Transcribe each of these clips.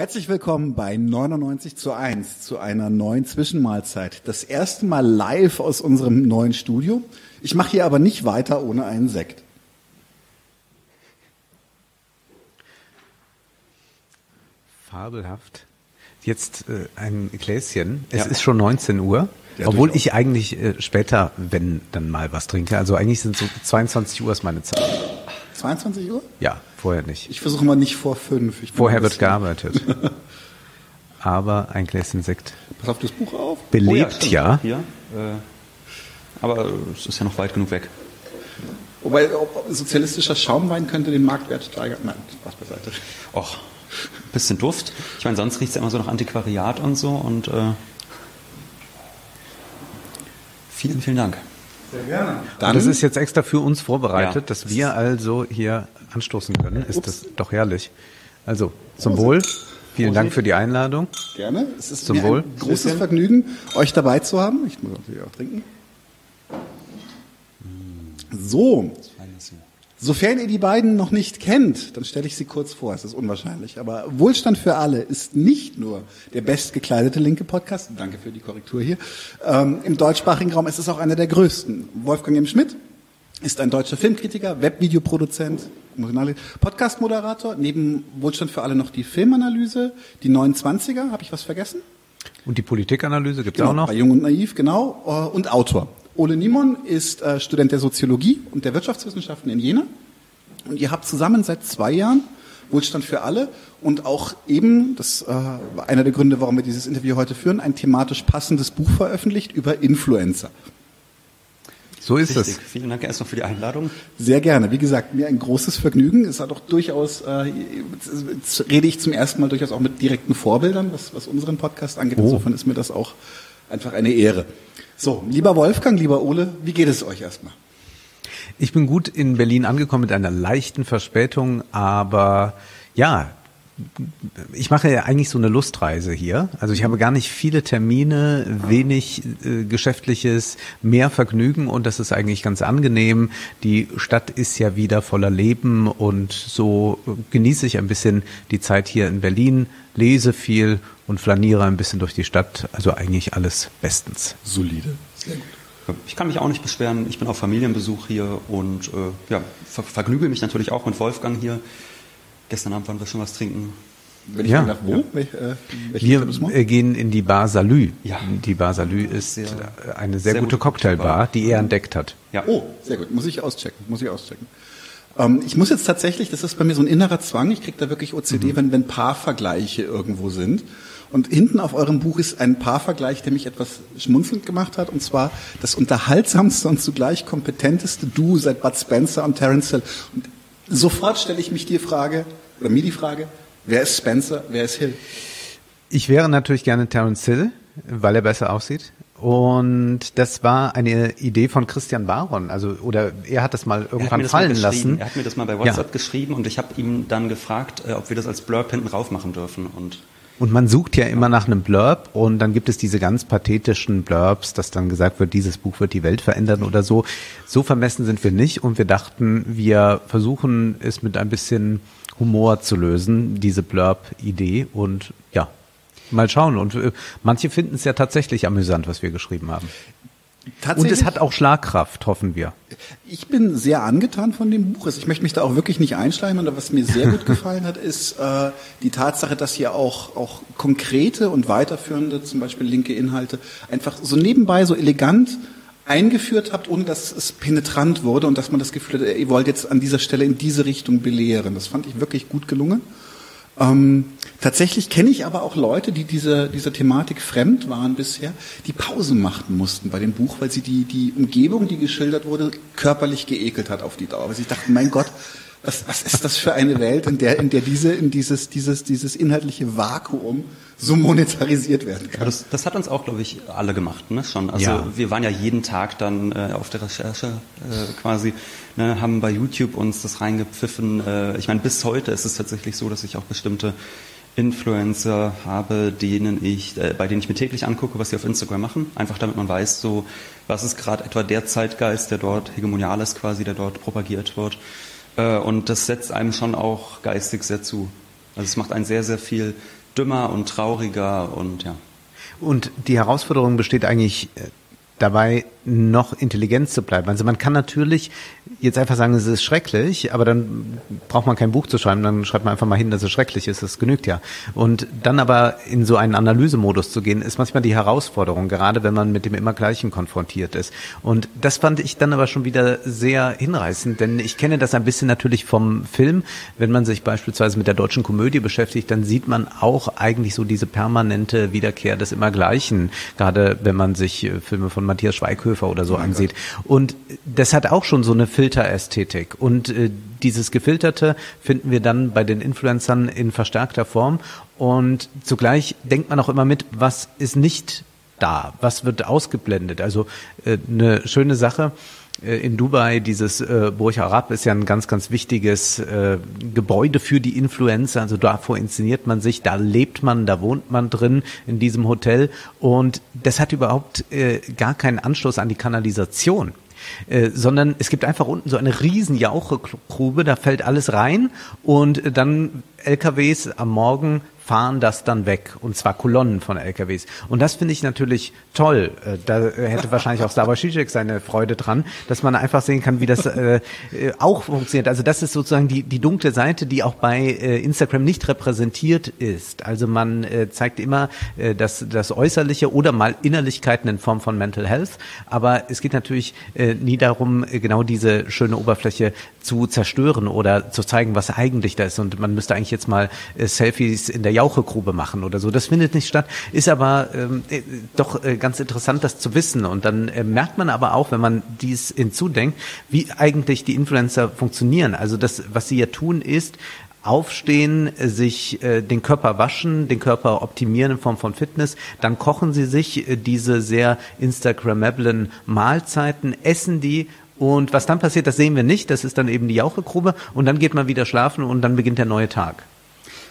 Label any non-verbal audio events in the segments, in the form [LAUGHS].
Herzlich willkommen bei 99 zu 1 zu einer neuen Zwischenmahlzeit. Das erste Mal live aus unserem neuen Studio. Ich mache hier aber nicht weiter ohne einen Sekt. Fabelhaft. Jetzt äh, ein Gläschen. Es Ja. ist schon 19 Uhr. Ja, obwohl durchaus. ich eigentlich äh, später, wenn dann mal was trinke. Also eigentlich sind so 22 Uhr ist meine Zeit. 22 Uhr? Ja, vorher nicht. Ich versuche mal nicht vor fünf. Vorher ein wird gearbeitet. [LAUGHS] Aber ein Gläschen Sekt Pass auf das Buch auf. belebt stimmt. ja. Hier, äh, aber es ist ja noch weit genug weg. Wobei ob, ob sozialistischer Schaumwein könnte den Marktwert steigern. Nein, Spaß beiseite. Och, bisschen Duft. Ich meine, sonst riecht es ja immer so nach Antiquariat und so und äh, vielen, vielen Dank. Sehr gerne. Und Dann das ist jetzt extra für uns vorbereitet, Ja. dass wir also hier anstoßen können. Ist Ups. das doch herrlich. Also, zum Wohl. Vielen Dank für die Einladung. gerne. Es ist Zum mir Wohl. ein großes Vergnügen, euch dabei zu haben. Ich muss natürlich auch trinken. So, Sofern ihr die beiden noch nicht kennt, dann stelle ich sie kurz vor. Es ist unwahrscheinlich. Aber Wohlstand für alle ist nicht nur der bestgekleidete linke Podcast. Danke für die Korrektur hier. Ähm, Im deutschsprachigen Raum ist es auch einer der größten. Wolfgang M. Schmidt ist ein deutscher Filmkritiker, Webvideoproduzent, Podcastmoderator. Neben Wohlstand für alle noch die Filmanalyse, die 29er. Habe ich was vergessen? Und die Politikanalyse gibt es Genau, auch noch? Bei Jung und Naiv, genau. äh, Und Autor. Ole Nimon ist äh, Student der Soziologie und der Wirtschaftswissenschaften in Jena. Und ihr habt zusammen seit zwei Jahren Wohlstand für alle und auch eben, das äh, war einer der Gründe, warum wir dieses Interview heute führen, ein thematisch passendes Buch veröffentlicht über Influencer. So ist Richtig. es. Vielen Dank erstmal für die Einladung. Sehr gerne. Wie gesagt, mir ein großes Vergnügen. Es hat auch durchaus, äh, jetzt rede ich zum ersten Mal durchaus auch mit direkten Vorbildern, was, was unseren Podcast angeht. Oh. Insofern ist mir das auch einfach eine Ehre. So, lieber Wolfgang, lieber Ole, wie geht es euch erstmal? Ich bin gut in Berlin angekommen mit einer leichten Verspätung, aber ja, ich mache ja eigentlich so eine Lustreise hier. Also ich habe gar nicht viele Termine, wenig äh, geschäftliches, mehr Vergnügen und das ist eigentlich ganz angenehm. Die Stadt ist ja wieder voller Leben und so äh, genieße ich ein bisschen die Zeit hier in Berlin, lese viel und flaniere ein bisschen durch die Stadt. Also eigentlich alles bestens. Solide. Sehr gut. Ich kann mich auch nicht beschweren. Ich bin auf Familienbesuch hier und äh, ja, ver vergnüge mich natürlich auch mit Wolfgang hier. Gestern Abend waren wir schon was trinken. Wenn ich Ja. darf, wo? Welch, äh, Wir gehen in die Bar Salü. Ja. Die Bar Salü ist Sehr- eine sehr, sehr gute gute Cocktailbar, Cocktailbar. die er entdeckt hat. Ja. Oh, sehr gut. Muss ich auschecken. Muss ich auschecken. Ähm, ich muss jetzt tatsächlich, das ist bei mir so ein innerer Zwang, ich kriege da wirklich OCD, wenn, wenn Paarvergleiche irgendwo sind. Und hinten auf eurem Buch ist ein Paarvergleich, der mich etwas schmunzelnd gemacht hat, und zwar das unterhaltsamste und zugleich kompetenteste Duo seit Bud Spencer und Terence Hill. Und sofort stelle ich mich die Frage, oder mir die Frage, wer ist Spencer, wer ist Hill? Ich wäre natürlich gerne Terence Hill, weil er besser aussieht. Und das war eine Idee von Christian Baron. Also, oder er hat das mal irgendwann das mal fallen geschrieben. lassen. Er hat mir das mal bei Ja. WhatsApp geschrieben und ich habe ihm dann gefragt, äh, ob wir das als Blurb hinten rauf machen dürfen. Und Und man sucht ja immer nach einem Blurb und dann gibt es diese ganz pathetischen Blurbs, dass dann gesagt wird, dieses Buch wird die Welt verändern oder so. So vermessen sind wir nicht und wir dachten, wir versuchen es mit ein bisschen Humor zu lösen, diese Blurb-Idee und ja, mal schauen. Und äh, manche finden es ja tatsächlich amüsant, was wir geschrieben haben. Und es hat auch Schlagkraft, hoffen wir. Ich bin sehr angetan von dem Buch. Also ich möchte mich da auch wirklich nicht einschleimen. Aber was mir sehr gut [LAUGHS] gefallen hat, ist äh, die Tatsache, dass ihr auch, auch konkrete und weiterführende, zum Beispiel linke Inhalte, einfach so nebenbei so elegant eingeführt habt, ohne dass es penetrant wurde und dass man das Gefühl hat, ihr wollt jetzt an dieser Stelle in diese Richtung belehren. Das fand ich wirklich gut gelungen. Ähm, tatsächlich kenne ich aber auch Leute, die diese, dieser Thematik fremd waren bisher, die Pause machen mussten bei dem Buch, weil sie die, die Umgebung, die geschildert wurde, körperlich geekelt hat auf die Dauer. Weil sie dachten, mein Gott, was, was ist das für eine Welt, in der, in der diese, in dieses, dieses, dieses inhaltliche Vakuum so monetarisiert werden Ja, kann? das, das hat uns auch, glaube ich, alle gemacht, ne? Schon. Also Ja. wir waren ja jeden Tag dann äh, auf der Recherche äh, quasi, ne, haben bei YouTube uns das reingepfiffen. Äh, ich meine, bis heute ist es tatsächlich so, dass ich auch bestimmte Influencer habe, denen ich, äh, bei denen ich mir täglich angucke, was sie auf Instagram machen, einfach damit man weiß, so was ist gerade etwa der Zeitgeist, der dort hegemonial ist, quasi, der dort propagiert wird. Äh, und das setzt einem schon auch geistig sehr zu. Also es macht einen sehr, sehr viel dümmer und trauriger und ja. Und die Herausforderung besteht eigentlich äh, dabei, noch intelligent zu bleiben. Also man kann natürlich jetzt einfach sagen, es ist schrecklich, aber dann braucht man kein Buch zu schreiben, dann schreibt man einfach mal hin, dass es schrecklich ist, das genügt ja. Und dann aber in so einen Analysemodus zu gehen, ist manchmal die Herausforderung, gerade wenn man mit dem immer Gleichen konfrontiert ist. Und das fand ich dann aber schon wieder sehr hinreißend, denn ich kenne das ein bisschen natürlich vom Film. Wenn man sich beispielsweise mit der deutschen Komödie beschäftigt, dann sieht man auch eigentlich so diese permanente Wiederkehr des Immergleichen, gerade wenn man sich äh, Filme von Matthias Schweighöfer oder so ansieht. Und das hat auch schon so eine Filterästhetik. Und äh, dieses Gefilterte finden wir dann bei den Influencern in verstärkter Form. Und zugleich denkt man auch immer mit, was ist nicht da? Was wird ausgeblendet? Also äh, eine schöne Sache äh, in Dubai, dieses äh, Burj Arab ist ja ein ganz, ganz wichtiges äh, Gebäude für die Influencer. Also davor inszeniert man sich, da lebt man, da wohnt man drin in diesem Hotel. Und das hat überhaupt äh, gar keinen Anschluss an die Kanalisation. Äh, sondern es gibt einfach unten so eine riesen Jauchegrube, da fällt alles rein und dann LKWs am Morgen fahren das dann weg und zwar Kolonnen von LKWs. Und das finde ich natürlich toll. Äh, da hätte wahrscheinlich auch Slavoj Žižek seine Freude dran, dass man einfach sehen kann, wie das äh, äh, auch funktioniert. Also das ist sozusagen die, die dunkle Seite, die auch bei äh, Instagram nicht repräsentiert ist. Also man äh, zeigt immer äh, das, das Äußerliche oder mal Innerlichkeiten in Form von Mental Health. Aber es geht natürlich äh, nie darum, genau diese schöne Oberfläche zu zerstören oder zu zeigen, was eigentlich da ist. Und man müsste eigentlich jetzt mal äh, Selfies in der Jauchegrube machen oder so. Das findet nicht statt, ist aber ähm, äh, doch äh, ganz interessant, das zu wissen. Und dann äh, merkt man aber auch, wenn man dies hinzudenkt, wie eigentlich die Influencer funktionieren. Also das, was sie ja tun, ist, aufstehen, sich äh, den Körper waschen, den Körper optimieren in Form von Fitness, dann kochen sie sich äh, diese sehr Instagrammablen Mahlzeiten, essen die und was dann passiert, das sehen wir nicht, das ist dann eben die Jauchegrube und dann geht man wieder schlafen und dann beginnt der neue Tag.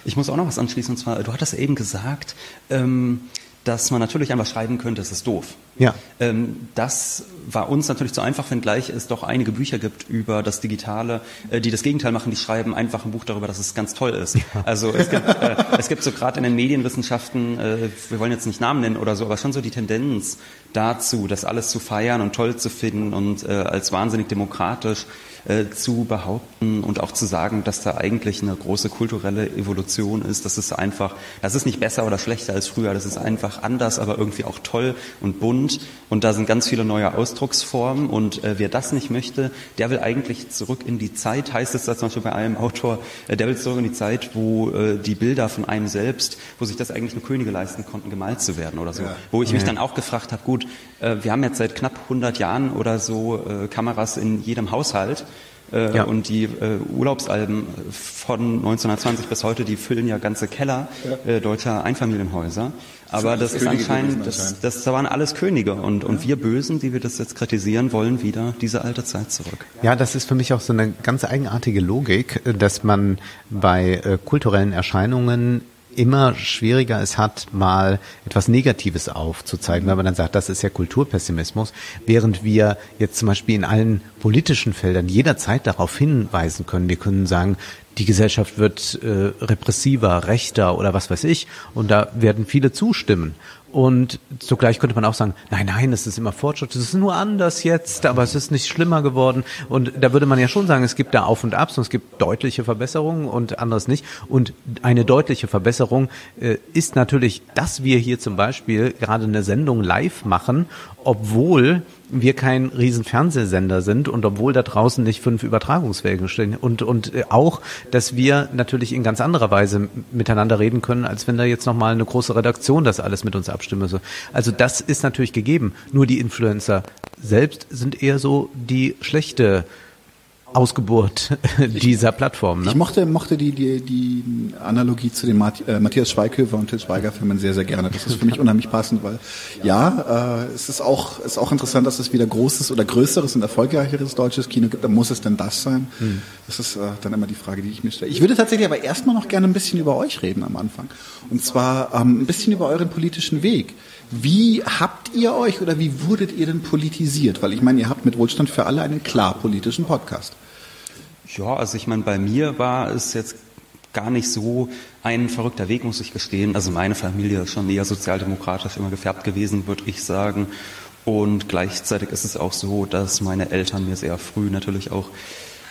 Ich muss auch noch was anschließen, und zwar, du hattest eben gesagt, ähm, dass man natürlich einfach schreiben könnte, es ist doof. Ja. Ähm, das war uns natürlich zu einfach, wenngleich es doch einige Bücher gibt über das Digitale, äh, die das Gegenteil machen, die schreiben einfach ein Buch darüber, dass es ganz toll ist. Ja. Also es gibt, äh, es gibt so gerade in den Medienwissenschaften, äh, wir wollen jetzt nicht Namen nennen oder so, aber schon so die Tendenz dazu, das alles zu feiern und toll zu finden und äh, als wahnsinnig demokratisch äh, zu behaupten und auch zu sagen, dass da eigentlich eine große kulturelle Evolution ist. Das ist einfach, das ist nicht besser oder schlechter als früher, das ist einfach anders, aber irgendwie auch toll und bunt. Und da sind ganz viele neue Ausdrucksformen. Und äh, wer das nicht möchte, der will eigentlich zurück in die Zeit, heißt es da zum Beispiel bei einem Autor, äh, der will zurück in die Zeit, wo äh, die Bilder von einem selbst, wo sich das eigentlich nur Könige leisten konnten, gemalt zu werden oder so. Ja. Wo ich mich dann auch gefragt habe, gut, wir haben jetzt seit knapp 100 Jahren oder so äh, Kameras in jedem Haushalt. Äh, ja. Und die äh, Urlaubsalben von 1920 bis heute, die füllen ja ganze Keller ja. Äh, deutscher Einfamilienhäuser. Aber das, das ist anscheinend, das, das, da waren alles Könige und, und wir Bösen, die wir das jetzt kritisieren, wollen wieder diese alte Zeit zurück. Ja, das ist für mich auch so eine ganz eigenartige Logik, dass man bei äh, kulturellen Erscheinungen immer schwieriger es hat, mal etwas Negatives aufzuzeigen, weil man dann sagt, das ist ja Kulturpessimismus, während wir jetzt zum Beispiel in allen politischen Feldern jederzeit darauf hinweisen können. Wir können sagen, die Gesellschaft wird äh, repressiver, rechter oder was weiß ich, und da werden viele zustimmen. Und zugleich könnte man auch sagen, nein, nein, es ist immer Fortschritt, es ist nur anders jetzt, aber es ist nicht schlimmer geworden. Und da würde man ja schon sagen, es gibt da Auf und Abs und es gibt deutliche Verbesserungen und anderes nicht. Und eine deutliche Verbesserung äh, ist natürlich, dass wir hier zum Beispiel gerade eine Sendung live machen, obwohl wir kein riesen Fernsehsender sind und obwohl da draußen nicht fünf Übertragungswege stehen und und äh, auch, dass wir natürlich in ganz anderer Weise miteinander reden können, als wenn da jetzt noch mal eine große Redaktion das alles mit uns abstimmen soll. Also das ist natürlich gegeben. Nur die Influencer selbst sind eher so die schlechte Ausgeburt [LAUGHS] dieser Plattform. Ne? Ich mochte, mochte die, die, die Analogie zu den äh, Matthias Schweighöfer und Til Schweiger Filmen sehr, sehr gerne. Das ist für mich [LAUGHS] unheimlich passend, weil ja, äh, es ist auch, ist auch interessant, dass es wieder großes oder größeres und erfolgreicheres deutsches Kino gibt. Da muss es denn das sein? Hm. Das ist äh, dann immer die Frage, die ich mir stelle. Ich würde tatsächlich aber erstmal noch gerne ein bisschen über euch reden am Anfang. Und zwar ähm, ein bisschen über euren politischen Weg. Wie habt ihr euch oder wie wurdet ihr denn politisiert? Weil ich meine, ihr habt mit Wohlstand für alle einen klar politischen Podcast. Ja, also ich meine, bei mir war es jetzt gar nicht so ein verrückter Weg, muss ich gestehen. Also meine Familie ist schon eher sozialdemokratisch immer gefärbt gewesen, würde ich sagen. Und gleichzeitig ist es auch so, dass meine Eltern mir sehr früh natürlich auch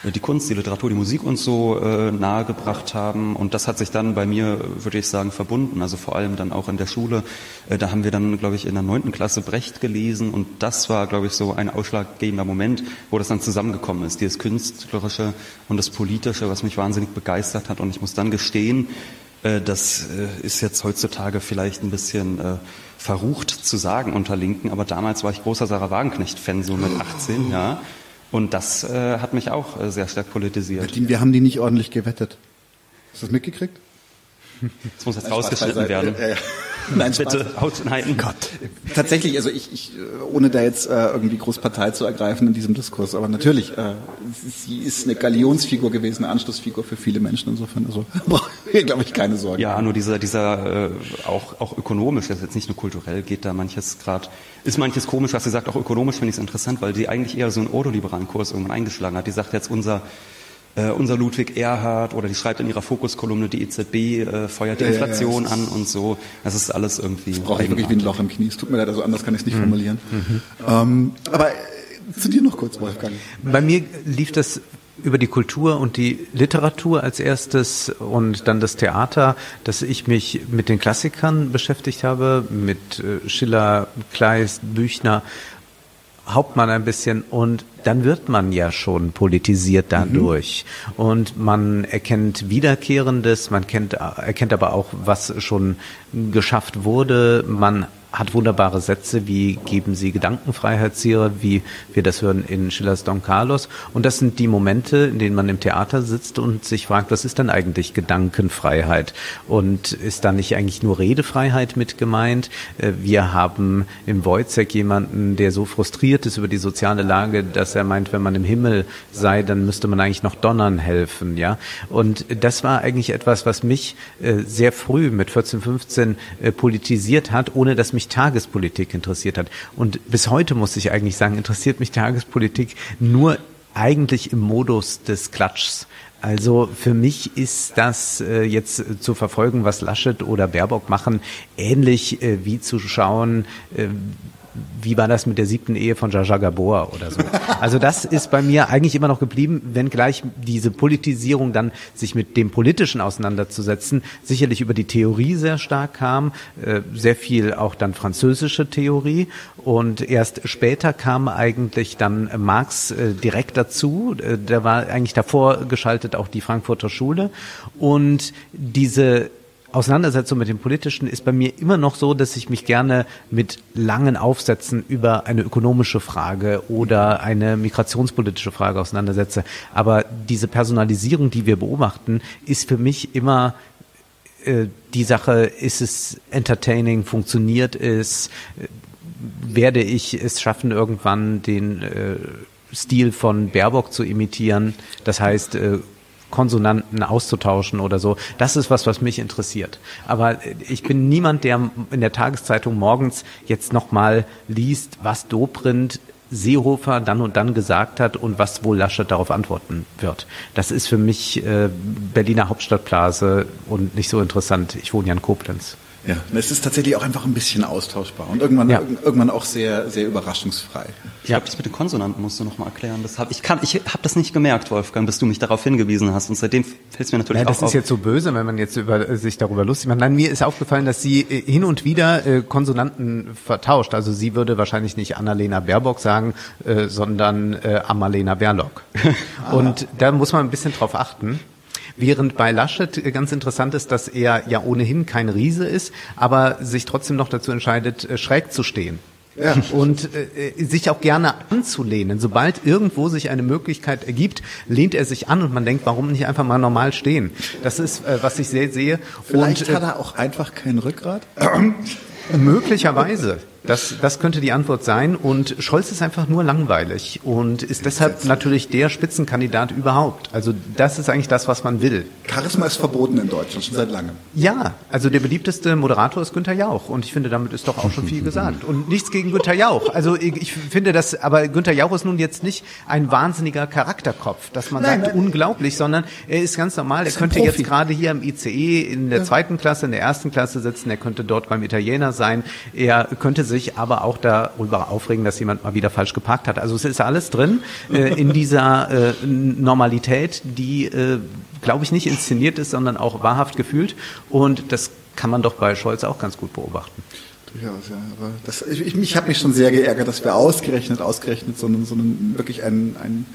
die Kunst, die Literatur, die Musik uns so äh, nahegebracht haben. Und das hat sich dann bei mir, würde ich sagen, verbunden. Also vor allem dann auch in der Schule. Äh, da haben wir dann, glaube ich, in der neunten Klasse Brecht gelesen. Und das war, glaube ich, so ein ausschlaggebender Moment, wo das dann zusammengekommen ist. Dieses Künstlerische und das Politische, was mich wahnsinnig begeistert hat. Und ich muss dann gestehen, äh, das äh, ist jetzt heutzutage vielleicht ein bisschen äh, verrucht zu sagen unter Linken, aber damals war ich großer Sarah Wagenknecht-Fan, so mit 18, ja. Und das äh, hat mich auch äh, sehr stark politisiert. Wir haben die nicht ordentlich gewettet. Hast du das mitgekriegt? Das muss jetzt rausgeschnitten werden. Ja, ja. Nein, bitte ausschneiden. Gott. Tatsächlich, also ich, ich ohne da jetzt äh, irgendwie groß Partei zu ergreifen in diesem Diskurs, aber natürlich, äh, sie ist eine Galionsfigur gewesen, eine Anschlussfigur für viele Menschen. Insofern, also [LAUGHS] brauche ich, glaube ich, keine Sorge. Ja, nur dieser, dieser äh, auch, auch ökonomisch, das ist jetzt nicht nur kulturell, geht da manches gerade, ist manches komisch, was sie sagt, auch ökonomisch finde ich es interessant, weil die eigentlich eher so einen ordoliberalen Kurs irgendwann eingeschlagen hat. Die sagt jetzt, unser äh, unser Ludwig Erhard oder die schreibt in ihrer Fokuskolumne, die EZB äh, feuert die ja, Inflation ja, ja, an und so. Das ist alles irgendwie. Das brauche ich wirklich wie ein Loch im Knie. Es tut mir leid, also anders kann ich es nicht mhm. formulieren. Mhm. Ähm, aber äh, zu dir noch kurz, Wolfgang. Bei mir lief das über die Kultur und die Literatur als erstes und dann das Theater, dass ich mich mit den Klassikern beschäftigt habe, mit äh, Schiller, Kleist, Büchner Hauptmann ein bisschen und dann wird man ja schon politisiert dadurch mhm. und man erkennt Wiederkehrendes, man kennt, erkennt aber auch, was schon geschafft wurde, man hat wunderbare Sätze wie geben Sie Gedankenfreiheit, Sire, wie wir das hören in Schillers Don Carlos. Und das sind die Momente, in denen man im Theater sitzt und sich fragt, was ist denn eigentlich Gedankenfreiheit? Und ist da nicht eigentlich nur Redefreiheit mit gemeint? Äh, wir haben im Wojcek jemanden, der so frustriert ist über die soziale Lage, dass er meint, wenn man im Himmel sei, dann müsste man eigentlich noch donnern helfen, ja. Und das war eigentlich etwas, was mich äh, sehr früh mit 14, 15 äh, politisiert hat, ohne dass mich Tagespolitik interessiert hat. Und bis heute muss ich eigentlich sagen, interessiert mich Tagespolitik nur eigentlich im Modus des Klatschs. Also für mich ist das äh, jetzt zu verfolgen, was Laschet oder Baerbock machen, ähnlich äh, wie zu schauen, äh, wie war das mit der siebten Ehe von Jaja Gabor oder so. Also das ist bei mir eigentlich immer noch geblieben, wenngleich diese Politisierung dann sich mit dem Politischen auseinanderzusetzen, sicherlich über die Theorie sehr stark kam, äh, sehr viel auch dann französische Theorie. Und erst später kam eigentlich dann Marx äh, direkt dazu, äh, der war eigentlich davor geschaltet auch die Frankfurter Schule. Und diese Auseinandersetzung mit dem Politischen ist bei mir immer noch so, dass ich mich gerne mit langen Aufsätzen über eine ökonomische Frage oder eine migrationspolitische Frage auseinandersetze. Aber diese Personalisierung, die wir beobachten, ist für mich immer äh, die Sache, ist es entertaining, funktioniert es, werde ich es schaffen, irgendwann den äh, Stil von Baerbock zu imitieren. Das heißt, äh, Konsonanten auszutauschen oder so. Das ist was, was mich interessiert. Aber ich bin niemand, der in der Tageszeitung morgens jetzt nochmal liest, was Dobrindt Seehofer dann und dann gesagt hat und was wohl Laschet darauf antworten wird. Das ist für mich äh, Berliner Hauptstadtblase und nicht so interessant. Ich wohne ja in Koblenz. Ja, es ist tatsächlich auch einfach ein bisschen austauschbar und irgendwann, ja. irgendwann auch sehr, sehr überraschungsfrei. Ich glaube, das mit den Konsonanten musst du noch mal erklären. Das hab, ich kann, ich habe das nicht gemerkt, Wolfgang, bis du mich darauf hingewiesen hast. Und seitdem fällt es mir natürlich ja, auch Das ist jetzt so böse, wenn man jetzt über, sich darüber lustig macht. Nein, mir ist aufgefallen, dass sie äh, hin und wieder äh, Konsonanten vertauscht. Also sie würde wahrscheinlich nicht Annalena Baerbock sagen, äh, sondern äh, Amalena Berlock. [LAUGHS] und da muss man ein bisschen drauf achten. Während bei Laschet ganz interessant ist, dass er ja ohnehin kein Riese ist, aber sich trotzdem noch dazu entscheidet, äh, schräg zu stehen. Ja. Und äh, sich auch gerne anzulehnen. Sobald irgendwo sich eine Möglichkeit ergibt, lehnt er sich an und man denkt, warum nicht einfach mal normal stehen? Das ist, äh, was ich sehr sehe. Vielleicht und, äh, hat er auch einfach kein Rückgrat. Möglicherweise. Das, das könnte die Antwort sein. Und Scholz ist einfach nur langweilig und ist deshalb natürlich der Spitzenkandidat überhaupt. Also das ist eigentlich das, was man will. Charisma ist verboten in Deutschland schon seit langem. Ja, also der beliebteste Moderator ist Günther Jauch und ich finde, damit ist doch auch schon viel gesagt. Und nichts gegen Günther Jauch. Also ich, ich finde das, aber Günther Jauch ist nun jetzt nicht ein wahnsinniger Charakterkopf, dass man nein, sagt, nein. unglaublich, sondern er ist ganz normal. Er könnte jetzt gerade hier im ICE in der ja. zweiten Klasse, in der ersten Klasse sitzen. Er könnte dort beim Italiener sein. Er könnte sich aber auch darüber aufregen, dass jemand mal wieder falsch geparkt hat. Also es ist alles drin äh, in dieser äh, Normalität, die, äh, glaube ich, nicht inszeniert ist, sondern auch wahrhaft gefühlt. Und das kann man doch bei Scholz auch ganz gut beobachten. Durchaus, ja. Aber das, ich, ich, habe mich schon sehr geärgert, dass wir ausgerechnet, ausgerechnet so einen, wirklich einen, einen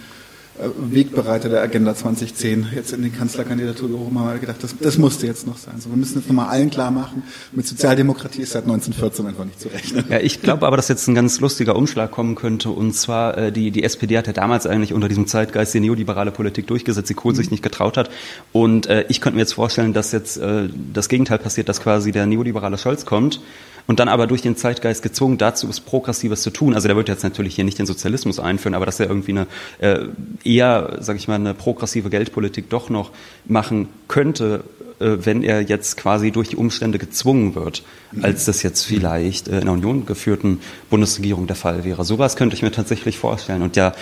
Wegbereiter der Agenda 2010 jetzt in den Kanzlerkandidatur gehoben haben, gedacht, das, das musste jetzt noch sein. So, wir müssen jetzt nochmal allen klar machen, mit Sozialdemokratie ist seit 1914 einfach nicht zu rechnen. Ja, ich glaube aber, dass jetzt ein ganz lustiger Umschlag kommen könnte. Und zwar, äh, die, die SPD hat ja damals eigentlich unter diesem Zeitgeist die neoliberale Politik durchgesetzt, die Kohl mhm. sich nicht getraut hat. Und äh, ich könnte mir jetzt vorstellen, dass jetzt äh, das Gegenteil passiert, dass quasi der neoliberale Scholz kommt und dann aber durch den Zeitgeist gezwungen dazu ist, Progressives zu tun. Also der wird jetzt natürlich hier nicht den Sozialismus einführen, aber dass er irgendwie eine äh, eher, sage ich mal, eine progressive Geldpolitik doch noch machen könnte, äh, wenn er jetzt quasi durch die Umstände gezwungen wird, als das jetzt vielleicht äh, in der Union geführten Bundesregierung der Fall wäre. Sowas könnte ich mir tatsächlich vorstellen. Und ja,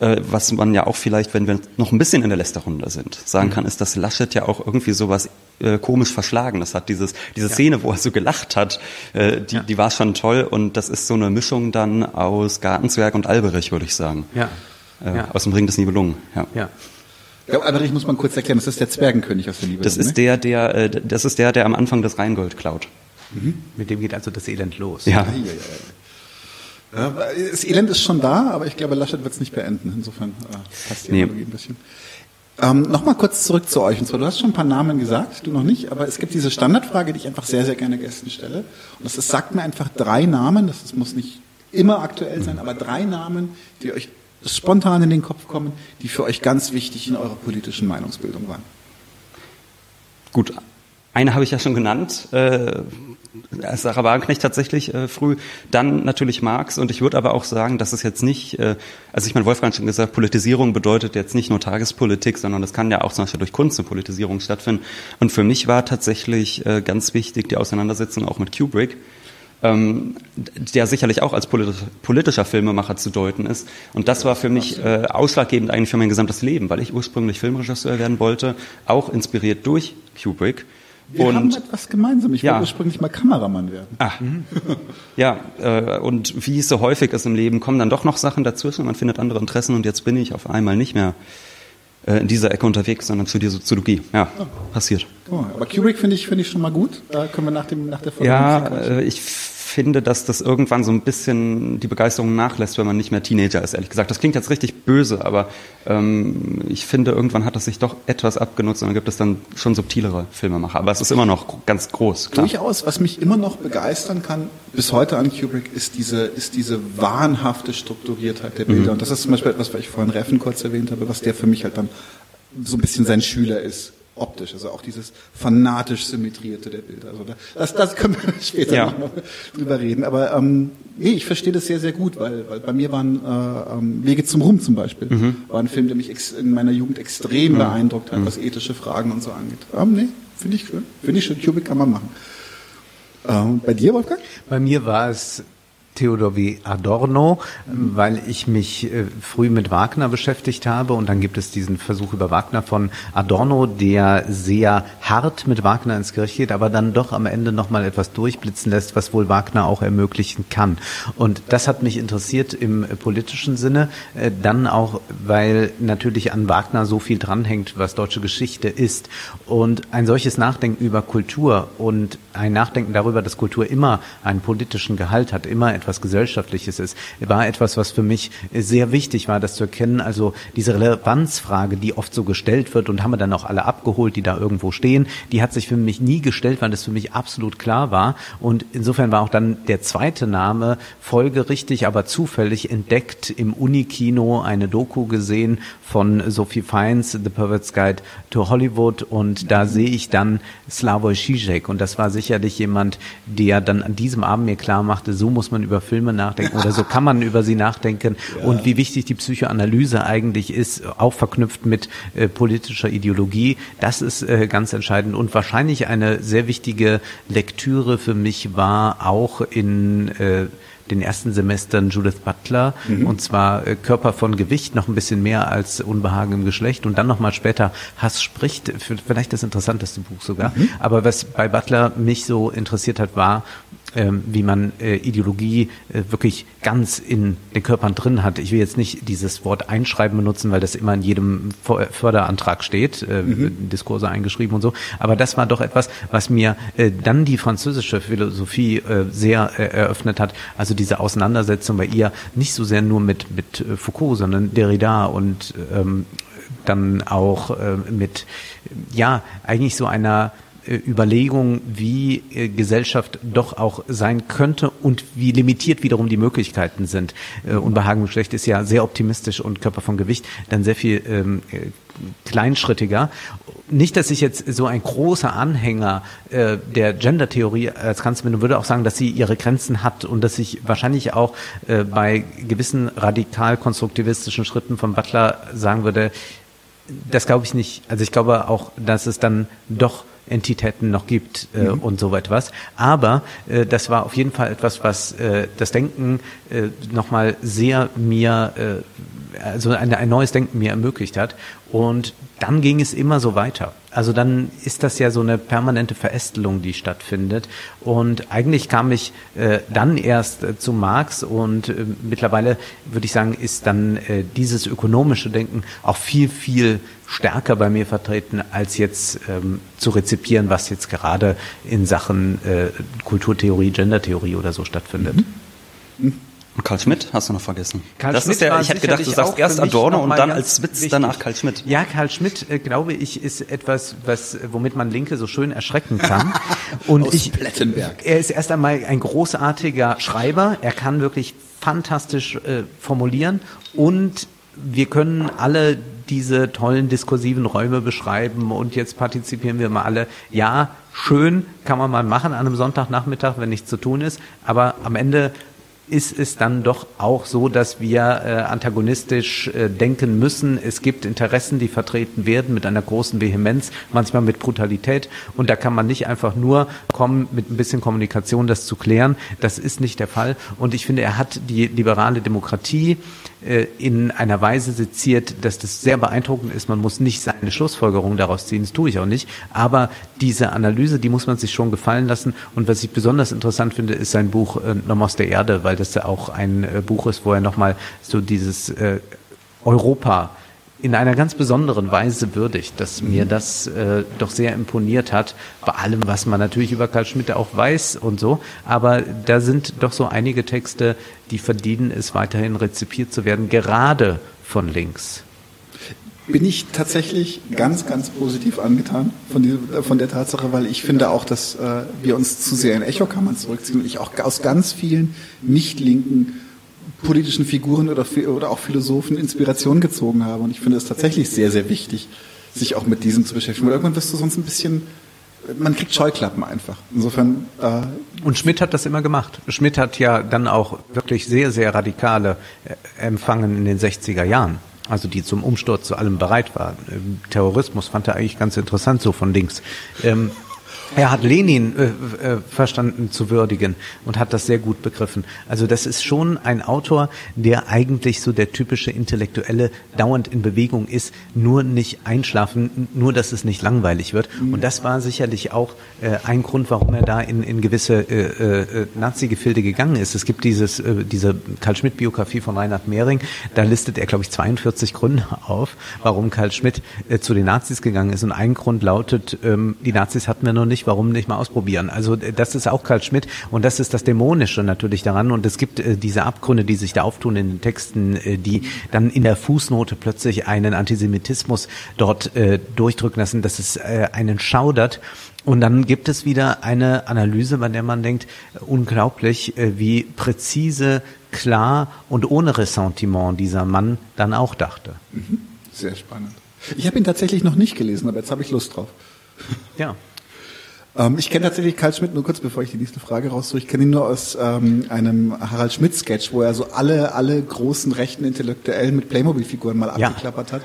was man ja auch vielleicht, wenn wir noch ein bisschen in der Lästerrunde sind, sagen mhm. kann, ist, dass Laschet ja auch irgendwie sowas äh, komisch verschlagen. Das hat dieses, diese Szene, wo er so gelacht hat, äh, die, ja. die war schon toll und das ist so eine Mischung dann aus Gartenzwerg und Alberich, würde ich sagen. Ja. Äh, ja. Aus dem Ring des Nibelungen. Ja. ja. Ich glaube, Alberich muss man kurz erklären, das ist der Zwergenkönig aus der Nibelungen. Das ist ne? der, der, äh, das ist der, der am Anfang das Rheingold klaut. Mhm. Mit dem geht also das Elend los. Ja. ja, ja. Das Elend ist schon da, aber ich glaube, Laschet wird es nicht beenden. Insofern äh, passt die nee. ein bisschen. Ähm, Nochmal kurz zurück zu euch. Und zwar, du hast schon ein paar Namen gesagt, du noch nicht, aber es gibt diese Standardfrage, die ich einfach sehr, sehr gerne Gästen stelle. Und das ist, sagt mir einfach drei Namen, das ist, muss nicht immer aktuell sein, aber drei Namen, die euch spontan in den Kopf kommen, die für euch ganz wichtig in eurer politischen Meinungsbildung waren. Gut, eine habe ich ja schon genannt. Äh, Sarah Wagenknecht tatsächlich äh, früh, dann natürlich Marx und ich würde aber auch sagen, dass es jetzt nicht, äh, also ich meine, Wolfgang hat schon gesagt, Politisierung bedeutet jetzt nicht nur Tagespolitik, sondern das kann ja auch zum Beispiel durch Kunst eine Politisierung stattfinden und für mich war tatsächlich äh, ganz wichtig die Auseinandersetzung auch mit Kubrick, ähm, der sicherlich auch als politisch, politischer Filmemacher zu deuten ist. Und das war für mich äh, ausschlaggebend eigentlich für mein gesamtes Leben, weil ich ursprünglich Filmregisseur werden wollte, auch inspiriert durch Kubrick. Wir und, haben etwas gemeinsam. Ich ja. wollte ursprünglich mal Kameramann werden. Mhm. ja, äh, und wie es so häufig ist im Leben, kommen dann doch noch Sachen dazwischen. Man findet andere Interessen und jetzt bin ich auf einmal nicht mehr äh, in dieser Ecke unterwegs, sondern zu dieser Soziologie. Ja, oh. passiert. Oh, aber Kubrick finde ich, finde ich schon mal gut. Da können wir nach, dem, nach der Folge Ja, äh, ich finde, dass das irgendwann so ein bisschen die Begeisterung nachlässt, wenn man nicht mehr Teenager ist, ehrlich gesagt. Das klingt jetzt richtig böse, aber ähm, ich finde, irgendwann hat das sich doch etwas abgenutzt und dann gibt es dann schon subtilere Filmemacher. Aber es ist immer noch ganz groß. Klar. Durchaus, was mich immer noch begeistern kann, bis heute an Kubrick, ist diese, ist diese wahnhafte Strukturiertheit der Bilder. Mhm. Und das ist zum Beispiel etwas, was ich vorhin Reffen kurz erwähnt habe, was der für mich halt dann so ein bisschen sein Schüler ist optisch, also auch dieses fanatisch symmetrierte der Bilder. Also das, das können wir [LAUGHS] später ja. noch drüber reden. Aber ähm, nee, ich verstehe das sehr, sehr gut, weil, weil bei mir waren äh, ähm, Wege zum Ruhm zum Beispiel, mhm. war ein Film, der mich ex in meiner Jugend extrem mhm. beeindruckt hat, mhm. was ethische Fragen und so angeht. Ähm, nee, finde ich schön. Finde ich schön. Cubic kann man machen. Ähm, bei dir, Wolfgang? Bei mir war es Theodor W. Adorno, weil ich mich äh, früh mit Wagner beschäftigt habe und dann gibt es diesen Versuch über Wagner von Adorno, der sehr hart mit Wagner ins Gericht geht, aber dann doch am Ende nochmal etwas durchblitzen lässt, was wohl Wagner auch ermöglichen kann. Und das hat mich interessiert im politischen Sinne, äh, dann auch, weil natürlich an Wagner so viel dranhängt, was deutsche Geschichte ist. Und ein solches Nachdenken über Kultur und ein Nachdenken darüber, dass Kultur immer einen politischen Gehalt hat, immer etwas etwas Gesellschaftliches ist, war etwas, was für mich sehr wichtig war, das zu erkennen. Also diese Relevanzfrage, die oft so gestellt wird und haben wir dann auch alle abgeholt, die da irgendwo stehen, die hat sich für mich nie gestellt, weil das für mich absolut klar war. Und insofern war auch dann der zweite Name folgerichtig, aber zufällig entdeckt im Unikino eine Doku gesehen von Sophie Fiennes, The Pervert's Guide to Hollywood und da sehe ich dann Slavoj Žižek und das war sicherlich jemand, der dann an diesem Abend mir klar machte, so muss man über Filme nachdenken oder so kann man über sie nachdenken ja. und wie wichtig die Psychoanalyse eigentlich ist, auch verknüpft mit äh, politischer Ideologie. Das ist äh, ganz entscheidend und wahrscheinlich eine sehr wichtige Lektüre für mich war auch in äh, den ersten Semestern Judith Butler mhm. und zwar äh, Körper von Gewicht noch ein bisschen mehr als Unbehagen im Geschlecht und dann nochmal später Hass spricht, vielleicht das interessanteste Buch sogar. Mhm. Aber was bei Butler mich so interessiert hat, war, ähm, wie man äh, Ideologie äh, wirklich ganz in den Körpern drin hat. Ich will jetzt nicht dieses Wort einschreiben benutzen, weil das immer in jedem Förderantrag steht, äh, mhm. Diskurse eingeschrieben und so. Aber das war doch etwas, was mir dann die französische Philosophie sehr eröffnet hat. Also diese Auseinandersetzung bei ihr nicht so sehr nur mit, mit Foucault, sondern Derrida und ähm, dann auch mit, ja, eigentlich so einer Überlegung, wie äh, Gesellschaft doch auch sein könnte und wie limitiert wiederum die Möglichkeiten sind. Äh, Unbehagen Geschlecht ist ja sehr optimistisch und Körper von Gewicht dann sehr viel ähm, kleinschrittiger. Nicht, dass ich jetzt so ein großer Anhänger äh, der Gender-Theorie als Kanzler bin und würde auch sagen, dass sie ihre Grenzen hat und dass ich wahrscheinlich auch äh, bei gewissen radikal konstruktivistischen Schritten von Butler sagen würde, das glaube ich nicht. Also ich glaube auch, dass es dann doch Entitäten noch gibt äh, mhm. und so etwas. Aber äh, das war auf jeden Fall etwas, was äh, das Denken äh, nochmal sehr mir, äh, also ein, ein neues Denken mir ermöglicht hat. Und dann ging es immer so weiter. Also dann ist das ja so eine permanente Verästelung, die stattfindet. Und eigentlich kam ich äh, dann erst äh, zu Marx und äh, mittlerweile würde ich sagen, ist dann äh, dieses ökonomische Denken auch viel, viel stärker bei mir vertreten, als jetzt ähm, zu rezipieren, was jetzt gerade in Sachen äh, Kulturtheorie, Gendertheorie oder so stattfindet. Mhm. Mhm. Und Karl Schmidt hast du noch vergessen. Karl das Schmidt ist der, ich hätte gedacht, du sagst erst Adorno und dann als Witz wichtig. danach Karl Schmidt. Ja, Karl Schmidt, äh, glaube ich, ist etwas, was, womit man Linke so schön erschrecken kann. [LAUGHS] Und Aus ich, Plettenberg. er ist erst einmal ein großartiger Schreiber. Er kann wirklich fantastisch äh, formulieren und wir können alle diese tollen diskursiven Räume beschreiben und jetzt partizipieren wir mal alle. Ja, schön kann man mal machen an einem Sonntagnachmittag, wenn nichts zu tun ist, aber am Ende ist es dann doch auch so, dass wir äh, antagonistisch äh, denken müssen. Es gibt Interessen, die vertreten werden mit einer großen Vehemenz, manchmal mit Brutalität. Und da kann man nicht einfach nur kommen, mit ein bisschen Kommunikation das zu klären. Das ist nicht der Fall. Und ich finde, er hat die liberale Demokratie in einer Weise seziert, dass das sehr beeindruckend ist. Man muss nicht seine Schlussfolgerung daraus ziehen, das tue ich auch nicht. Aber diese Analyse, die muss man sich schon gefallen lassen. Und was ich besonders interessant finde, ist sein Buch äh, aus der Erde, weil das ja auch ein äh, Buch ist, wo er nochmal so dieses äh, Europa in einer ganz besonderen Weise würdigt, dass mir mhm. das äh, doch sehr imponiert hat, bei allem, was man natürlich über Karl Schmidt auch weiß und so. Aber da sind doch so einige Texte, die verdienen es weiterhin rezipiert zu werden, gerade von links. Bin ich tatsächlich ganz, ganz positiv angetan von, dieser, von der Tatsache, weil ich finde auch, dass äh, wir uns zu sehr in Echokammern zurückziehen und ich auch aus ganz vielen nicht linken politischen Figuren oder, oder auch Philosophen Inspiration gezogen habe. Und ich finde es tatsächlich sehr, sehr wichtig, sich auch mit diesem zu beschäftigen. Weil irgendwann wirst du sonst ein bisschen, man kriegt Scheuklappen einfach. Insofern. Äh und Schmidt hat das immer gemacht. Schmidt hat ja dann auch wirklich sehr, sehr radikale äh, empfangen in den 60er Jahren. Also die zum Umsturz zu allem bereit waren. Ähm, Terrorismus fand er eigentlich ganz interessant so von links. Ähm, er hat Lenin äh, äh, verstanden zu würdigen und hat das sehr gut begriffen. Also das ist schon ein Autor, der eigentlich so der typische Intellektuelle dauernd in Bewegung ist, nur nicht einschlafen, nur dass es nicht langweilig wird. Und das war sicherlich auch äh, ein Grund, warum er da in, in gewisse äh, äh, Nazi-Gefilde gegangen ist. Es gibt dieses, äh, diese Karl Schmidt-Biografie von Reinhard Mehring, da listet er, glaube ich, 42 Gründe auf, warum Karl Schmidt äh, zu den Nazis gegangen ist. Und ein Grund lautet, ähm, die Nazis hatten wir noch nicht langweilig, warum nicht mal ausprobieren? Also äh, das ist auch Karl Schmidt und das ist das Dämonische natürlich daran und es gibt äh, diese Abgründe, die sich da auftun in den Texten, äh, die dann in der Fußnote plötzlich einen Antisemitismus dort äh, durchdrücken lassen, dass es äh, einen schaudert und dann gibt es wieder eine Analyse, bei der man denkt, unglaublich, äh, wie präzise, klar und ohne Ressentiment dieser Mann dann auch dachte. Mhm. Sehr spannend. Ich habe ihn tatsächlich noch nicht gelesen, aber jetzt habe ich Lust drauf. Ja. Ähm, ich kenne tatsächlich Karl Schmidt, nur kurz bevor ich die nächste Frage raussuche, ich kenne ihn nur aus ähm, einem Harald Schmidt-Sketch, wo er so alle, alle großen rechten Intellektuellen mit Playmobil-Figuren mal ja. abgeklappert hat.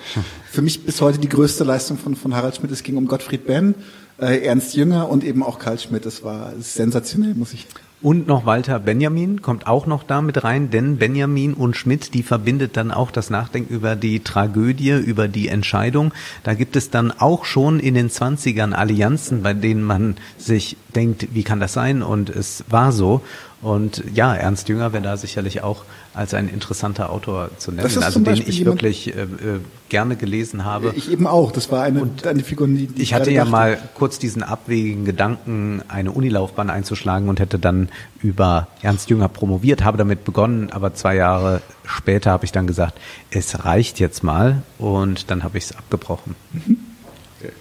Für mich bis heute die größte Leistung von, von Harald Schmidt, es ging um Gottfried Benn, äh, Ernst Jünger und eben auch Karl Schmidt. Das war sensationell, muss ich und noch Walter Benjamin kommt auch noch da mit rein, denn Benjamin und Schmidt, die verbindet dann auch das Nachdenken über die Tragödie, über die Entscheidung. Da gibt es dann auch schon in den Zwanzigern Allianzen, bei denen man sich denkt, wie kann das sein? Und es war so. Und ja, Ernst Jünger wäre da sicherlich auch als ein interessanter Autor zu nennen, also den ich wirklich äh, äh, gerne gelesen habe. Ich eben auch. Das war eine, und eine Figur, die, die ich hatte ja dachte. mal kurz diesen abwegigen Gedanken, eine Unilaufbahn einzuschlagen und hätte dann über Ernst Jünger promoviert, habe damit begonnen, aber zwei Jahre später habe ich dann gesagt, es reicht jetzt mal und dann habe ich es abgebrochen. Mhm. Okay.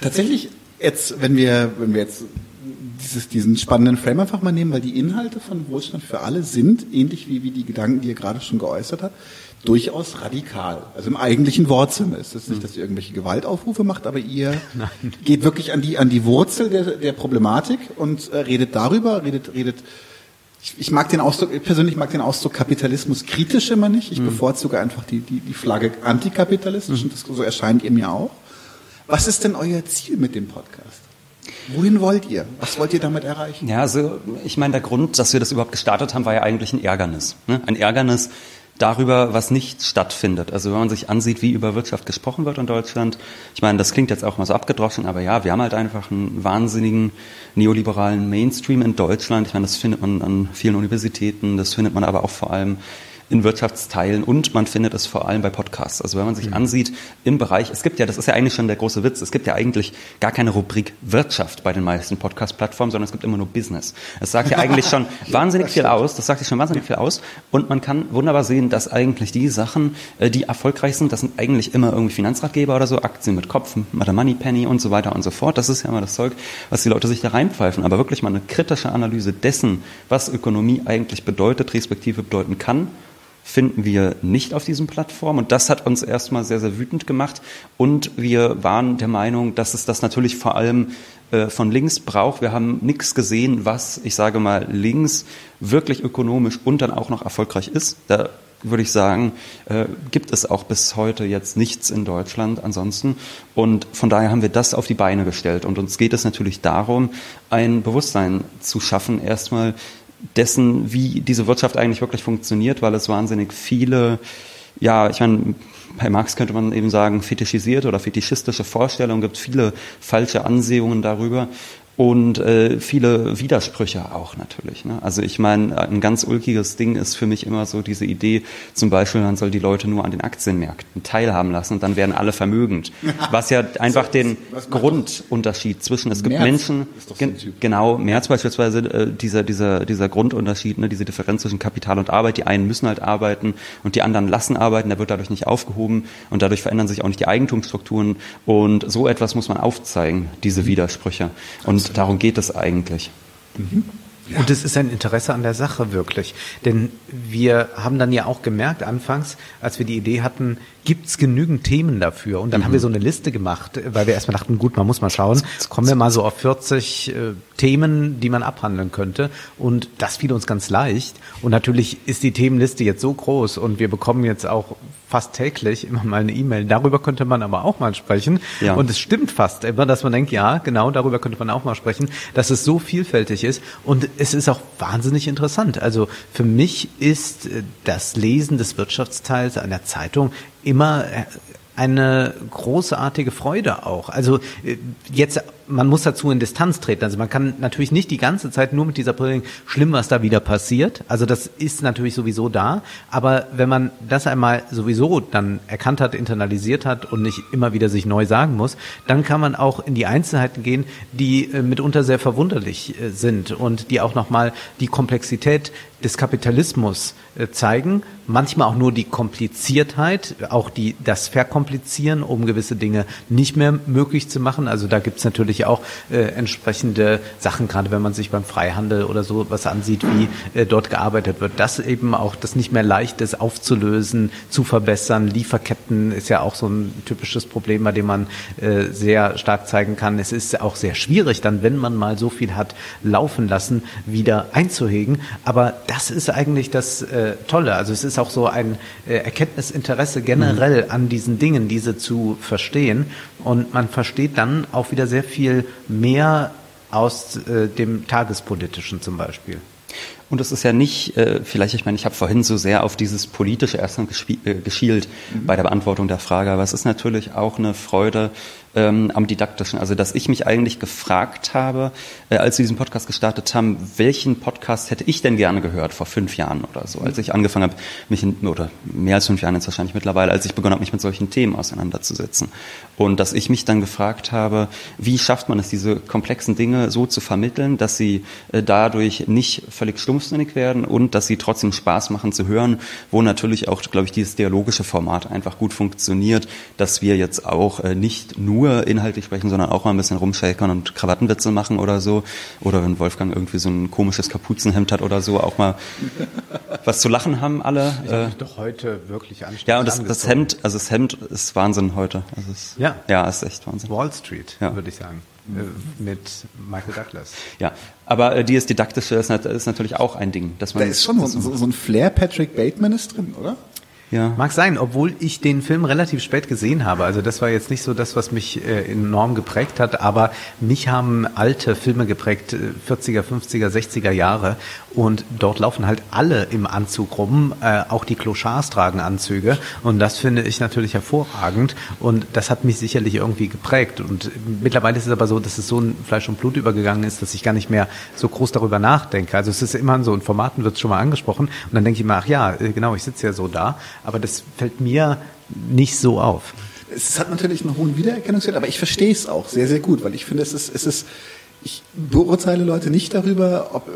Tatsächlich jetzt, wenn wir, wenn wir jetzt dieses, diesen spannenden Frame einfach mal nehmen, weil die Inhalte von Wohlstand für alle sind, ähnlich wie, wie die Gedanken, die ihr gerade schon geäußert habt, durchaus radikal. Also im eigentlichen Wortsinne ist es nicht, dass ihr irgendwelche Gewaltaufrufe macht, aber ihr [LAUGHS] Nein. geht wirklich an die, an die Wurzel der, der Problematik und äh, redet darüber, redet, redet, ich, ich mag den Ausdruck, ich persönlich mag den Ausdruck Kapitalismus kritisch immer nicht. Ich mhm. bevorzuge einfach die, die, die Flagge antikapitalistisch mhm. und das, so erscheint ihr mir auch. Was ist denn euer Ziel mit dem Podcast? Wohin wollt ihr? Was wollt ihr damit erreichen? Ja, also ich meine, der Grund, dass wir das überhaupt gestartet haben, war ja eigentlich ein Ärgernis. Ne? Ein Ärgernis darüber, was nicht stattfindet. Also wenn man sich ansieht, wie über Wirtschaft gesprochen wird in Deutschland, ich meine, das klingt jetzt auch mal so abgedroschen, aber ja, wir haben halt einfach einen wahnsinnigen neoliberalen Mainstream in Deutschland. Ich meine, das findet man an vielen Universitäten, das findet man aber auch vor allem in Wirtschaftsteilen und man findet es vor allem bei Podcasts. Also wenn man sich mhm. ansieht im Bereich, es gibt ja, das ist ja eigentlich schon der große Witz, es gibt ja eigentlich gar keine Rubrik Wirtschaft bei den meisten Podcast-Plattformen, sondern es gibt immer nur Business. Es sagt ja eigentlich schon [LAUGHS] wahnsinnig viel aus, das sagt ja schon wahnsinnig viel aus und man kann wunderbar sehen, dass eigentlich die Sachen, äh, die erfolgreich sind, das sind eigentlich immer irgendwie Finanzratgeber oder so, Aktien mit Kopf, Mother Money Penny und so weiter und so fort. Das ist ja immer das Zeug, was die Leute sich da reinpfeifen. Aber wirklich mal eine kritische Analyse dessen, was Ökonomie eigentlich bedeutet, respektive bedeuten kann, finden wir nicht auf diesen Plattformen. Und das hat uns erstmal sehr, sehr wütend gemacht. Und wir waren der Meinung, dass es das natürlich vor allem äh, von links braucht. Wir haben nichts gesehen, was, ich sage mal, links wirklich ökonomisch und dann auch noch erfolgreich ist. Da würde ich sagen, äh, gibt es auch bis heute jetzt nichts in Deutschland ansonsten. Und von daher haben wir das auf die Beine gestellt. Und uns geht es natürlich darum, ein Bewusstsein zu schaffen, erstmal dessen, wie diese Wirtschaft eigentlich wirklich funktioniert, weil es wahnsinnig viele, ja, ich meine, bei Marx könnte man eben sagen, fetischisierte oder fetischistische Vorstellungen gibt, viele falsche Ansehungen darüber und äh, viele Widersprüche auch natürlich. Ne? Also ich meine, ein ganz ulkiges Ding ist für mich immer so diese Idee, zum Beispiel, man soll die Leute nur an den Aktienmärkten teilhaben lassen und dann werden alle vermögend. [LAUGHS] Was ja einfach so, den Grundunterschied zwischen, es gibt März Menschen, gen, genau, März beispielsweise, äh, dieser, dieser, dieser Grundunterschied, ne, diese Differenz zwischen Kapital und Arbeit, die einen müssen halt arbeiten und die anderen lassen arbeiten, der wird dadurch nicht aufgehoben und dadurch verändern sich auch nicht die Eigentumsstrukturen und so etwas muss man aufzeigen, diese Widersprüche. Und darum geht es eigentlich. Mhm. Ja. Und es ist ein Interesse an der Sache wirklich. Denn wir haben dann ja auch gemerkt, anfangs, als wir die Idee hatten, gibt es genügend Themen dafür? Und dann mhm. haben wir so eine Liste gemacht, weil wir erstmal dachten, gut, man muss mal schauen, kommen wir mal so auf 40 äh, Themen, die man abhandeln könnte. Und das fiel uns ganz leicht. Und natürlich ist die Themenliste jetzt so groß und wir bekommen jetzt auch fast täglich immer mal eine E-Mail. Darüber könnte man aber auch mal sprechen. Ja. Und es stimmt fast immer, dass man denkt, ja, genau, darüber könnte man auch mal sprechen, dass es so vielfältig ist. Und es ist auch wahnsinnig interessant. Also für mich ist äh, das Lesen des Wirtschaftsteils einer Zeitung immer äh, eine großartige Freude auch. Also äh, jetzt man muss dazu in Distanz treten. Also man kann natürlich nicht die ganze Zeit nur mit dieser Brille schlimm, was da wieder passiert. Also das ist natürlich sowieso da. Aber wenn man das einmal sowieso dann erkannt hat, internalisiert hat und nicht immer wieder sich neu sagen muss, dann kann man auch in die Einzelheiten gehen, die äh, mitunter sehr verwunderlich äh, sind und die auch nochmal die Komplexität des Kapitalismus äh, zeigen, manchmal auch nur die Kompliziertheit, auch die, das Verkomplizieren, um gewisse Dinge nicht mehr möglich zu machen. Also da gibt's natürlich auch äh, entsprechende Sachen, gerade wenn man sich beim Freihandel oder so was ansieht, wie äh, dort gearbeitet wird. Das eben auch das nicht mehr leicht ist aufzulösen, zu verbessern. Lieferketten ist ja auch so ein typisches Problem, bei dem man äh, sehr stark zeigen kann. Es ist auch sehr schwierig dann, wenn man mal so viel hat laufen lassen, wieder einzuhegen. Aber das ist eigentlich das äh, Tolle. Also es ist auch so ein äh, Erkenntnisinteresse generell mhm. an diesen Dingen, diese zu verstehen. Und man versteht dann auch wieder sehr viel mehr aus äh, dem Tagespolitischen zum Beispiel. Und es ist ja nicht, äh, vielleicht, ich meine, ich habe vorhin so sehr auf dieses Politische erstmal äh, geschielt mhm. bei der Beantwortung der Frage, aber es ist natürlich auch eine Freude, ähm, am didaktischen. Also dass ich mich eigentlich gefragt habe, äh, als wir diesen Podcast gestartet haben, welchen Podcast hätte ich denn gerne gehört vor fünf Jahren oder so, als ich angefangen habe, mich in, oder mehr als fünf Jahren jetzt wahrscheinlich mittlerweile, als ich begonnen habe, mich mit solchen Themen auseinanderzusetzen. Und dass ich mich dann gefragt habe, wie schafft man es, diese komplexen Dinge so zu vermitteln, dass sie äh, dadurch nicht völlig stumpfsinnig werden und dass sie trotzdem Spaß machen zu hören, wo natürlich auch, glaube ich, dieses dialogische Format einfach gut funktioniert, dass wir jetzt auch äh, nicht nur inhaltlich sprechen, sondern auch mal ein bisschen rumshakern und Krawattenwitze machen oder so. Oder wenn Wolfgang irgendwie so ein komisches Kapuzenhemd hat oder so, auch mal [LAUGHS] was zu lachen haben alle. Ich äh, doch heute wirklich anstrengend. Ja, und das, das, Hemd, also das Hemd ist Wahnsinn heute. Also es, ja. Ja, ist echt Wahnsinn. Wall Street, ja. würde ich sagen. Äh, mit Michael Douglas. Ja, aber äh, dieses Didaktische ist, ist, natürlich auch ein Ding. Dass man da ist schon so, so ein Flair Patrick Bateman ist drin, oder? Ja. Mag sein, obwohl ich den Film relativ spät gesehen habe. Also das war jetzt nicht so das, was mich äh, enorm geprägt hat, aber mich haben alte Filme geprägt, 40er, 50er, 60er Jahre. Und dort laufen halt alle im Anzug rum, äh, auch die Clochards tragen Anzüge. Und das finde ich natürlich hervorragend. Und das hat mich sicherlich irgendwie geprägt. Und mittlerweile ist es aber so, dass es so ein Fleisch und Blut übergegangen ist, dass ich gar nicht mehr so groß darüber nachdenke. Also es ist immer so, in Formaten wird es schon mal angesprochen. Und dann denke ich immer, ach ja, äh, genau, ich sitze ja so da aber das fällt mir nicht so auf. Es hat natürlich einen hohen Wiedererkennungswert, aber ich verstehe es auch sehr, sehr gut, weil ich finde, es ist, es ist, ich beurteile Leute nicht darüber, ob,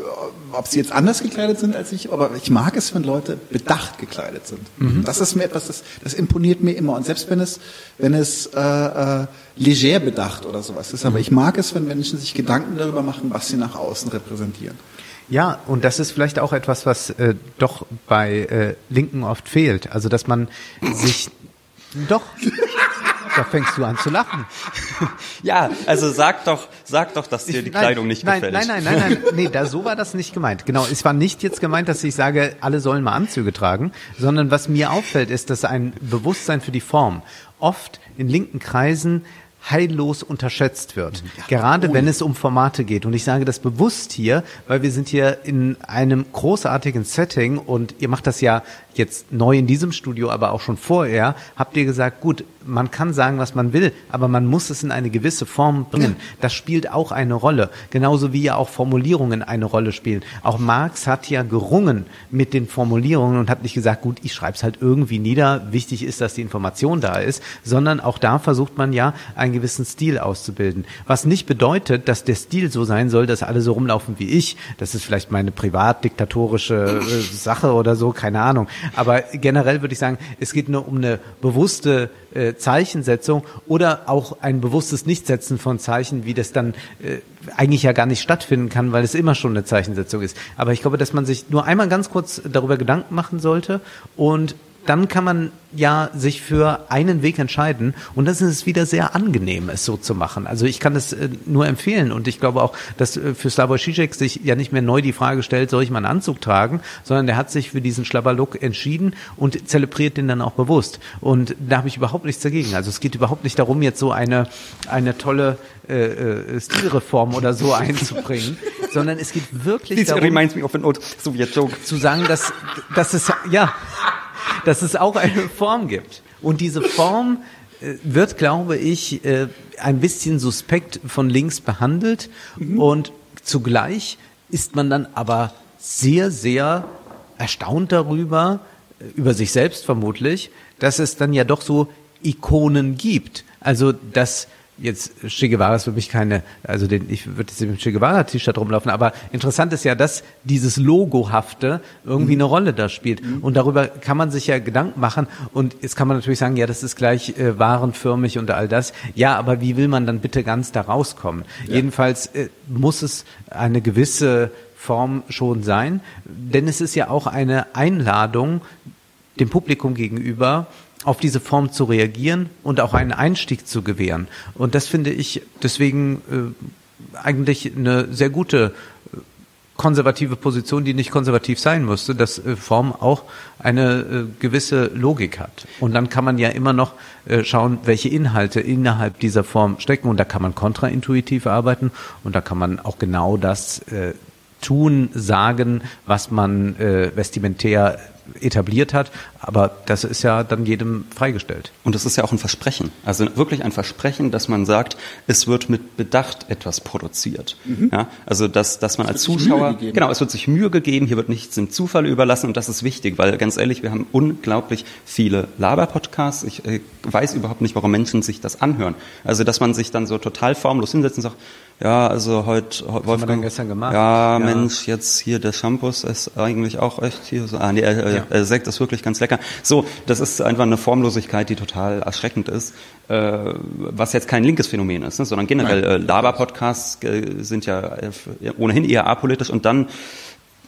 ob sie jetzt anders gekleidet sind als ich, aber ich mag es, wenn Leute bedacht gekleidet sind. Mhm. Das ist mir etwas, das, das imponiert mir immer. Und selbst wenn es, wenn es äh, äh, leger bedacht oder sowas ist, aber ich mag es, wenn Menschen sich Gedanken darüber machen, was sie nach außen repräsentieren. Ja, und das ist vielleicht auch etwas, was äh, doch bei äh, Linken oft fehlt. Also, dass man sich [LAUGHS] doch. Da fängst du an zu lachen. [LAUGHS] Ja, also sag doch, sag doch, dass dir die nein, Kleidung nicht nein, gefällt. Nein, nein, nein, nein, nee, da, so war das nicht gemeint. Genau, es war nicht jetzt gemeint, dass ich sage, alle sollen mal Anzüge tragen, sondern was mir auffällt, ist, dass ein Bewusstsein für die Form oft in linken Kreisen heillos unterschätzt wird. Ja, gerade wenn es um Formate geht. Und ich sage das bewusst hier, weil wir sind hier in einem großartigen Setting und ihr macht das ja jetzt neu in diesem Studio, aber auch schon vorher, habt ihr gesagt, gut, man kann sagen, was man will, aber man muss es in eine gewisse Form bringen. Das spielt auch eine Rolle, genauso wie ja auch Formulierungen eine Rolle spielen. Auch Marx hat ja gerungen mit den Formulierungen und hat nicht gesagt, gut, ich schreibe es halt irgendwie nieder, wichtig ist, dass die Information da ist, sondern auch da versucht man ja, einen gewissen Stil auszubilden. Was nicht bedeutet, dass der Stil so sein soll, dass alle so rumlaufen wie ich. Das ist vielleicht meine privat diktatorische äh, Sache oder so, keine Ahnung. Aber generell würde ich sagen, es geht nur um eine bewusste äh, Zeichensetzung oder auch ein bewusstes Nichtsetzen von Zeichen, wie das dann äh, eigentlich ja gar nicht stattfinden kann, weil es immer schon eine Zeichensetzung ist. Aber ich glaube, dass man sich nur einmal ganz kurz darüber Gedanken machen sollte und dann kann man ja sich für einen Weg entscheiden und das ist es wieder sehr angenehm, es so zu machen. Also ich kann es äh, nur empfehlen und ich glaube auch, dass äh, für Slavoj Žižek sich ja nicht mehr neu die Frage stellt, soll ich mal einen Anzug tragen, sondern der hat sich für diesen Schlabberlook entschieden und zelebriert den dann auch bewusst. Und da habe ich überhaupt nichts dagegen. Also es geht überhaupt nicht darum, jetzt so eine, eine tolle äh, äh, Stilreform oder so einzubringen, [LAUGHS] sondern es geht wirklich This darum, reminds me of an old Soviet joke. zu sagen, dass, dass es, ja, dass es auch eine Form gibt. Und diese Form äh, wird, glaube ich, äh, ein bisschen suspekt von links behandelt mhm. und zugleich ist man dann aber sehr, sehr erstaunt darüber, äh, über sich selbst vermutlich, dass es dann ja doch so Ikonen gibt. Also, dass jetzt Che Guevara ist für mich keine, also den, ich würde jetzt mit dem Che Guevara T-Shirt rumlaufen, aber interessant ist ja, dass dieses Logohafte irgendwie mhm. eine Rolle da spielt. Mhm. Und darüber kann man sich ja Gedanken machen. Und jetzt kann man natürlich sagen, ja, das ist gleich äh, warenförmig und all das. Ja, aber wie will man dann bitte ganz da rauskommen? Ja. Jedenfalls äh, muss es eine gewisse Form schon sein, denn es ist ja auch eine Einladung dem Publikum gegenüber, auf diese Form zu reagieren und auch einen Einstieg zu gewähren. Und das finde ich deswegen äh, eigentlich eine sehr gute äh, konservative Position, die nicht konservativ sein musste, dass äh, Form auch eine äh, gewisse Logik hat. Und dann kann man ja immer noch schauen, welche Inhalte innerhalb dieser Form stecken. Und da kann man kontraintuitiv arbeiten und da kann man auch genau das tun, sagen, was man vestimentär etabliert hat. Aber das ist ja dann jedem freigestellt. Und das ist ja auch ein Versprechen. Also wirklich ein Versprechen, dass man sagt, es wird mit Bedacht etwas produziert. Mhm. Ja, also dass, dass man als Zuschauer, genau, es wird sich Mühe gegeben, hier wird nichts dem Zufall überlassen und das ist wichtig, weil ganz ehrlich, wir haben unglaublich viele Laber-Podcasts. Ich äh, weiß überhaupt nicht, warum Menschen sich das anhören. Also dass man sich dann so total formlos hinsetzt und sagt, ja, also heute Was Wolfgang. Haben wir gestern gemacht? Ja, ja, Mensch, jetzt hier der Shampoo ist eigentlich auch echt hier so. Ah, nee, äh, ja. äh, Sekt ist wirklich ganz lecker. So, das ist einfach eine Formlosigkeit, die total erschreckend ist, äh, was jetzt kein linkes Phänomen ist, ne, sondern generell äh, Laber-Podcasts äh, sind ja äh, ohnehin eher apolitisch und dann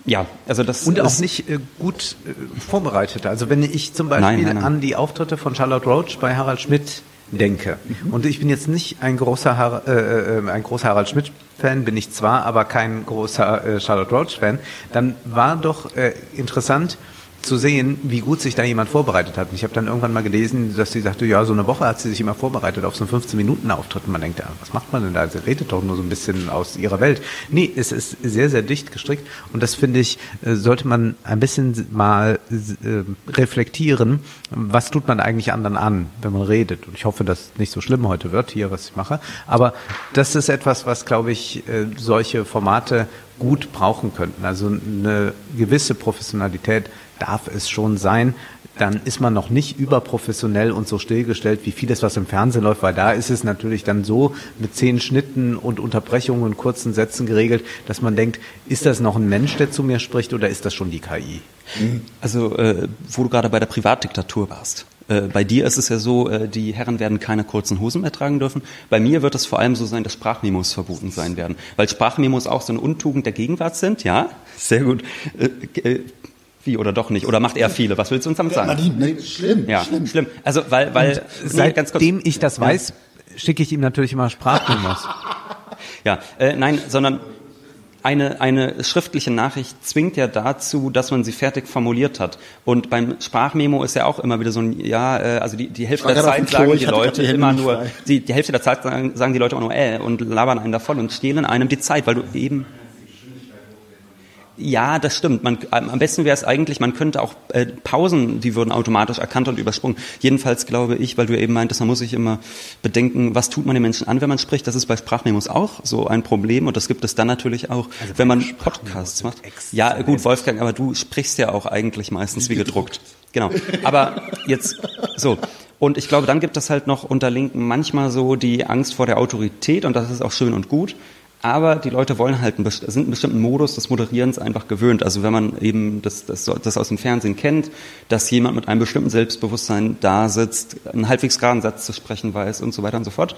ja, also das und auch nicht äh, gut äh, vorbereitet. Also wenn ich zum Beispiel nein, nein, nein. an die Auftritte von Charlotte Roach bei Harald Schmidt denke. Und ich bin jetzt nicht ein großer, Har äh, äh, ein großer Harald Schmidt Fan, bin ich zwar, aber kein großer äh, Charlotte Roach Fan. Dann war doch äh, interessant, zu sehen, wie gut sich da jemand vorbereitet hat. Und ich habe dann irgendwann mal gelesen, dass sie sagte, ja, so eine Woche hat sie sich immer vorbereitet auf so einen 15-Minuten-Auftritt. Und man denkt, ja, was macht man denn da? Sie redet doch nur so ein bisschen aus ihrer Welt. Nee, es ist sehr, sehr dicht gestrickt. Und das finde ich, äh, sollte man ein bisschen mal äh, reflektieren. Was tut man eigentlich anderen an, wenn man redet? Und ich hoffe, dass nicht so schlimm heute wird hier, was ich mache. Aber das ist etwas, was, glaube ich, äh, solche Formate gut brauchen könnten. Also eine gewisse Professionalität darf es schon sein. Dann ist man noch nicht überprofessionell und so stillgestellt wie vieles, was im Fernsehen läuft, weil da ist es natürlich dann so mit zehn Schnitten und Unterbrechungen und kurzen Sätzen geregelt, dass man denkt, ist das noch ein Mensch, der zu mir spricht oder ist das schon die KI? Also, äh, wo du gerade bei der Privatdiktatur warst. Äh, bei dir ist es ja so, äh, die Herren werden keine kurzen Hosen mehr tragen dürfen. Bei mir wird es vor allem so sein, dass Sprachmemos verboten sein werden. Weil Sprachmemos auch so eine Untugend der Gegenwart sind, ja? Sehr gut. Äh, wie oder doch nicht? Oder macht er viele? Was willst du uns damit sagen? Ja, nee, schlimm, ja, schlimm. schlimm. Also, weil, weil, nee, seitdem ich das weiß, schicke ich ihm natürlich immer Sprachmemos. [LAUGHS] ja, äh, nein, sondern eine, eine schriftliche Nachricht zwingt ja dazu, dass man sie fertig formuliert hat. Und beim Sprachmemo ist ja auch immer wieder so ein, ja, äh, also die, die Hälfte der Zeit sagen die Leute die immer nur, die, die Hälfte der Zeit sagen, sagen die Leute auch nur äh und labern einen davon und stehlen einem die Zeit, weil du eben ja, das stimmt. Man, am besten wäre es eigentlich, man könnte auch äh, Pausen, die würden automatisch erkannt und übersprungen. Jedenfalls glaube ich, weil du eben meintest, man muss sich immer bedenken, was tut man den Menschen an, wenn man spricht. Das ist bei Sprachmemos auch so ein Problem und das gibt es dann natürlich auch, also wenn man Podcasts macht. Ja, gut, Wolfgang, aber du sprichst ja auch eigentlich meistens wie gedruckt. Genau. Aber jetzt so. Und ich glaube, dann gibt es halt noch unter Linken manchmal so die Angst vor der Autorität und das ist auch schön und gut. Aber die Leute wollen halt einen, sind einen bestimmten Modus des Moderierens einfach gewöhnt. Also wenn man eben das, das, das aus dem Fernsehen kennt, dass jemand mit einem bestimmten Selbstbewusstsein da sitzt, einen halbwegs geraden Satz zu sprechen weiß und so weiter und so fort,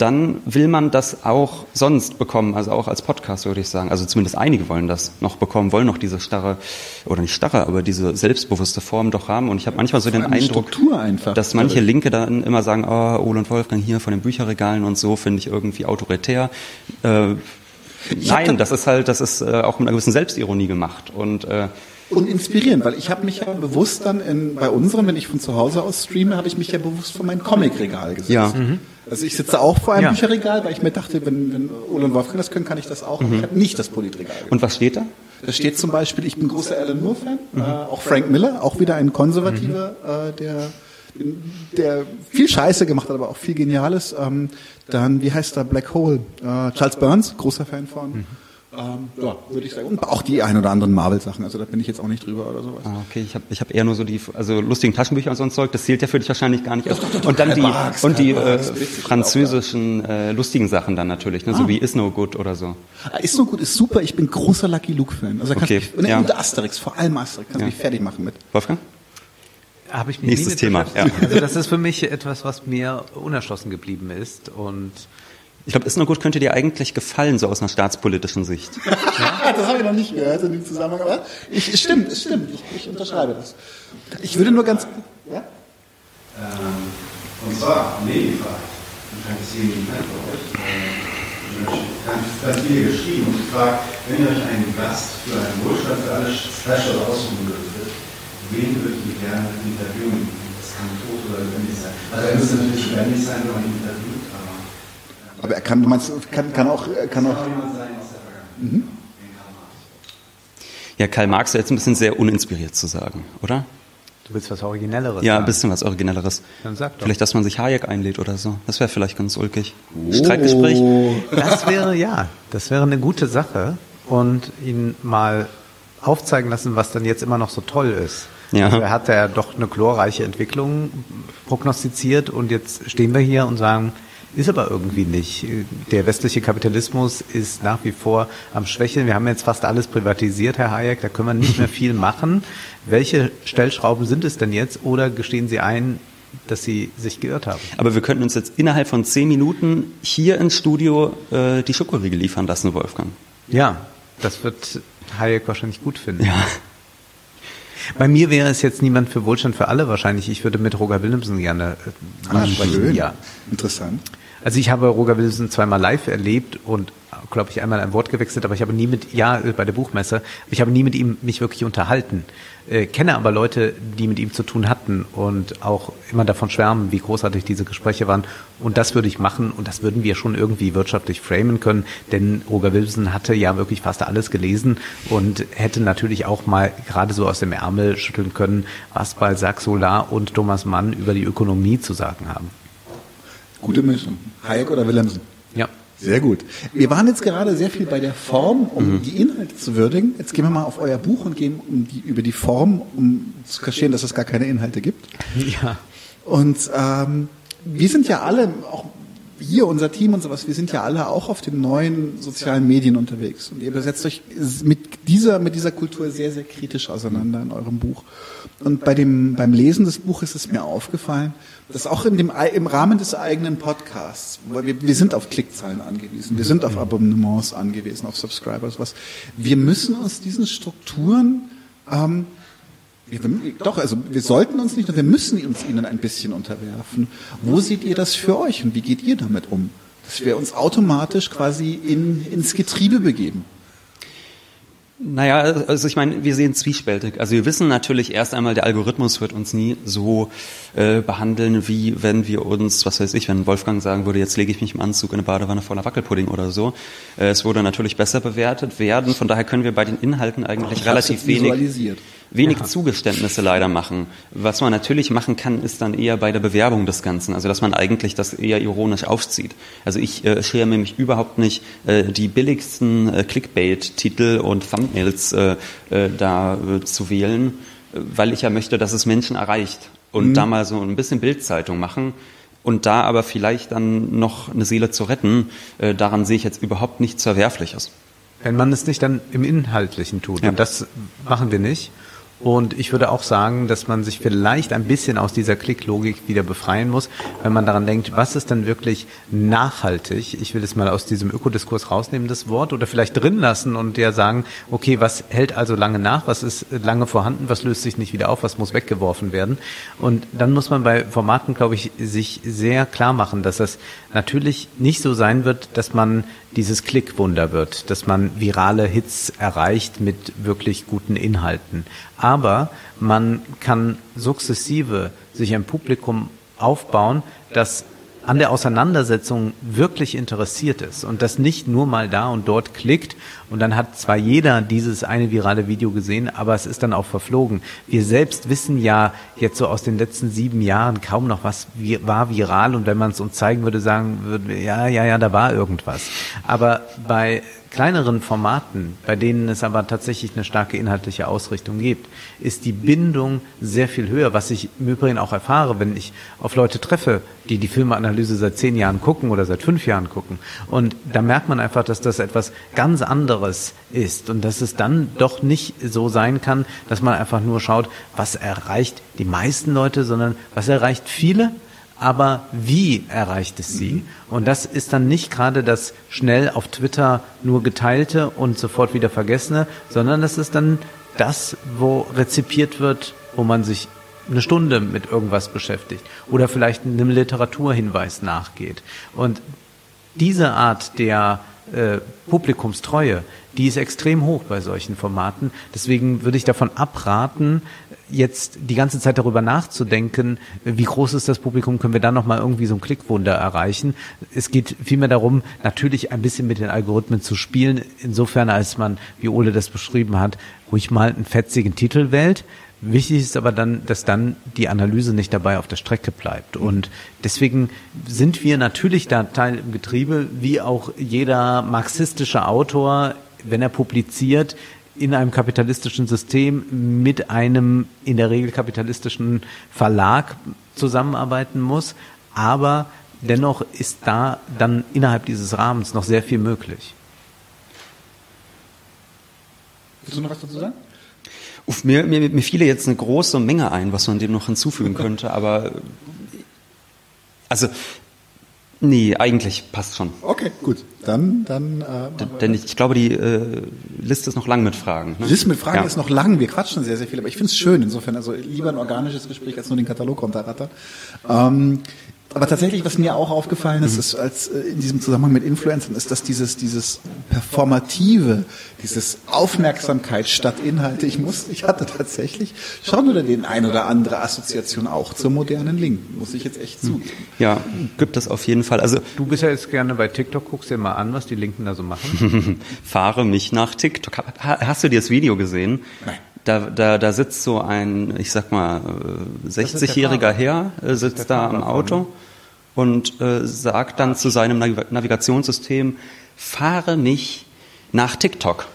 dann will man das auch sonst bekommen, also auch als Podcast würde ich sagen. Also zumindest einige wollen das noch bekommen, wollen noch diese starre, oder nicht starre, aber diese selbstbewusste Form doch haben. Und ich habe manchmal so den Eindruck, dass manche Linke dann immer sagen, oh, Ole und Wolfgang hier von den Bücherregalen und so finde ich irgendwie autoritär. Äh, nein, das ist halt, das ist äh, auch mit einer gewissen Selbstironie gemacht. Und äh, und inspirieren, weil ich habe mich ja bewusst dann in, bei unseren, wenn ich von zu Hause aus streame, habe ich mich ja bewusst vor mein Comicregal gesetzt. Ja. Mhm. Also ich sitze auch vor einem ja. Bücherregal, weil ich mir dachte, wenn, wenn Ole und Wolfgang das können, kann ich das auch. Mhm. Ich habe nicht das Politregal. Gemacht. Und was steht da? Da steht zum Beispiel, ich bin großer Alan Moore-Fan, mhm. äh, auch Frank Miller, auch wieder ein Konservativer, mhm. äh, der der viel Scheiße gemacht hat, aber auch viel Geniales. Ähm, dann, wie heißt der Black Hole? Äh, Charles Burns, großer Fan von. Ähm, ja, würde ich sagen. Und auch die ein oder anderen Marvel-Sachen. Also da bin ich jetzt auch nicht drüber oder sowas. Ah, okay, ich habe ich hab eher nur so die also lustigen Taschenbücher und so ein Zeug. Das zählt ja für dich wahrscheinlich gar nicht. Doch, doch, doch, und dann die Marx, und die äh, französischen äh, lustigen Sachen dann natürlich, ne? so ah. wie Is No Good oder so. Ah, Is No Good ist super. Ich bin großer Lucky Luke-Fan. Also okay, mich, ja. und Asterix, vor allem Asterix, kannst ja. mich fertig machen mit. Wolfgang? Habe ich mich Nächstes Thema. Ja. Also das ist für mich etwas, was mir unerschlossen geblieben ist und ich glaube, ist nur gut, könnte dir eigentlich gefallen, so aus einer staatspolitischen Sicht. ja, [LAUGHS] das habe ich noch nicht gehört in dem Zusammenhang, aber ich, es stimmt, es stimmt, ich, ich unterschreibe das. Ich würde nur ganz... Ja? Ähm, und zwar, Nebenfrage, wahrscheinlich sehen die nicht bei euch, ganz, ganz viele geschrieben und gefragt, wenn ihr euch einen Gast für einen Wohlstand für alle Special aussuchen würdet, wen würdet ihr gerne interviewen? Das kann tot oder lebendig sein. Also er müsste natürlich lebendig sein, wenn man ihn interviewt, aber er kann, du meinst, kann, kann auch, kann auch. Mhm. Ja, Karl Marx ist jetzt ein bisschen sehr uninspiriert zu sagen, oder? Du willst was Originelleres? Ja, ein bisschen was Originelleres. Dann sag doch. Vielleicht, dass man sich Hayek einlädt oder so. Das wäre vielleicht ganz ulkig. Oh. Streitgespräch? Das wäre, ja, das wäre eine gute Sache. Und ihn mal aufzeigen lassen, was dann jetzt immer noch so toll ist. Ja. Also er hat ja doch eine chlorreiche Entwicklung prognostiziert und jetzt stehen wir hier und sagen, ist aber irgendwie nicht. Der westliche Kapitalismus ist nach wie vor am Schwächeln. Wir haben jetzt fast alles privatisiert, Herr Hayek, da können wir nicht mehr viel machen. Welche Stellschrauben sind es denn jetzt oder gestehen Sie ein, dass Sie sich geirrt haben? Aber wir könnten uns jetzt innerhalb von zehn Minuten hier ins Studio äh, die Schokoriegel liefern lassen, Wolfgang. Ja, das wird Hayek wahrscheinlich gut finden. Ja. Bei mir wäre es jetzt niemand für Wohlstand für alle wahrscheinlich. Ich würde mit Roger Willemsen gerne äh, ah, sprechen. Ja. Interessant. Also ich habe Roger Wilson zweimal live erlebt und glaube ich einmal ein Wort gewechselt, aber ich habe nie mit ja bei der Buchmesse, ich habe nie mit ihm mich wirklich unterhalten. Äh, kenne aber Leute, die mit ihm zu tun hatten und auch immer davon schwärmen, wie großartig diese Gespräche waren. Und das würde ich machen und das würden wir schon irgendwie wirtschaftlich framen können, denn Roger Wilson hatte ja wirklich fast alles gelesen und hätte natürlich auch mal gerade so aus dem Ärmel schütteln können, was Balzac, Solar und Thomas Mann über die Ökonomie zu sagen haben. Gute Mischung. Hayek oder Willemsen? Ja. Sehr gut. Wir waren jetzt gerade sehr viel bei der Form, um mhm. die Inhalte zu würdigen. Jetzt gehen wir mal auf euer Buch und gehen um die, über die Form, um zu kaschieren, dass es gar keine Inhalte gibt. Ja. Und ähm, wir sind ja alle, auch hier unser Team und sowas, wir sind ja alle auch auf den neuen sozialen Medien unterwegs. Und ihr besetzt euch mit dieser, mit dieser Kultur sehr, sehr kritisch auseinander in eurem Buch. Und bei dem, beim Lesen des Buches ist mir aufgefallen, dass auch in dem, im Rahmen des eigenen Podcasts, weil wir, wir sind auf Klickzahlen angewiesen, wir sind auf Abonnements angewiesen, auf Subscribers, was, wir müssen uns diesen Strukturen, ähm, wir, doch, also wir sollten uns nicht, wir müssen uns ihnen ein bisschen unterwerfen. Wo seht ihr das für euch und wie geht ihr damit um? Dass wir uns automatisch quasi in, ins Getriebe begeben. Naja, also ich meine, wir sehen zwiespältig. Also wir wissen natürlich erst einmal, der Algorithmus wird uns nie so äh, behandeln, wie wenn wir uns, was weiß ich, wenn Wolfgang sagen würde, jetzt lege ich mich im Anzug in eine Badewanne voller Wackelpudding oder so. Äh, es würde natürlich besser bewertet werden. Von daher können wir bei den Inhalten eigentlich relativ wenig wenig ja. Zugeständnisse leider machen. Was man natürlich machen kann, ist dann eher bei der Bewerbung des Ganzen, also dass man eigentlich das eher ironisch aufzieht. Also ich äh, schäme mich überhaupt nicht, äh, die billigsten äh, Clickbait-Titel und Thumbnails äh, äh, da äh, zu wählen, weil ich ja möchte, dass es Menschen erreicht und mhm. da mal so ein bisschen Bildzeitung machen. Und da aber vielleicht dann noch eine Seele zu retten, daran sehe ich jetzt überhaupt nichts Verwerfliches. Wenn man es nicht dann im Inhaltlichen tut, ja. und das machen wir nicht, und ich würde auch sagen, dass man sich vielleicht ein bisschen aus dieser Klicklogik wieder befreien muss, wenn man daran denkt, was ist denn wirklich nachhaltig? Ich will es mal aus diesem Ökodiskurs rausnehmen, das Wort, oder vielleicht drin lassen und ja sagen, okay, was hält also lange nach? Was ist lange vorhanden? Was löst sich nicht wieder auf? Was muss weggeworfen werden? Und dann muss man bei Formaten, glaube ich, sich sehr klar machen, dass das natürlich nicht so sein wird, dass man dieses Klickwunder wird, dass man virale Hits erreicht mit wirklich guten Inhalten. Aber man kann sukzessive sich ein Publikum aufbauen, das an der Auseinandersetzung wirklich interessiert ist und das nicht nur mal da und dort klickt und dann hat zwar jeder dieses eine virale Video gesehen, aber es ist dann auch verflogen. Wir selbst wissen ja jetzt so aus den letzten sieben Jahren kaum noch, was war viral und wenn man es uns zeigen würde, sagen würde, ja, ja, ja, da war irgendwas. Aber bei kleineren Formaten, bei denen es aber tatsächlich eine starke inhaltliche Ausrichtung gibt, ist die Bindung sehr viel höher, was ich im Übrigen auch erfahre, wenn ich auf Leute treffe, die die Filmeanalyse seit zehn Jahren gucken oder seit fünf Jahren gucken. Und da merkt man einfach, dass das etwas ganz anderes ist und dass es dann doch nicht so sein kann, dass man einfach nur schaut, was erreicht die meisten Leute, sondern was erreicht viele aber wie erreicht es sie? Und das ist dann nicht gerade das schnell auf Twitter nur geteilte und sofort wieder vergessene, sondern das ist dann das, wo rezipiert wird, wo man sich eine Stunde mit irgendwas beschäftigt oder vielleicht einem Literaturhinweis nachgeht. Und diese Art der äh, Publikumstreue, die ist extrem hoch bei solchen Formaten. Deswegen würde ich davon abraten, jetzt die ganze Zeit darüber nachzudenken, wie groß ist das Publikum, können wir da nochmal irgendwie so ein Klickwunder erreichen. Es geht vielmehr darum, natürlich ein bisschen mit den Algorithmen zu spielen, insofern als man, wie Ole das beschrieben hat, ruhig mal einen fetzigen Titel wählt. Wichtig ist aber dann, dass dann die Analyse nicht dabei auf der Strecke bleibt. Und deswegen sind wir natürlich da Teil im Getriebe, wie auch jeder marxistische Autor, wenn er publiziert, in einem kapitalistischen System mit einem in der Regel kapitalistischen Verlag zusammenarbeiten muss. Aber dennoch ist da dann innerhalb dieses Rahmens noch sehr viel möglich. Willst du noch was dazu sagen? Uff, mir, mir, mir fiele jetzt eine große Menge ein, was man dem noch hinzufügen könnte, aber also Nee, eigentlich passt schon. Okay, gut. Dann, dann. Äh, Denn ich, ich, glaube, die äh, Liste ist noch lang mit Fragen. Ne? Die Liste mit Fragen ja. ist noch lang. Wir quatschen sehr, sehr viel, aber ich finde es schön. Insofern, also lieber ein organisches Gespräch als nur den Katalog runterrattern. Ähm, aber tatsächlich, was mir auch aufgefallen ist, mhm. ist als äh, in diesem Zusammenhang mit Influencern, ist, dass dieses dieses performative, dieses Aufmerksamkeit statt Inhalte. Ich muss, ich hatte tatsächlich schon oder den ein oder andere Assoziation auch zur modernen Linken, muss ich jetzt echt zugeben. Ja, gibt es auf jeden Fall. Also du bist ja jetzt gerne bei TikTok, guckst dir mal an, was die Linken da so machen. [LAUGHS] Fahre mich nach TikTok. Hast du dir das Video gesehen? Nein. Da, da, da sitzt so ein, ich sag mal, 60-jähriger äh, Herr, äh, sitzt da am Auto und äh, sagt dann zu seinem Navigationssystem, fahre mich nach TikTok.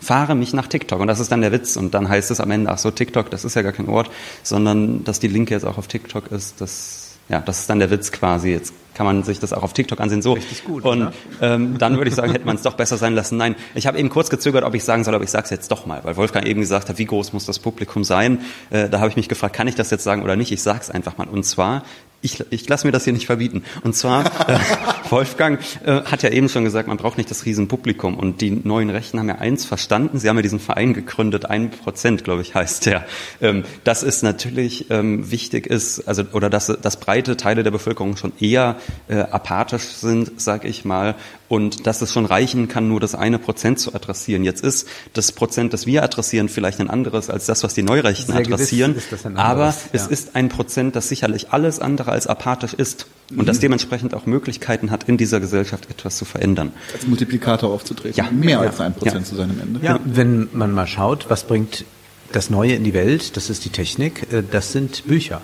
Fahre mich nach TikTok. Und das ist dann der Witz. Und dann heißt es am Ende, ach so, TikTok, das ist ja gar kein Ort, sondern dass die Linke jetzt auch auf TikTok ist, das ja, das ist dann der Witz quasi. Jetzt kann man sich das auch auf TikTok ansehen. So. Richtig gut. Und ähm, dann würde ich sagen, hätte man es doch besser sein lassen. Nein, ich habe eben kurz gezögert, ob ich sagen soll, aber ich sage es jetzt doch mal, weil Wolfgang eben gesagt hat, wie groß muss das Publikum sein. Äh, da habe ich mich gefragt, kann ich das jetzt sagen oder nicht? Ich sage es einfach mal. Und zwar ich, ich lasse mir das hier nicht verbieten. Und zwar, äh, [LAUGHS] Wolfgang äh, hat ja eben schon gesagt, man braucht nicht das Riesenpublikum. Und die neuen Rechten haben ja eins verstanden. Sie haben ja diesen Verein gegründet, ein Prozent, glaube ich, heißt der. Ähm, dass es natürlich ähm, wichtig ist, also oder dass, dass breite Teile der Bevölkerung schon eher äh, apathisch sind, sag ich mal, und dass es schon reichen kann, nur das eine Prozent zu adressieren. Jetzt ist das Prozent, das wir adressieren, vielleicht ein anderes als das, was die Neurechten Sehr adressieren. aber es ja. ist ein Prozent, das sicherlich alles andere als apathisch ist und mhm. das dementsprechend auch Möglichkeiten hat, in dieser Gesellschaft etwas zu verändern. Als Multiplikator aufzutreten. Ja. Mehr als ein Prozent ja. zu sein am Ende. Ja, wenn man mal schaut, was bringt das Neue in die Welt, das ist die Technik, äh, das sind Bücher.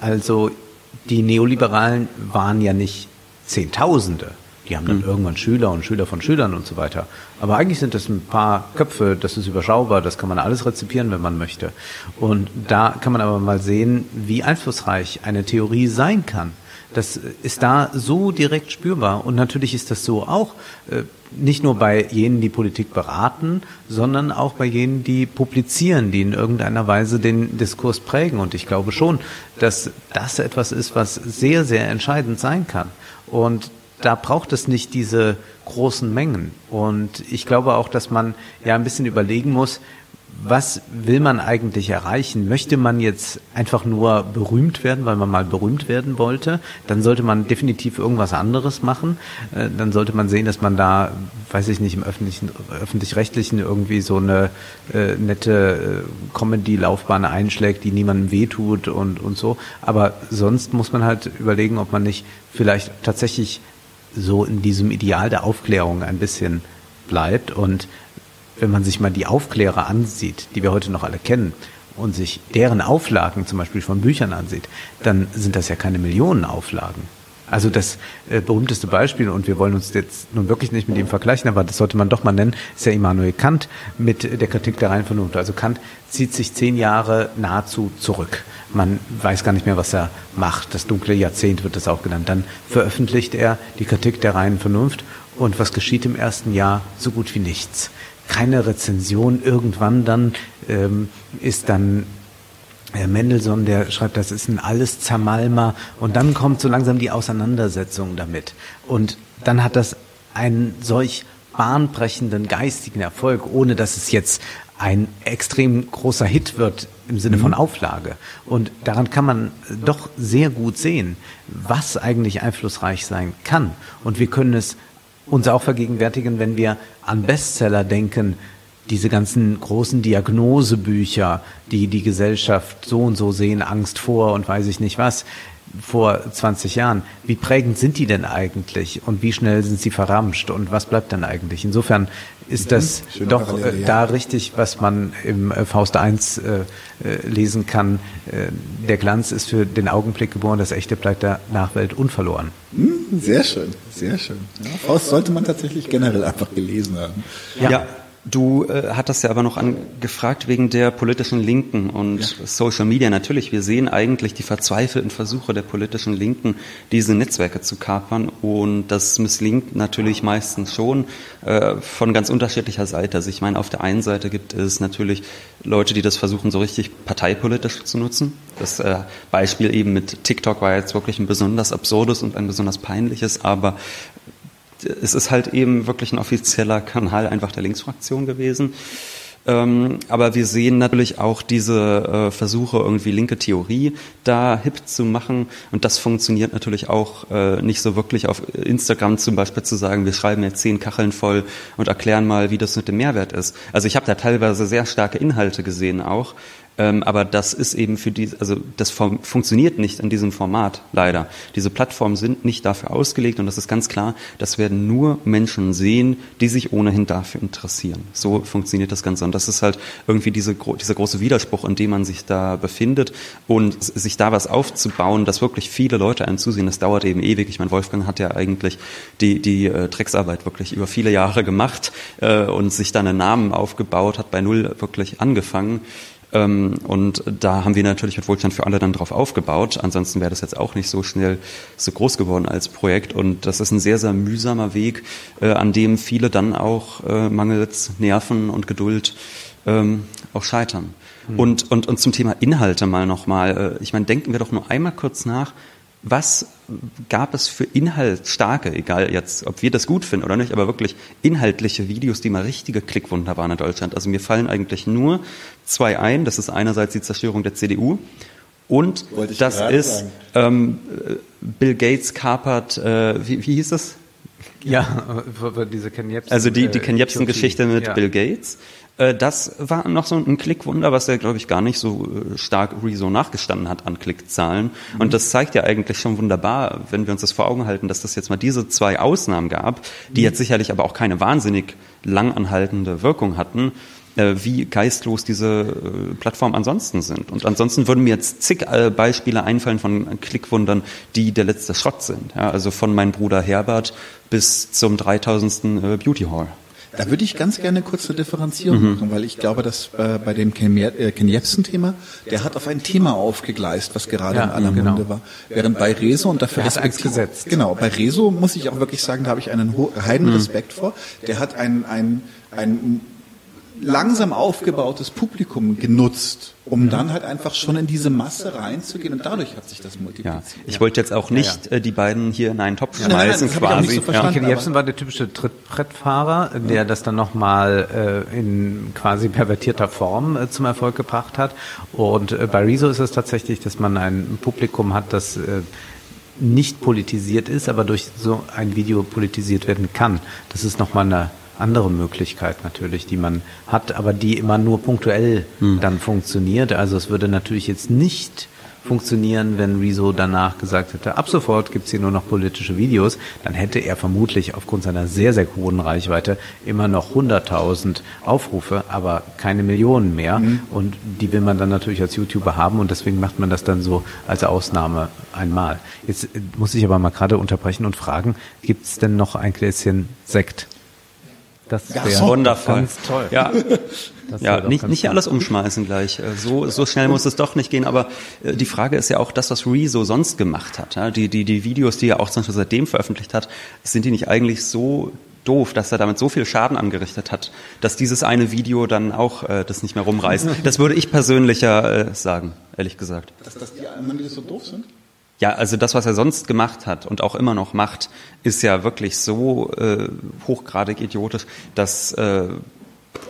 Also die Neoliberalen waren ja nicht Zehntausende die haben dann mhm. irgendwann Schüler und Schüler von Schülern und so weiter. Aber eigentlich sind das ein paar Köpfe, das ist überschaubar, das kann man alles rezipieren, wenn man möchte. Und da kann man aber mal sehen, wie einflussreich eine Theorie sein kann. Das ist da so direkt spürbar. Und natürlich ist das so auch äh, nicht nur bei jenen, die Politik beraten, sondern auch bei jenen, die publizieren, die in irgendeiner Weise den Diskurs prägen. Und ich glaube schon, dass das etwas ist, was sehr, sehr entscheidend sein kann. Und da braucht es nicht diese großen Mengen. Und ich glaube auch, dass man ja ein bisschen überlegen muss, was will man eigentlich erreichen? Möchte man jetzt einfach nur berühmt werden, weil man mal berühmt werden wollte? Dann sollte man definitiv irgendwas anderes machen. Äh, dann sollte man sehen, dass man da, weiß ich nicht, im öffentlichen, öffentlich-rechtlichen irgendwie so eine äh, nette äh, Comedy-Laufbahn einschlägt, die niemandem wehtut und, und so. Aber sonst muss man halt überlegen, ob man nicht vielleicht tatsächlich so in diesem Ideal der Aufklärung ein bisschen bleibt und wenn man sich mal die Aufklärer ansieht, die wir heute noch alle kennen, und sich deren Auflagen zum Beispiel von Büchern ansieht, dann sind das ja keine Millionenauflagen. Also das äh, berühmteste Beispiel, und wir wollen uns jetzt nun wirklich nicht mit ihm vergleichen, aber das sollte man doch mal nennen, ist ja Immanuel Kant mit der Kritik der reinen Vernunft. Also Kant zieht sich zehn Jahre nahezu zurück. Man weiß gar nicht mehr, was er macht. Das dunkle Jahrzehnt wird das auch genannt. Dann veröffentlicht er die Kritik der reinen Vernunft. Und was geschieht im ersten Jahr? So gut wie nichts keine Rezension. Irgendwann dann ähm, ist dann Herr Mendelssohn, der schreibt, das ist ein alles Zermalmer und dann kommt so langsam die Auseinandersetzung damit. Und dann hat das einen solch bahnbrechenden geistigen Erfolg, ohne dass es jetzt ein extrem großer Hit wird im Sinne von mhm. Auflage. Und daran kann man doch sehr gut sehen, was eigentlich einflussreich sein kann. Und wir können es uns auch vergegenwärtigen, wenn wir an Bestseller denken, diese ganzen großen Diagnosebücher, die die Gesellschaft so und so sehen, Angst vor und weiß ich nicht was, vor 20 Jahren. Wie prägend sind die denn eigentlich und wie schnell sind sie verramscht und was bleibt dann eigentlich? Insofern ist das Schöne doch äh, Parallele, ja. da richtig, was man im äh, Faust 1 äh, äh, lesen kann. Äh, der Glanz ist für den Augenblick geboren, das Echte bleibt der Nachwelt unverloren. Hm, sehr schön, sehr schön. Ja, Faust sollte man tatsächlich generell einfach gelesen haben. ja. ja. Du äh, hattest ja aber noch angefragt wegen der politischen Linken und ja. Social Media. Natürlich, wir sehen eigentlich die verzweifelten Versuche der politischen Linken, diese Netzwerke zu kapern und das misslingt natürlich meistens schon äh, von ganz unterschiedlicher Seite. Also ich meine, auf der einen Seite gibt es natürlich Leute, die das versuchen, so richtig parteipolitisch zu nutzen. Das äh, Beispiel eben mit TikTok war jetzt wirklich ein besonders absurdes und ein besonders peinliches, aber es ist halt eben wirklich ein offizieller Kanal einfach der Linksfraktion gewesen. Ähm, aber wir sehen natürlich auch diese äh, Versuche, irgendwie linke Theorie da hip zu machen. Und das funktioniert natürlich auch äh, nicht so wirklich auf Instagram zum Beispiel zu sagen, wir schreiben jetzt zehn Kacheln voll und erklären mal, wie das mit dem Mehrwert ist. Also ich habe da teilweise sehr starke Inhalte gesehen auch, ähm, aber das ist eben für die, also das funktioniert nicht in diesem Format, leider. Diese Plattformen sind nicht dafür ausgelegt und das ist ganz klar, das werden nur Menschen sehen, die sich ohnehin dafür interessieren. So funktioniert das Ganze. Und das ist halt irgendwie diese, dieser große Widerspruch, in dem man sich da befindet und sich da was aufzubauen, dass wirklich viele Leute einem zusehen, das dauert eben ewig. Ich meine, Wolfgang hat ja eigentlich die, die äh, Drecksarbeit wirklich über viele Jahre gemacht äh, und sich dann einen Namen aufgebaut, hat bei Null wirklich angefangen. Ähm, und da haben wir natürlich mit Wohlstand für alle dann drauf aufgebaut. Ansonsten wäre das jetzt auch nicht so schnell so groß geworden als Projekt. Und das ist ein sehr, sehr mühsamer Weg, äh, an dem viele dann auch äh, mangels Nerven und Geduld ähm, auch scheitern. Mhm. Und, und, und zum Thema Inhalte mal nochmal. Äh, ich meine, denken wir doch nur einmal kurz nach, was gab es für inhaltsstarke, egal jetzt, ob wir das gut finden oder nicht, aber wirklich inhaltliche Videos, die mal richtige Klickwunder waren in Deutschland. Also mir fallen eigentlich nur zwei ein. Das ist einerseits die Zerstörung der CDU und das ist ähm, Bill Gates kapert, äh, wie, wie hieß das? Ja, [LAUGHS] diese Ken Jebsen. Also die, die Ken Jebsen-Geschichte mit ja. Bill Gates. Äh, das war noch so ein Klickwunder, was er, glaube ich, gar nicht so äh, stark Rezo nachgestanden hat an Klickzahlen. Mhm. Und das zeigt ja eigentlich schon wunderbar, wenn wir uns das vor Augen halten, dass das jetzt mal diese zwei Ausnahmen gab, die mhm. jetzt sicherlich aber auch keine wahnsinnig langanhaltende Wirkung hatten äh, wie geistlos diese Plattformen ansonsten sind. Und ansonsten würden mir jetzt zig Beispiele einfallen von Klickwundern, die der letzte Schrott sind. Ja, also von meinem Bruder Herbert bis zum 3000. Beauty Hall. Da würde ich ganz gerne kurz eine Differenzierung mhm. machen, weil ich glaube, dass äh, bei dem Ken, äh, Ken Jebsen-Thema, der hat auf ein Thema aufgegleist, was gerade ja, in aller genau. Munde war. Während bei Rezo, und dafür hat eins gesetzt. Genau, bei Rezo muss ich auch wirklich sagen, da habe ich einen heiden Respekt mhm. vor. Der hat ein, ein, ein langsam aufgebautes Publikum genutzt, um dann halt einfach schon in diese Masse reinzugehen und dadurch hat sich das multipliziert. Ja. Ich wollte jetzt auch nicht Ja, äh, die beiden hier in einen Topf Nein, nein, nein, schmeißen nicht quasi. so aber- Jebsen war der typische Trittbrettfahrer, der das dann nochmal äh, in quasi pervertierter Form äh, zum Erfolg gebracht hat. Und äh, bei Rezo ist es tatsächlich, dass man ein Publikum hat, das äh, nicht politisiert ist, aber durch so ein Video politisiert werden kann. Das ist nochmal eine andere Möglichkeit natürlich, die man hat, aber die immer nur punktuell dann funktioniert. Also es würde natürlich jetzt nicht funktionieren, wenn Rezo danach gesagt hätte, ab sofort gibt's hier nur noch politische Videos, dann hätte er vermutlich aufgrund seiner sehr, sehr hohen Reichweite immer noch 100.000 Aufrufe, aber keine Millionen mehr. Und die will man dann natürlich als YouTuber haben und deswegen macht man das dann so als Ausnahme einmal. Jetzt äh, muss ich aber mal gerade unterbrechen und fragen, gibt's denn noch ein Gläschen Sekt? Das Ja, wäre. Wundervoll. ganz toll. Ja, Das ja nicht, nicht alles umschmeißen gleich. Äh, So, so schnell muss es doch nicht gehen. Aber äh, die Frage ist ja auch das, was Rezo sonst gemacht hat. Die, die, die Videos, die er auch zum Beispiel seitdem veröffentlicht hat, sind die nicht eigentlich so doof, dass er damit so viel Schaden angerichtet hat, dass dieses eine Video dann auch äh, das nicht mehr rumreißt. Das würde ich persönlicher äh, sagen, ehrlich gesagt. Dass, dass die anderen Videos so doof sind? Ja, also das, was er sonst gemacht hat und auch immer noch macht, ist ja wirklich so äh, hochgradig idiotisch, dass äh,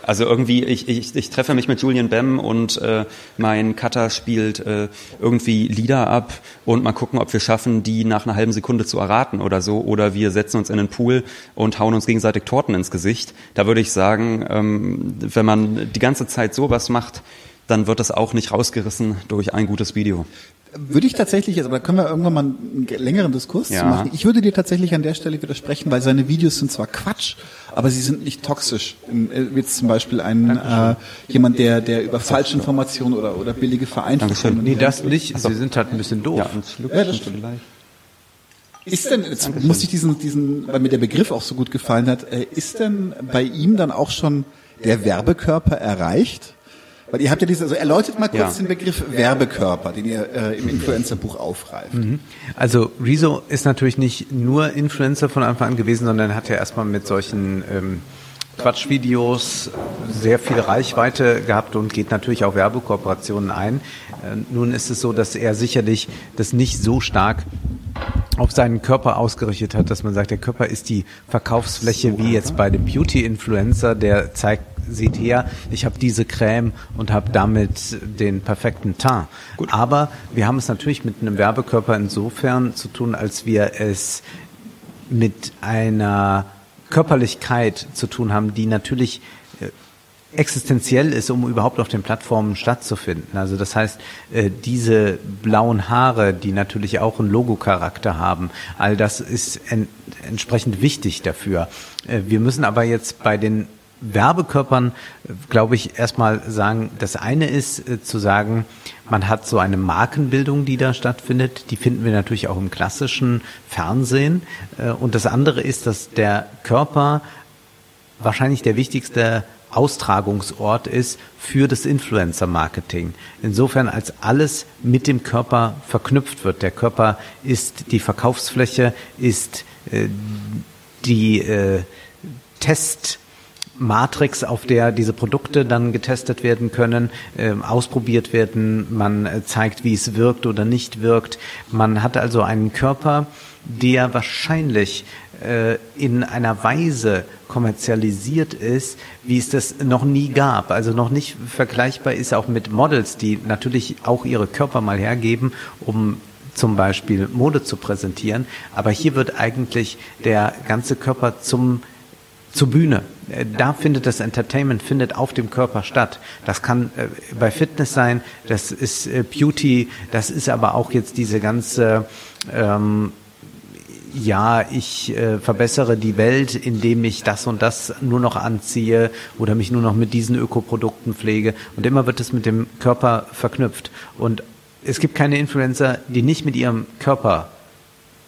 also irgendwie ich, ich, ich treffe mich mit Julian Bam und äh, mein Cutter spielt äh, irgendwie Lieder ab und mal gucken, ob wir schaffen, die nach einer halben Sekunde zu erraten oder so. Oder wir setzen uns in einen Pool und hauen uns gegenseitig Torten ins Gesicht. Da würde ich sagen, ähm, wenn man die ganze Zeit sowas macht, dann wird das auch nicht rausgerissen durch ein gutes Video. Würde ich tatsächlich, also da können wir irgendwann mal einen längeren Diskurs Ja. machen. Ich würde dir tatsächlich an der Stelle widersprechen, weil seine Videos sind zwar Quatsch, aber sie sind nicht toxisch. Äh, Jetzt zum Beispiel ein äh, jemand, der der über Falschinformationen oder oder billige Vereinfachungen. Nee, das nicht. Sie sind halt ein bisschen doof. Ja, Ja, das stimmt. vielleicht. Ist denn, jetzt muss ich diesen, diesen, weil mir der Begriff auch so gut gefallen hat, äh, ist denn bei ihm dann auch schon der Werbekörper erreicht? Weil ihr habt ja diese, also erläutert mal kurz Ja. den Begriff Werbekörper, den ihr äh, im Influencer-Buch aufgreift. Also Rezo ist natürlich nicht nur Influencer von Anfang an gewesen, sondern hat ja erstmal mit solchen ähm, Quatschvideos sehr viel Reichweite gehabt und geht natürlich auch Werbekooperationen ein. Äh, nun ist es so, dass er sicherlich das nicht so stark auf seinen Körper ausgerichtet hat, dass man sagt, der Körper ist die Verkaufsfläche wie jetzt bei dem Beauty-Influencer, der zeigt, seht her, ich habe diese Creme und habe damit den perfekten Teint. Aber wir haben es natürlich mit einem Werbekörper insofern zu tun, als wir es mit einer Körperlichkeit zu tun haben, die natürlich äh, existenziell ist, um überhaupt auf den Plattformen stattzufinden. Also das heißt, äh, diese blauen Haare, die natürlich auch einen Logo-Charakter haben, all das ist en entsprechend wichtig dafür. Äh, Wir müssen aber jetzt bei den Werbekörpern, glaube ich, erstmal sagen, das eine ist äh, zu sagen, man hat so eine Markenbildung, die da stattfindet. Die finden wir natürlich auch im klassischen Fernsehen. Äh, Und das andere ist, dass der Körper wahrscheinlich der wichtigste Austragungsort ist für das Influencer-Marketing. Insofern, als alles mit dem Körper verknüpft wird. Der Körper ist die Verkaufsfläche, ist äh, die äh, Testmatrix, auf der diese Produkte dann getestet werden können, ähm, ausprobiert werden. Man äh, zeigt, wie es wirkt oder nicht wirkt. Man hat also einen Körper, der wahrscheinlich äh, in einer Weise kommerzialisiert ist, wie es das noch nie gab. Also noch nicht vergleichbar ist auch mit Models, die natürlich auch ihre Körper mal hergeben, um zum Beispiel Mode zu präsentieren. Aber hier wird eigentlich der ganze Körper zum zur Bühne. Äh, Da findet das Entertainment findet auf dem Körper statt. Das kann äh, bei Fitness sein, das ist äh, Beauty, das ist aber auch jetzt diese ganze ähm, ja, ich äh, verbessere die Welt, indem ich das und das nur noch anziehe oder mich nur noch mit diesen Ökoprodukten pflege. Und immer wird es mit dem Körper verknüpft. Und es gibt keine Influencer, die nicht mit ihrem Körper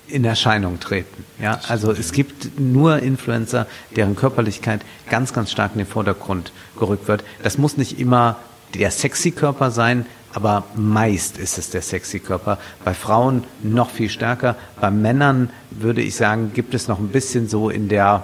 in Erscheinung treten. Ja, also es gibt nur Influencer, deren Körperlichkeit ganz, ganz stark in den Vordergrund gerückt wird. Das muss nicht immer der sexy Körper sein, aber meist ist es der sexy Körper. Bei Frauen noch viel stärker. Bei Männern würde ich sagen, gibt es noch ein bisschen so in der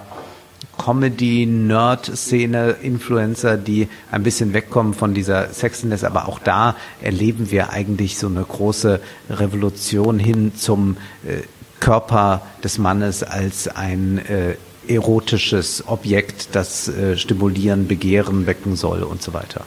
Comedy-Nerd-Szene, Influencer, die ein bisschen wegkommen von dieser Sexiness, aber auch da erleben wir eigentlich so eine große Revolution hin zum äh, Körper des Mannes als ein äh, erotisches Objekt, das äh, stimulieren, begehren wecken soll und so weiter.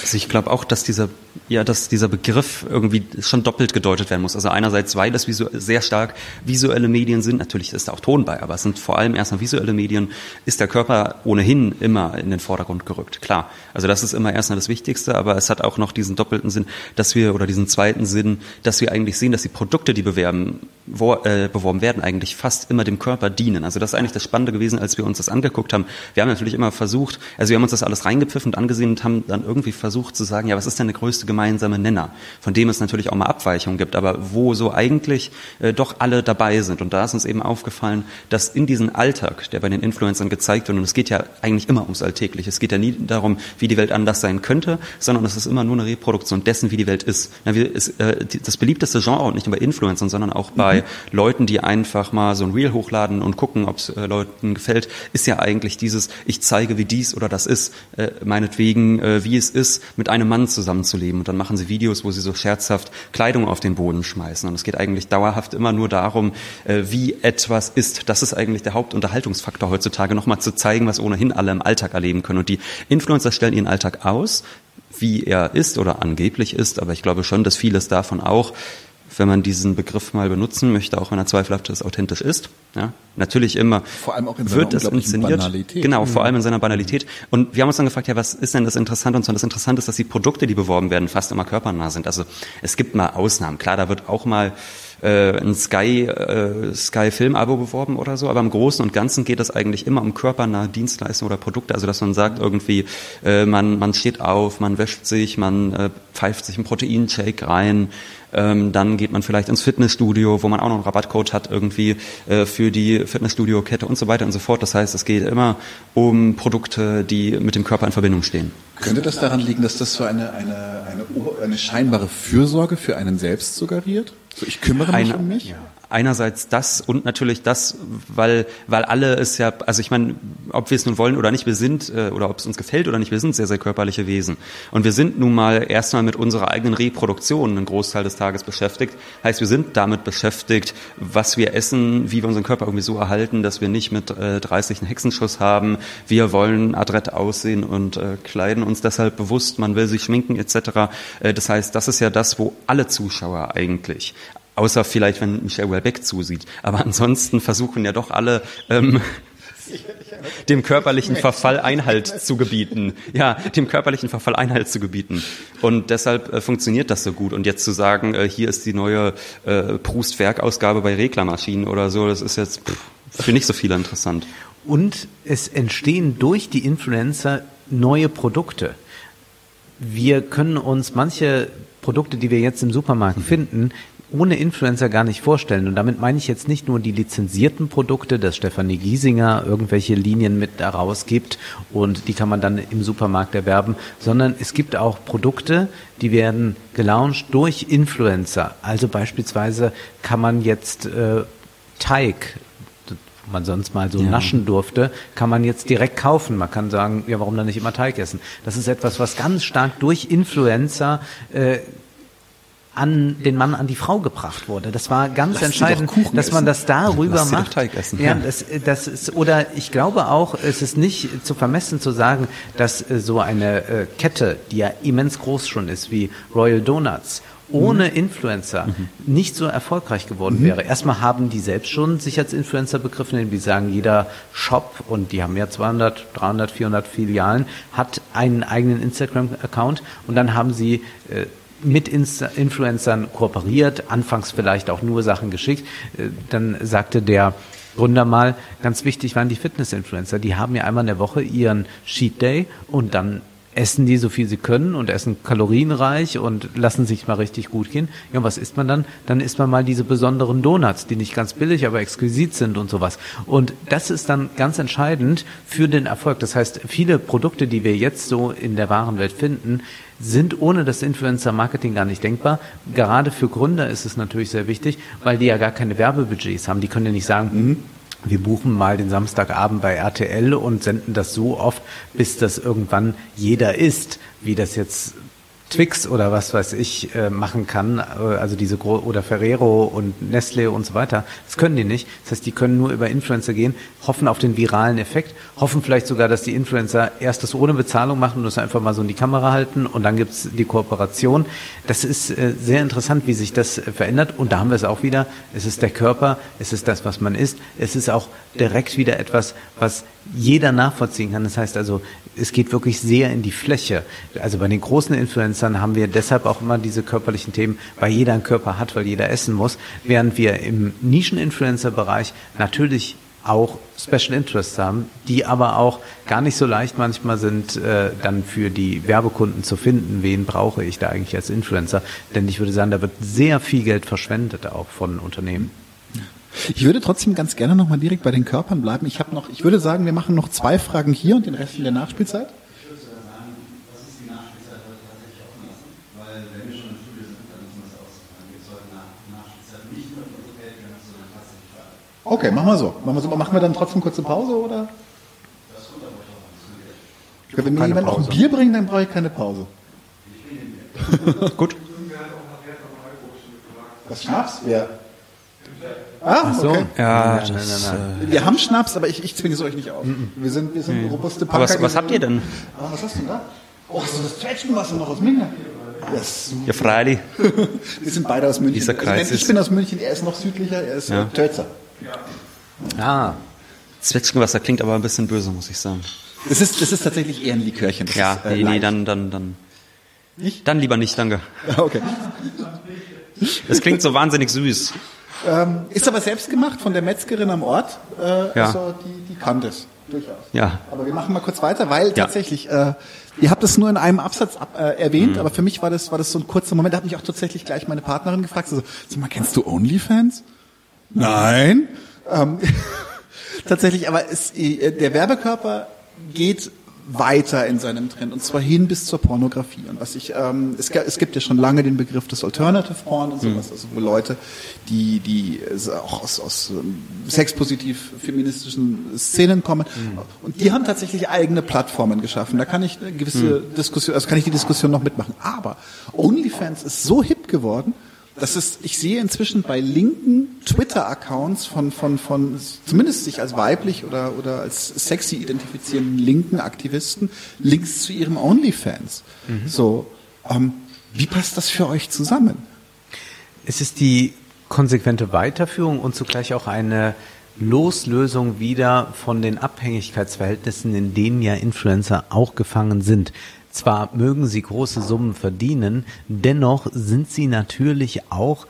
Also ich glaube auch, dass dieser ja, dass dieser Begriff irgendwie schon doppelt gedeutet werden muss. Also einerseits, weil das sehr stark visuelle Medien sind, natürlich ist da auch Ton bei, aber es sind vor allem erstmal visuelle Medien, ist der Körper ohnehin immer in den Vordergrund gerückt. Klar, also das ist immer erstmal das Wichtigste, aber es hat auch noch diesen doppelten Sinn, dass wir, oder diesen zweiten Sinn, dass wir eigentlich sehen, dass die Produkte, die bewerben, wo, äh, beworben werden, eigentlich fast immer dem Körper dienen. Also das ist eigentlich das Spannende gewesen, als wir uns das angeguckt haben. Wir haben natürlich immer versucht, also wir haben uns das alles reingepfiffen und angesehen und haben dann irgendwie versucht zu sagen, ja, was ist denn der größte gemeinsame Nenner, von dem es natürlich auch mal Abweichungen gibt, aber wo so eigentlich äh, doch alle dabei sind. Und da ist uns eben aufgefallen, dass in diesem Alltag, der bei den Influencern gezeigt wird, und es geht ja eigentlich immer ums Alltägliche, es geht ja nie darum, wie die Welt anders sein könnte, sondern es ist immer nur eine Reproduktion dessen, wie die Welt ist. Ja, wir, ist äh, die, das beliebteste Genre, und nicht nur bei Influencern, sondern auch bei mhm. Leuten, die einfach mal so ein Reel hochladen und gucken, ob es äh, Leuten gefällt, ist ja eigentlich dieses, ich zeige, wie dies oder das ist, äh, meinetwegen, äh, wie es ist, mit einem Mann zusammenzuleben. Und dann machen sie Videos, wo sie so scherzhaft Kleidung auf den Boden schmeißen. Und es geht eigentlich dauerhaft immer nur darum, äh, wie etwas ist. Das ist eigentlich der Hauptunterhaltungsfaktor heutzutage, nochmal zu zeigen, was ohnehin alle im Alltag erleben können. Und die Influencer stellen ihren Alltag aus, wie er ist oder angeblich ist, aber ich glaube schon, dass vieles davon auch wenn man diesen Begriff mal benutzen möchte, auch wenn er zweifelhaft ist, authentisch ist. Ja, natürlich immer. Vor allem auch in wird es inszeniert. Banalität. Genau, mhm. vor allem in seiner Banalität. Und wir haben uns dann gefragt, ja, was ist denn das Interessante? Und so das Interessante ist, dass die Produkte, die beworben werden, fast immer körpernah sind. Also es gibt mal Ausnahmen. Klar, da wird auch mal äh, ein Sky, äh, Sky Film-Abo beworben oder so, aber im Großen und Ganzen geht es eigentlich immer um körpernahe Dienstleistungen oder Produkte, also dass man sagt irgendwie, äh, man, man steht auf, man wäscht sich, man äh, pfeift sich einen Proteinshake rein, ähm, dann geht man vielleicht ins Fitnessstudio, wo man auch noch einen Rabattcode hat irgendwie äh, für die Fitnessstudio-Kette und so weiter und so fort. Das heißt, es geht immer um Produkte, die mit dem Körper in Verbindung stehen. Könnte das daran liegen, dass das so eine, eine, eine, eine scheinbare Fürsorge für einen selbst suggeriert? So, ich kümmere mich eine, um mich? Ja einerseits das und natürlich das, weil, weil alle es ja, also ich meine, ob wir es nun wollen oder nicht, wir sind, äh, oder ob es uns gefällt oder nicht, wir sind sehr, sehr körperliche Wesen. Und wir sind nun mal erstmal mit unserer eigenen Reproduktion einen Großteil des Tages beschäftigt. Heißt, wir sind damit beschäftigt, was wir essen, wie wir unseren Körper irgendwie so erhalten, dass wir nicht mit äh, 30 einen Hexenschuss haben. Wir wollen adrett aussehen und äh, kleiden uns deshalb bewusst, man will sich schminken etc. Äh, das heißt, das ist ja das, wo alle Zuschauer eigentlich Außer vielleicht, wenn Michel Welbeck zusieht. Aber ansonsten versuchen ja doch alle, ähm, dem körperlichen Verfall Einhalt zu gebieten. Ja, dem körperlichen Verfall Einhalt zu gebieten. Und deshalb äh, funktioniert das so gut. Und jetzt zu sagen, äh, hier ist die neue äh, Proust-Werkausgabe bei Reklamaschinen oder so, das ist jetzt pff, für nicht so viele interessant. Und es entstehen durch die Influencer neue Produkte. Wir können uns manche Produkte, die wir jetzt im Supermarkt finden, ohne Influencer gar nicht vorstellen. Und damit meine ich jetzt nicht nur die lizenzierten Produkte, dass Stefanie Giesinger irgendwelche Linien mit daraus gibt und die kann man dann im Supermarkt erwerben, sondern es gibt auch Produkte, die werden gelauncht durch Influencer. Also beispielsweise kann man jetzt äh, Teig man sonst mal so ja. naschen durfte, kann man jetzt direkt kaufen. Man kann sagen, ja, warum dann nicht immer Teig essen? Das ist etwas, was ganz stark durch Influencer äh, an den Mann an die Frau gebracht wurde. Das war ganz Lass entscheidend, dass man das darüber Lass macht. Ja, das, das ist oder ich glaube auch, es ist nicht zu vermessen zu sagen, dass äh, so eine äh, Kette, die ja immens groß schon ist, wie Royal Donuts ohne mhm. Influencer mhm. nicht so erfolgreich geworden mhm. wäre. Erstmal haben die selbst schon sich als Influencer begriffen, indem die sagen, jeder Shop, und die haben ja 200, 300, 400 Filialen, hat einen eigenen Instagram-Account und dann haben sie äh, mit Influencern kooperiert, anfangs vielleicht auch nur Sachen geschickt. Äh, dann sagte der Gründer mal, ganz wichtig waren die Fitness-Influencer. Die haben ja einmal in der Woche ihren Cheat Day und dann essen die so viel sie können und essen kalorienreich und lassen sich mal richtig gut gehen. Ja, und was isst man dann? Dann isst man mal diese besonderen Donuts, die nicht ganz billig, aber exquisit sind und sowas. Und das ist dann ganz entscheidend für den Erfolg. Das heißt, viele Produkte, die wir jetzt so in der Warenwelt finden, sind ohne das Influencer-Marketing gar nicht denkbar. Gerade für Gründer ist es natürlich sehr wichtig, weil die ja gar keine Werbebudgets haben. Die können ja nicht sagen, mhm wir buchen mal den Samstagabend bei RTL und senden das so oft, bis das irgendwann jeder ist, wie das jetzt Twix oder was weiß ich äh, machen kann, äh, also diese Gro oder Ferrero und Nestle und so weiter. Das können die nicht. Das heißt, die können nur über Influencer gehen, hoffen auf den viralen Effekt, hoffen vielleicht sogar, dass die Influencer erst das ohne Bezahlung machen und das einfach mal so in die Kamera halten und dann gibt's die Kooperation. Das ist äh, sehr interessant, wie sich das äh, verändert und da haben wir es auch wieder. Es ist der Körper, es ist das, was man isst. Es ist auch direkt wieder etwas, was jeder nachvollziehen kann. Das heißt also, es geht wirklich sehr in die Fläche. Also bei den großen Influencern haben wir deshalb auch immer diese körperlichen Themen, weil jeder einen Körper hat, weil jeder essen muss, während wir im Nischen-Influencer-Bereich natürlich auch Special Interests haben, die aber auch gar nicht so leicht manchmal sind, äh, dann für die Werbekunden zu finden, wen brauche ich da eigentlich als Influencer. Denn ich würde sagen, da wird sehr viel Geld verschwendet auch von Unternehmen. Ich würde trotzdem ganz gerne nochmal direkt bei den Körpern bleiben. Ich habe noch, ich würde sagen, wir machen noch zwei Fragen hier und den Rest in der Nachspielzeit. Ich würde sogar sagen, was ist die Nachspielzeit heute tatsächlich offen lassen? Weil wenn wir schon im Studio sind, dann müssen wir es aus. Dann gibt es heute nach Nachspielzeit nicht nur unsere Geld, sondern tatsächlich für alle. Okay, machen wir so. Machen wir so. Machen wir dann trotzdem kurze Pause oder? Das kommt aber auch Wenn mir jemand noch ein Bier bringt, dann brauche ich keine Pause. Ich bringe Bier. Gut. Was Schnaps? Ja. Ah, so. okay. Ja, das, das, äh, wir haben Schnaps, aber ich, ich zwinge es euch nicht auf. Wir sind, wir sind robuste Packer. Was, was habt ihr denn? Ah, was hast du da? Oh, du das Zwetschgenwasser noch aus München? Yes. Ja, freilich. [LAUGHS] wir sind beide aus München. Dieser Kreis also, ich bin aus München, er ist noch südlicher, er ist ja. Tölzer. Ah. Zwetschgenwasser klingt aber ein bisschen böse, muss ich sagen. Das ist, das ist tatsächlich eher ein Likörchen. Das ja, ist, äh, nee, nee, dann, dann, dann. Nicht? Dann lieber nicht, danke. Okay. Das klingt so wahnsinnig süß. Ähm, ist aber selbst gemacht von der Metzgerin am Ort. Äh, ja. Also die, die kann das durchaus. Ja. Aber wir machen mal kurz weiter, weil ja. tatsächlich, äh, ihr habt es nur in einem Absatz ab, äh, erwähnt, mhm. aber für mich war das, war das so ein kurzer Moment, da hat mich auch tatsächlich gleich meine Partnerin gefragt, so, sag mal, kennst du OnlyFans? Nein. Ähm, [LAUGHS] tatsächlich, aber es, äh, der Werbekörper geht weiter in seinem Trend und zwar hin bis zur Pornografie. Und was ich, ähm, es, es gibt ja schon lange den Begriff des Alternative Porn und sowas, mhm. also wo Leute, die, die auch aus, aus ähm, sexpositiv feministischen Szenen kommen mhm. und die haben tatsächlich eigene Plattformen geschaffen. Da kann ich eine gewisse mhm. Diskussion, also kann ich die Diskussion noch mitmachen. Aber OnlyFans ist so hip geworden, das ist, ich sehe inzwischen bei linken Twitter-Accounts von, von, von, zumindest sich als weiblich oder, oder als sexy identifizierenden linken Aktivisten, Links zu ihrem OnlyFans. Mhm. So, ähm, wie passt das für euch zusammen? Es ist die konsequente Weiterführung und zugleich auch eine Loslösung wieder von den Abhängigkeitsverhältnissen, in denen ja Influencer auch gefangen sind. Zwar mögen sie große Summen verdienen, dennoch sind sie natürlich auch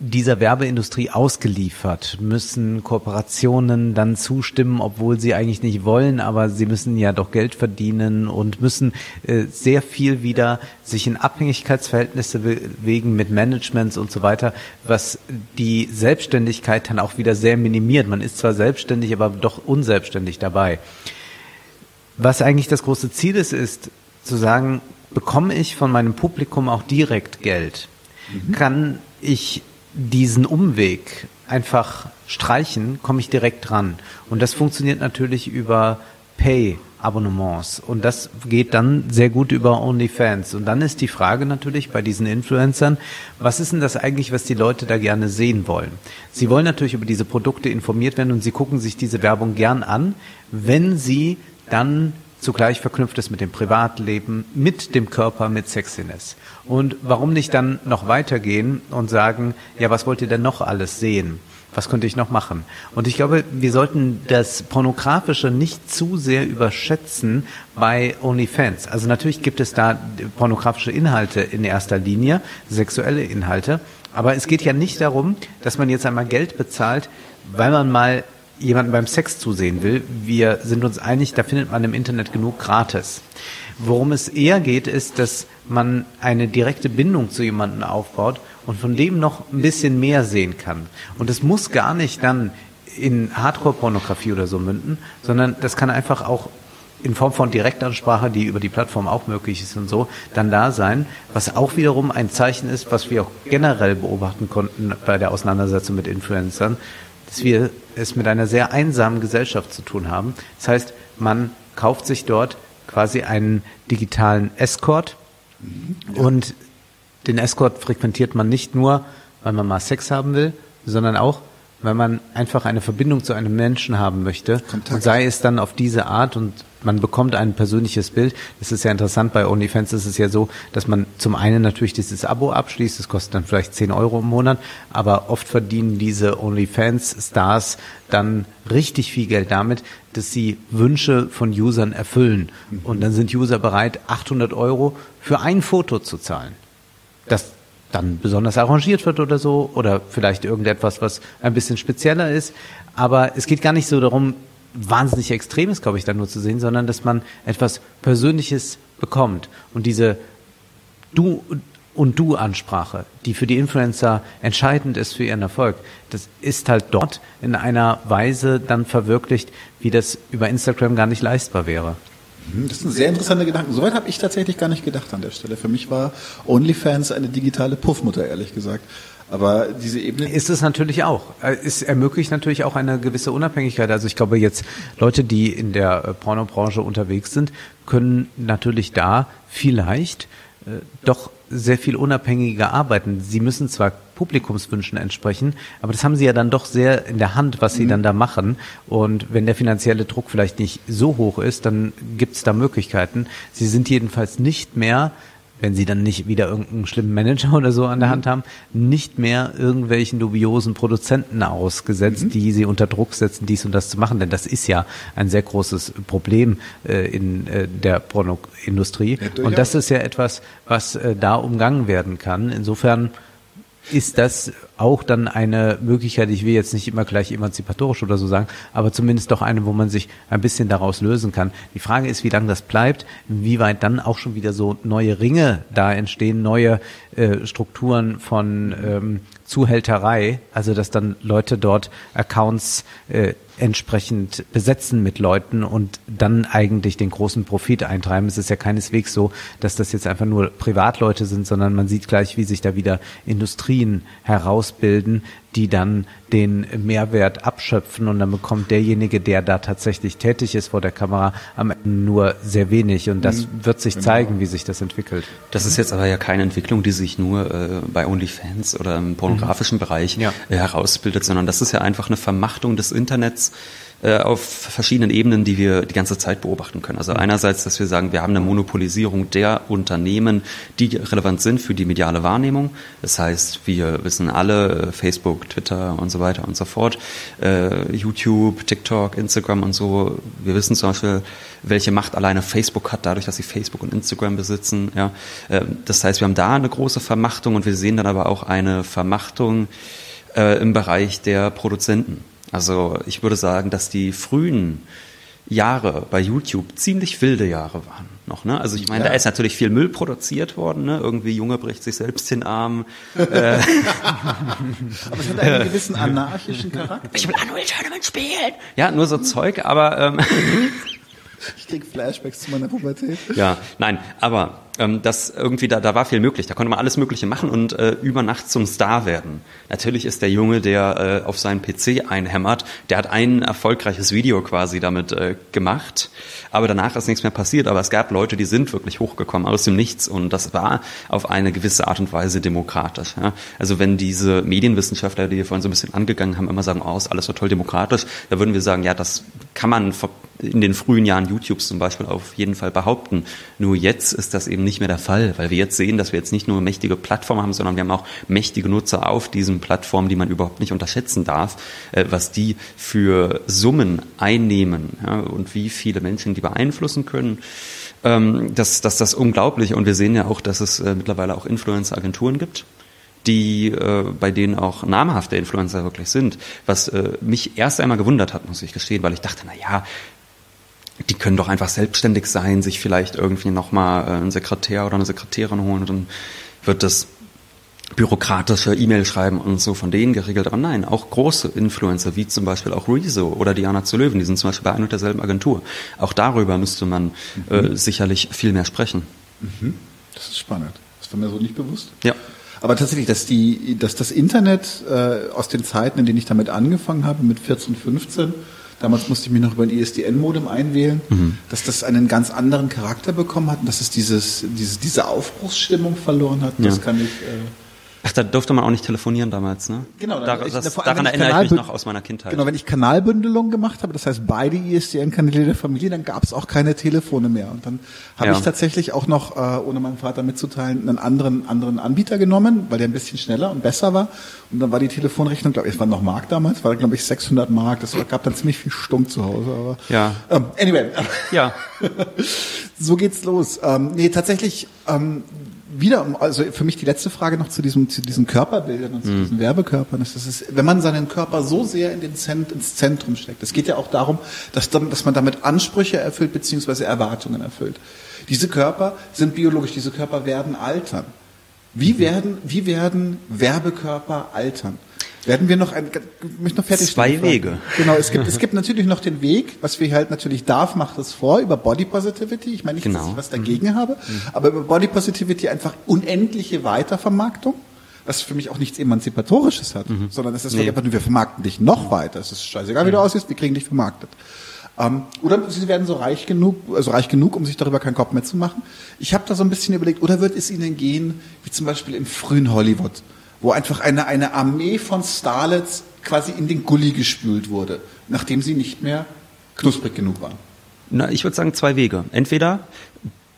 dieser Werbeindustrie ausgeliefert, müssen Kooperationen dann zustimmen, obwohl sie eigentlich nicht wollen, aber sie müssen ja doch Geld verdienen und müssen äh, sehr viel wieder sich in Abhängigkeitsverhältnisse bewegen mit Managements und so weiter, was die Selbstständigkeit dann auch wieder sehr minimiert. Man ist zwar selbstständig, aber doch unselbstständig dabei. Was eigentlich das große Ziel ist, ist, zu sagen, bekomme ich von meinem Publikum auch direkt Geld? Mhm. Kann ich diesen Umweg einfach streichen, komme ich direkt dran. Und das funktioniert natürlich über Pay. Abonnements. Und das geht dann sehr gut über OnlyFans. Und dann ist die Frage natürlich bei diesen Influencern, was ist denn das eigentlich, was die Leute da gerne sehen wollen? Sie wollen natürlich über diese Produkte informiert werden und sie gucken sich diese Werbung gern an, wenn sie dann zugleich verknüpft ist mit dem Privatleben, mit dem Körper, mit Sexiness. Und warum nicht dann noch weitergehen und sagen, ja, was wollt ihr denn noch alles sehen? Was könnte ich noch machen? Und ich glaube, wir sollten das Pornografische nicht zu sehr überschätzen bei OnlyFans. Also natürlich gibt es da pornografische Inhalte in erster Linie, sexuelle Inhalte. Aber es geht ja nicht darum, dass man jetzt einmal Geld bezahlt, weil man mal jemanden beim Sex zusehen will, wir sind uns einig, da findet man im Internet genug gratis. Worum es eher geht, ist, dass man eine direkte Bindung zu jemandem aufbaut und von dem noch ein bisschen mehr sehen kann. Und es muss gar nicht dann in Hardcore-Pornografie oder so münden, sondern das kann einfach auch in Form von Direktansprache, die über die Plattform auch möglich ist und so, dann da sein, was auch wiederum ein Zeichen ist, was wir auch generell beobachten konnten bei der Auseinandersetzung mit Influencern, dass wir es mit einer sehr einsamen Gesellschaft zu tun haben. Das heißt, man kauft sich dort quasi einen digitalen Escort ja. und den Escort frequentiert man nicht nur, weil man mal Sex haben will, sondern auch, weil man einfach eine Verbindung zu einem Menschen haben möchte. Kontakt. Und sei es dann auf diese Art und man bekommt ein persönliches Bild. Das ist ja interessant. Bei OnlyFans ist es ja so, dass man zum einen natürlich dieses Abo abschließt. Das kostet dann vielleicht 10 Euro im Monat. Aber oft verdienen diese OnlyFans-Stars dann richtig viel Geld damit, dass sie Wünsche von Usern erfüllen. Und dann sind User bereit, 800 Euro für ein Foto zu zahlen. Das dann besonders arrangiert wird oder so oder vielleicht irgendetwas, was ein bisschen spezieller ist. Aber es geht gar nicht so darum, wahnsinnig Extremes, glaube ich, dann nur zu sehen, sondern dass man etwas Persönliches bekommt. Und diese Du und Du-Ansprache, die für die Influencer entscheidend ist für ihren Erfolg, das ist halt dort in einer Weise dann verwirklicht, wie das über Instagram gar nicht leistbar wäre. Mhm, das ist ein sehr interessanter Gedanke. Soweit habe ich tatsächlich gar nicht gedacht an der Stelle. Für mich war OnlyFans eine digitale Puffmutter, ehrlich gesagt. Aber diese Ebene. Ist es natürlich auch. Es ermöglicht natürlich auch eine gewisse Unabhängigkeit. Also ich glaube jetzt Leute, die in der äh, Pornobranche unterwegs sind, können natürlich da vielleicht äh, doch sehr viel unabhängiger arbeiten. Sie müssen zwar Publikumswünschen entsprechen, aber das haben sie ja dann doch sehr in der Hand, was sie mhm. dann da machen. Und wenn der finanzielle Druck vielleicht nicht so hoch ist, dann gibt es da Möglichkeiten. Sie sind jedenfalls nicht mehr wenn sie dann nicht wieder irgendeinen schlimmen Manager [LAUGHS] oder so an der mhm. Hand haben, nicht mehr irgendwelchen dubiosen Produzenten ausgesetzt, mhm. die sie unter Druck setzen, dies und das zu machen. Denn das ist ja ein sehr großes Problem äh, in äh, der Pornoindustrie. Ja, und das ist ja etwas, was äh, da umgangen werden kann. Insofern ist das auch dann eine Möglichkeit, ich will jetzt nicht immer gleich emanzipatorisch oder so sagen, aber zumindest doch eine, wo man sich ein bisschen daraus lösen kann. Die Frage ist, wie lange das bleibt, wie weit dann auch schon wieder so neue Ringe da entstehen, neue äh, Strukturen von ähm, Zuhälterei, also dass dann Leute dort Accounts äh, entsprechend besetzen mit Leuten und dann eigentlich den großen Profit eintreiben. Es ist ja keineswegs so, dass das jetzt einfach nur Privatleute sind, sondern man sieht gleich, wie sich da wieder Industrien herausbilden, die dann den Mehrwert abschöpfen und dann bekommt derjenige, der da tatsächlich tätig ist vor der Kamera, am Ende nur sehr wenig und das mhm. wird sich genau. zeigen, wie sich das entwickelt. Das ist jetzt aber ja keine Entwicklung, die sich nur äh, bei OnlyFans oder im pornografischen mhm. Bereich ja. äh, herausbildet, sondern das ist ja einfach eine Vermachtung des Internets äh, auf verschiedenen Ebenen, die wir die ganze Zeit beobachten können. Also einerseits, dass wir sagen, wir haben eine Monopolisierung der Unternehmen, die relevant sind für die mediale Wahrnehmung. Das heißt, wir wissen alle, äh, Facebook, Twitter und so weiter und so fort, äh, YouTube, TikTok, Instagram und so. Wir wissen zum Beispiel, welche Macht alleine Facebook hat, dadurch, dass sie Facebook und Instagram besitzen. Ja. Das heißt, wir haben da eine große Vermachtung und wir sehen dann aber auch eine Vermachtung im Bereich der Produzenten. Also ich würde sagen, dass die frühen Jahre bei YouTube ziemlich wilde Jahre waren noch. Ne? Also ich meine, ja. da ist natürlich viel Müll produziert worden. Ne? Irgendwie Junge bricht sich selbst den Arm. äh. [LAUGHS] aber es hat einen [LAUGHS] gewissen anarchischen Charakter. Ich will Unreal Tournament spielen. Ja, nur so Zeug, aber ähm, [LAUGHS] ich krieg Flashbacks zu meiner Pubertät. Ja, nein, aber ähm, das irgendwie da, da war viel möglich. Da konnte man alles Mögliche machen und äh, über Nacht zum Star werden. Natürlich ist der Junge, der äh, auf seinen PC einhämmert, der hat ein erfolgreiches Video quasi damit äh, gemacht, aber danach ist nichts mehr passiert. Aber es gab Leute, die sind wirklich hochgekommen aus dem Nichts und das war auf eine gewisse Art und Weise demokratisch. Ja? Also wenn diese Medienwissenschaftler, die wir vorhin so ein bisschen angegangen haben, immer sagen, oh, ist alles so toll demokratisch, da würden wir sagen, ja, das kann man in den frühen Jahren YouTubes zum Beispiel auf jeden Fall behaupten. Nur jetzt ist das eben nicht mehr der Fall, weil wir jetzt sehen, dass wir jetzt nicht nur mächtige Plattformen haben, sondern wir haben auch mächtige Nutzer auf diesen Plattformen, die man überhaupt nicht unterschätzen darf, äh, was die für Summen einnehmen ja, und wie viele Menschen die beeinflussen können. Ähm, das, das, das ist unglaublich und wir sehen ja auch, dass es äh, mittlerweile auch Influencer-Agenturen gibt die äh, bei denen auch namhafte Influencer wirklich sind, was äh, mich erst einmal gewundert hat, muss ich gestehen, weil ich dachte, na ja, die können doch einfach selbstständig sein, sich vielleicht irgendwie nochmal äh, einen Sekretär oder eine Sekretärin holen und dann wird das bürokratische E-Mail schreiben und so von denen geregelt. Aber nein, auch große Influencer, wie zum Beispiel auch Rezo oder Diana zu Löwen, die sind zum Beispiel bei einer und derselben Agentur. Auch darüber müsste man mhm. äh, sicherlich viel mehr sprechen. Mhm. Das ist spannend. Das war mir so nicht bewusst. Ja. Aber tatsächlich, dass die, dass das Internet äh, aus den Zeiten, in denen ich damit angefangen habe, mit 14, 15, damals musste ich mich noch über ein ISDN-Modem einwählen, mhm. dass das einen ganz anderen Charakter bekommen hat und dass es dieses, diese, diese Aufbruchsstimmung verloren hat. Das kann ich. Äh, Ach, da durfte man auch nicht telefonieren damals, ne? Genau. Da, ich, das, vor allem, daran erinnere ich mich noch aus meiner Kindheit. Genau, wenn ich Kanalbündelung gemacht habe, das heißt beide ISDN-Kanäle der Familie, dann gab es auch keine Telefone mehr. Und dann habe Ja. ich tatsächlich auch noch, äh, ohne meinem Vater mitzuteilen, einen anderen, anderen Anbieter genommen, weil der ein bisschen schneller und besser war. Und dann war die Telefonrechnung, glaube ich, es war noch Mark damals, war glaube ich 600 Mark. Das war, gab dann ziemlich viel Stumm zu Hause. Aber, Ja. Ähm, anyway, Ja. [LAUGHS] so geht's los. Ähm, nee, tatsächlich ähm, wieder, also für mich die letzte Frage noch zu diesem, zu diesen Körperbildern und zu diesen Werbekörpern ist, das ist, wenn man seinen Körper so sehr in den Zent, ins Zentrum steckt. Es geht ja auch darum, dass, dass man damit Ansprüche erfüllt beziehungsweise Erwartungen erfüllt. Diese Körper sind biologisch, diese Körper werden altern. Wie werden, wie werden Werbekörper altern? Werden wir noch ein, ich möchte noch fertig Zwei. Wege. Genau, es gibt, es gibt natürlich noch den Weg, was wir halt natürlich darf, macht es vor, über Body Positivity. Ich meine nicht, dass Genau. ich was dagegen habe, aber über Body Positivity einfach unendliche Weitervermarktung, was für mich auch nichts Emanzipatorisches hat, sondern es ist Nee. einfach nur, wir vermarkten dich noch weiter. Es ist scheißegal, wie du aussiehst, wir kriegen dich vermarktet. Ähm, oder sie werden so reich genug, also reich genug, um sich darüber keinen Kopf mehr zu machen. Ich habe da so ein bisschen überlegt, oder wird es ihnen gehen, wie zum Beispiel im frühen Hollywood, wo einfach eine, eine Armee von Starlets quasi in den Gully gespült wurde, nachdem sie nicht mehr knusprig genug waren. Na, ich würde sagen zwei Wege. Entweder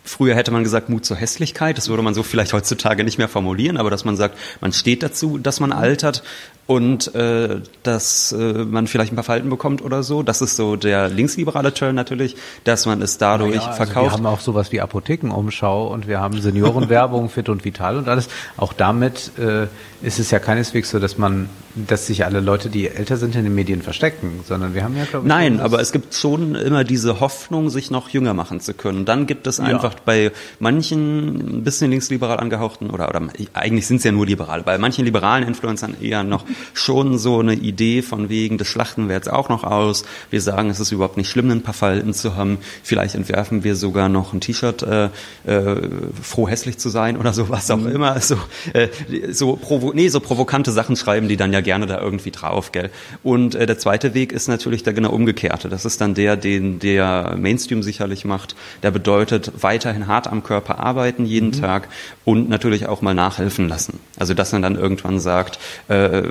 Früher hätte man gesagt Mut zur Hässlichkeit, das würde man so vielleicht heutzutage nicht mehr formulieren, aber dass man sagt, man steht dazu, dass man altert und äh, dass äh, man vielleicht ein paar Falten bekommt oder so. Das ist so der linksliberale Turn natürlich, dass man es dadurch Ja, also verkauft. wir haben auch sowas wie Apothekenumschau und wir haben Seniorenwerbung, [LAUGHS] fit und vital und alles. Auch damit äh, ist es ja keineswegs so, dass man, dass sich alle Leute, die älter sind, in den Medien verstecken, sondern wir haben ja, glaube ich, Nein, aber es gibt schon immer diese Hoffnung, sich noch jünger machen zu können. Dann gibt es einfach bei manchen ein bisschen linksliberal angehauchten oder oder eigentlich sind es ja nur liberale, bei manchen liberalen Influencern eher noch schon so eine Idee von wegen, das schlachten wir jetzt auch noch aus. Wir sagen, es ist überhaupt nicht schlimm, ein paar Falten zu haben. Vielleicht entwerfen wir sogar noch ein T-Shirt, äh, äh, froh hässlich zu sein oder so, was auch immer. So, äh, so, provo nee, so provokante Sachen schreiben die dann ja gerne da irgendwie drauf, gell? Und äh, der zweite Weg ist natürlich der genau umgekehrte. Das ist dann der, den der Mainstream sicherlich macht. Der bedeutet weiterhin hart am Körper arbeiten jeden Tag und natürlich auch mal nachhelfen lassen. Also dass man dann irgendwann sagt, äh,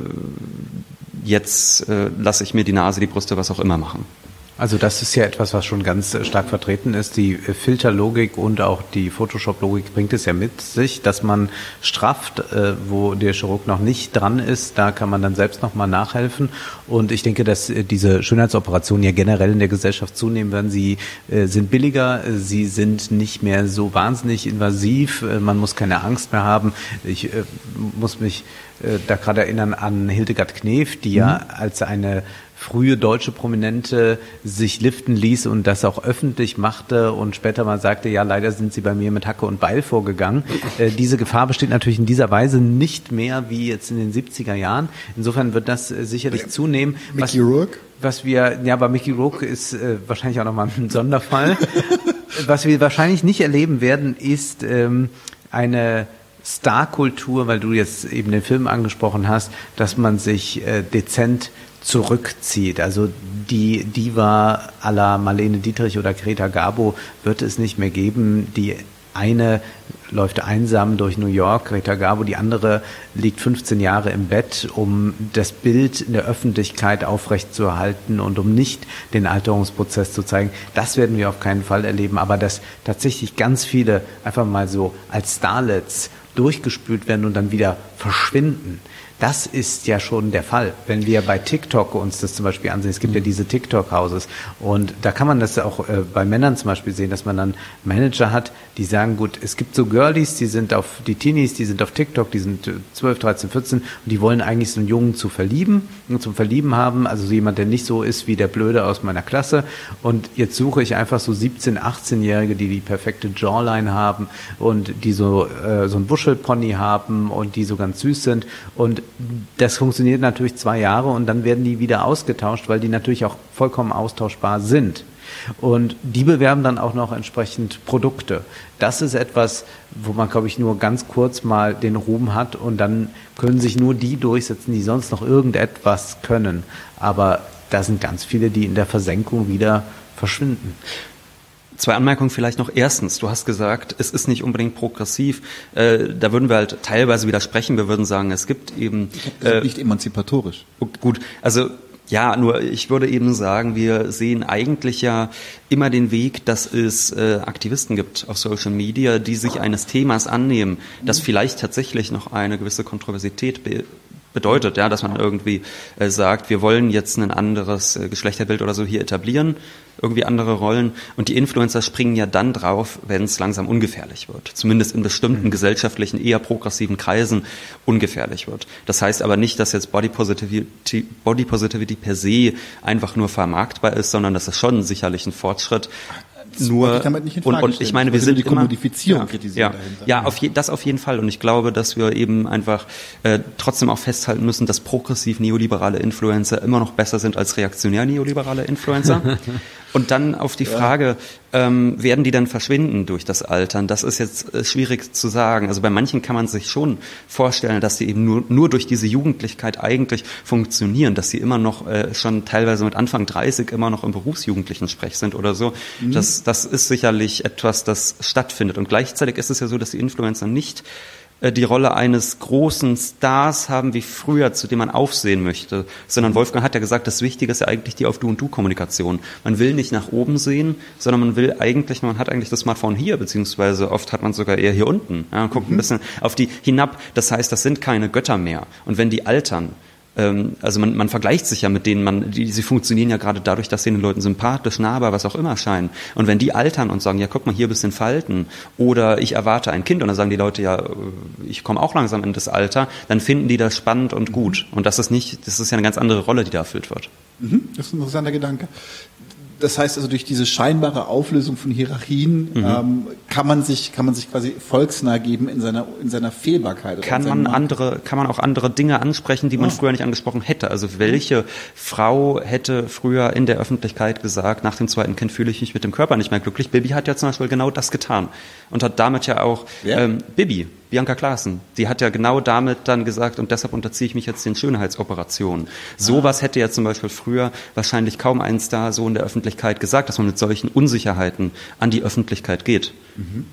jetzt äh, lasse ich mir die Nase, die Brüste, was auch immer machen. Also das ist ja etwas, was schon ganz äh, stark vertreten ist. Die äh, Filterlogik und auch die Photoshop-Logik bringt es ja mit sich, dass man strafft, äh, wo der Chirurg noch nicht dran ist. Da kann man dann selbst nochmal nachhelfen. Und ich denke, dass diese Schönheitsoperationen ja generell in der Gesellschaft zunehmen werden. Sie sind billiger, sie sind nicht mehr so wahnsinnig invasiv, man muss keine Angst mehr haben. Ich muss mich da gerade erinnern an Hildegard Knef, die ja als eine frühe deutsche Prominente sich liften ließ und das auch öffentlich machte und später mal sagte, ja, leider sind sie bei mir mit Hacke und Beil vorgegangen. Äh, diese Gefahr besteht natürlich in dieser Weise nicht mehr wie jetzt in den 70er Jahren. Insofern wird das äh, sicherlich zunehmen. Mickey Rourke? Was wir, ja, bei Mickey Rourke ist äh, wahrscheinlich auch nochmal ein Sonderfall. [LAUGHS] was wir wahrscheinlich nicht erleben werden, ist ähm, eine Starkultur, weil du jetzt eben den Film angesprochen hast, dass man sich äh, dezent zurückzieht. Also die Diva à la Marlene Dietrich oder Greta Garbo wird es nicht mehr geben. Die eine läuft einsam durch New York, Greta Garbo, die andere liegt 15 Jahre im Bett, um das Bild in der Öffentlichkeit aufrechtzuerhalten und um nicht den Alterungsprozess zu zeigen. Das werden wir auf keinen Fall erleben, aber dass tatsächlich ganz viele einfach mal so als Starlets durchgespült werden und dann wieder verschwinden. Das ist ja schon der Fall. Wenn wir bei TikTok uns das zum Beispiel ansehen, es gibt ja diese TikTok-Houses. Und da kann man das auch äh, bei Männern zum Beispiel sehen, dass man dann Manager hat, die sagen, gut, es gibt so Girlies, die sind auf, die Teenies, die sind auf TikTok, die sind äh, 12, 13, 14 und die wollen eigentlich so einen Jungen zu verlieben, zum Verlieben haben, also so jemand, der nicht so ist wie der Blöde aus meiner Klasse. Und jetzt suche ich einfach so 17, 18-Jährige, die die perfekte Jawline haben und die so, äh, so ein Wuschelpony haben und die so ganz süß sind. Und das funktioniert natürlich zwei Jahre und dann werden die wieder ausgetauscht, weil die natürlich auch vollkommen austauschbar sind. Und die bewerben dann auch noch entsprechend Produkte. Das ist etwas, wo man, glaube ich, nur ganz kurz mal den Ruhm hat und dann können sich nur die durchsetzen, die sonst noch irgendetwas können. Aber da sind ganz viele, die in der Versenkung wieder verschwinden. Zwei Anmerkungen vielleicht noch. Erstens, du hast gesagt, es ist nicht unbedingt progressiv. Äh, da würden wir halt teilweise widersprechen. Wir würden sagen, es gibt eben. Äh, nicht emanzipatorisch. Gut, also ja, nur ich würde eben sagen, wir sehen eigentlich ja immer den Weg, dass es äh, Aktivisten gibt auf Social Media, die sich eines Themas annehmen, das vielleicht tatsächlich noch eine gewisse Kontroversität be bedeutet, ja, dass man irgendwie äh, sagt, wir wollen jetzt ein anderes äh, Geschlechterbild oder so hier etablieren, irgendwie andere Rollen. Und die Influencer springen ja dann drauf, wenn es langsam ungefährlich wird. Zumindest in bestimmten mhm. gesellschaftlichen, eher progressiven Kreisen ungefährlich wird. Das heißt aber nicht, dass jetzt Body Positivity, Body Positivity per se einfach nur vermarktbar ist, sondern das ist schon sicherlich ein Fortschritt, nur ich und, und ich meine, wir sind die Kommodifizierung ja, ja, dahinter. ja, auf je, das auf jeden Fall. Und ich glaube, dass wir eben einfach äh, trotzdem auch festhalten müssen, dass progressiv neoliberale Influencer immer noch besser sind als reaktionär neoliberale Influencer. [LAUGHS] Und dann auf die Frage, ähm, werden die dann verschwinden durch das Altern? Das ist jetzt äh, schwierig zu sagen. Also bei manchen kann man sich schon vorstellen, dass sie eben nur, nur durch diese Jugendlichkeit eigentlich funktionieren, dass sie immer noch äh, schon teilweise mit Anfang 30 immer noch im berufsjugendlichen Sprech sind oder so. Mhm. Das, das ist sicherlich etwas, das stattfindet. Und gleichzeitig ist es ja so, dass die Influencer nicht die Rolle eines großen Stars haben wie früher, zu dem man aufsehen möchte, sondern Wolfgang hat ja gesagt, das Wichtige ist ja eigentlich die auf Du und Du Kommunikation. Man will nicht nach oben sehen, sondern man will eigentlich, man hat eigentlich das Smartphone hier, beziehungsweise oft hat man sogar eher hier unten. Ja, guckt mhm. ein bisschen auf die hinab. Das heißt, das sind keine Götter mehr. Und wenn die altern, ähm, also man, man vergleicht sich ja mit denen, man, die, sie funktionieren ja gerade dadurch, dass sie den Leuten sympathisch, nahbar, was auch immer scheinen. Und wenn die altern und sagen, ja, guck mal, hier ein bisschen Falten oder ich erwarte ein Kind und dann sagen die Leute, ja, ich komme auch langsam in das Alter, dann finden die das spannend und gut. Und das ist nicht, das ist ja eine ganz andere Rolle, die da erfüllt wird. Mhm, das ist ein interessanter Gedanke das heißt also durch diese scheinbare Auflösung von Hierarchien mhm. ähm, kann man sich kann man sich quasi volksnah geben in seiner in seiner Fehlbarkeit. Kann man andere kann man auch andere Dinge ansprechen, die man oh. früher nicht angesprochen hätte. Also welche Frau hätte früher in der Öffentlichkeit gesagt, nach dem zweiten Kind fühle ich mich mit dem Körper nicht mehr glücklich. Bibi hat ja zum Beispiel genau das getan und hat damit ja auch ja. ähm, Bibi Bianca Klaassen, die hat ja genau damit dann gesagt, und deshalb unterziehe ich mich jetzt den Schönheitsoperationen. Sowas hätte ja zum Beispiel früher wahrscheinlich kaum ein Star so in der Öffentlichkeit gesagt, dass man mit solchen Unsicherheiten an die Öffentlichkeit geht. Mhm.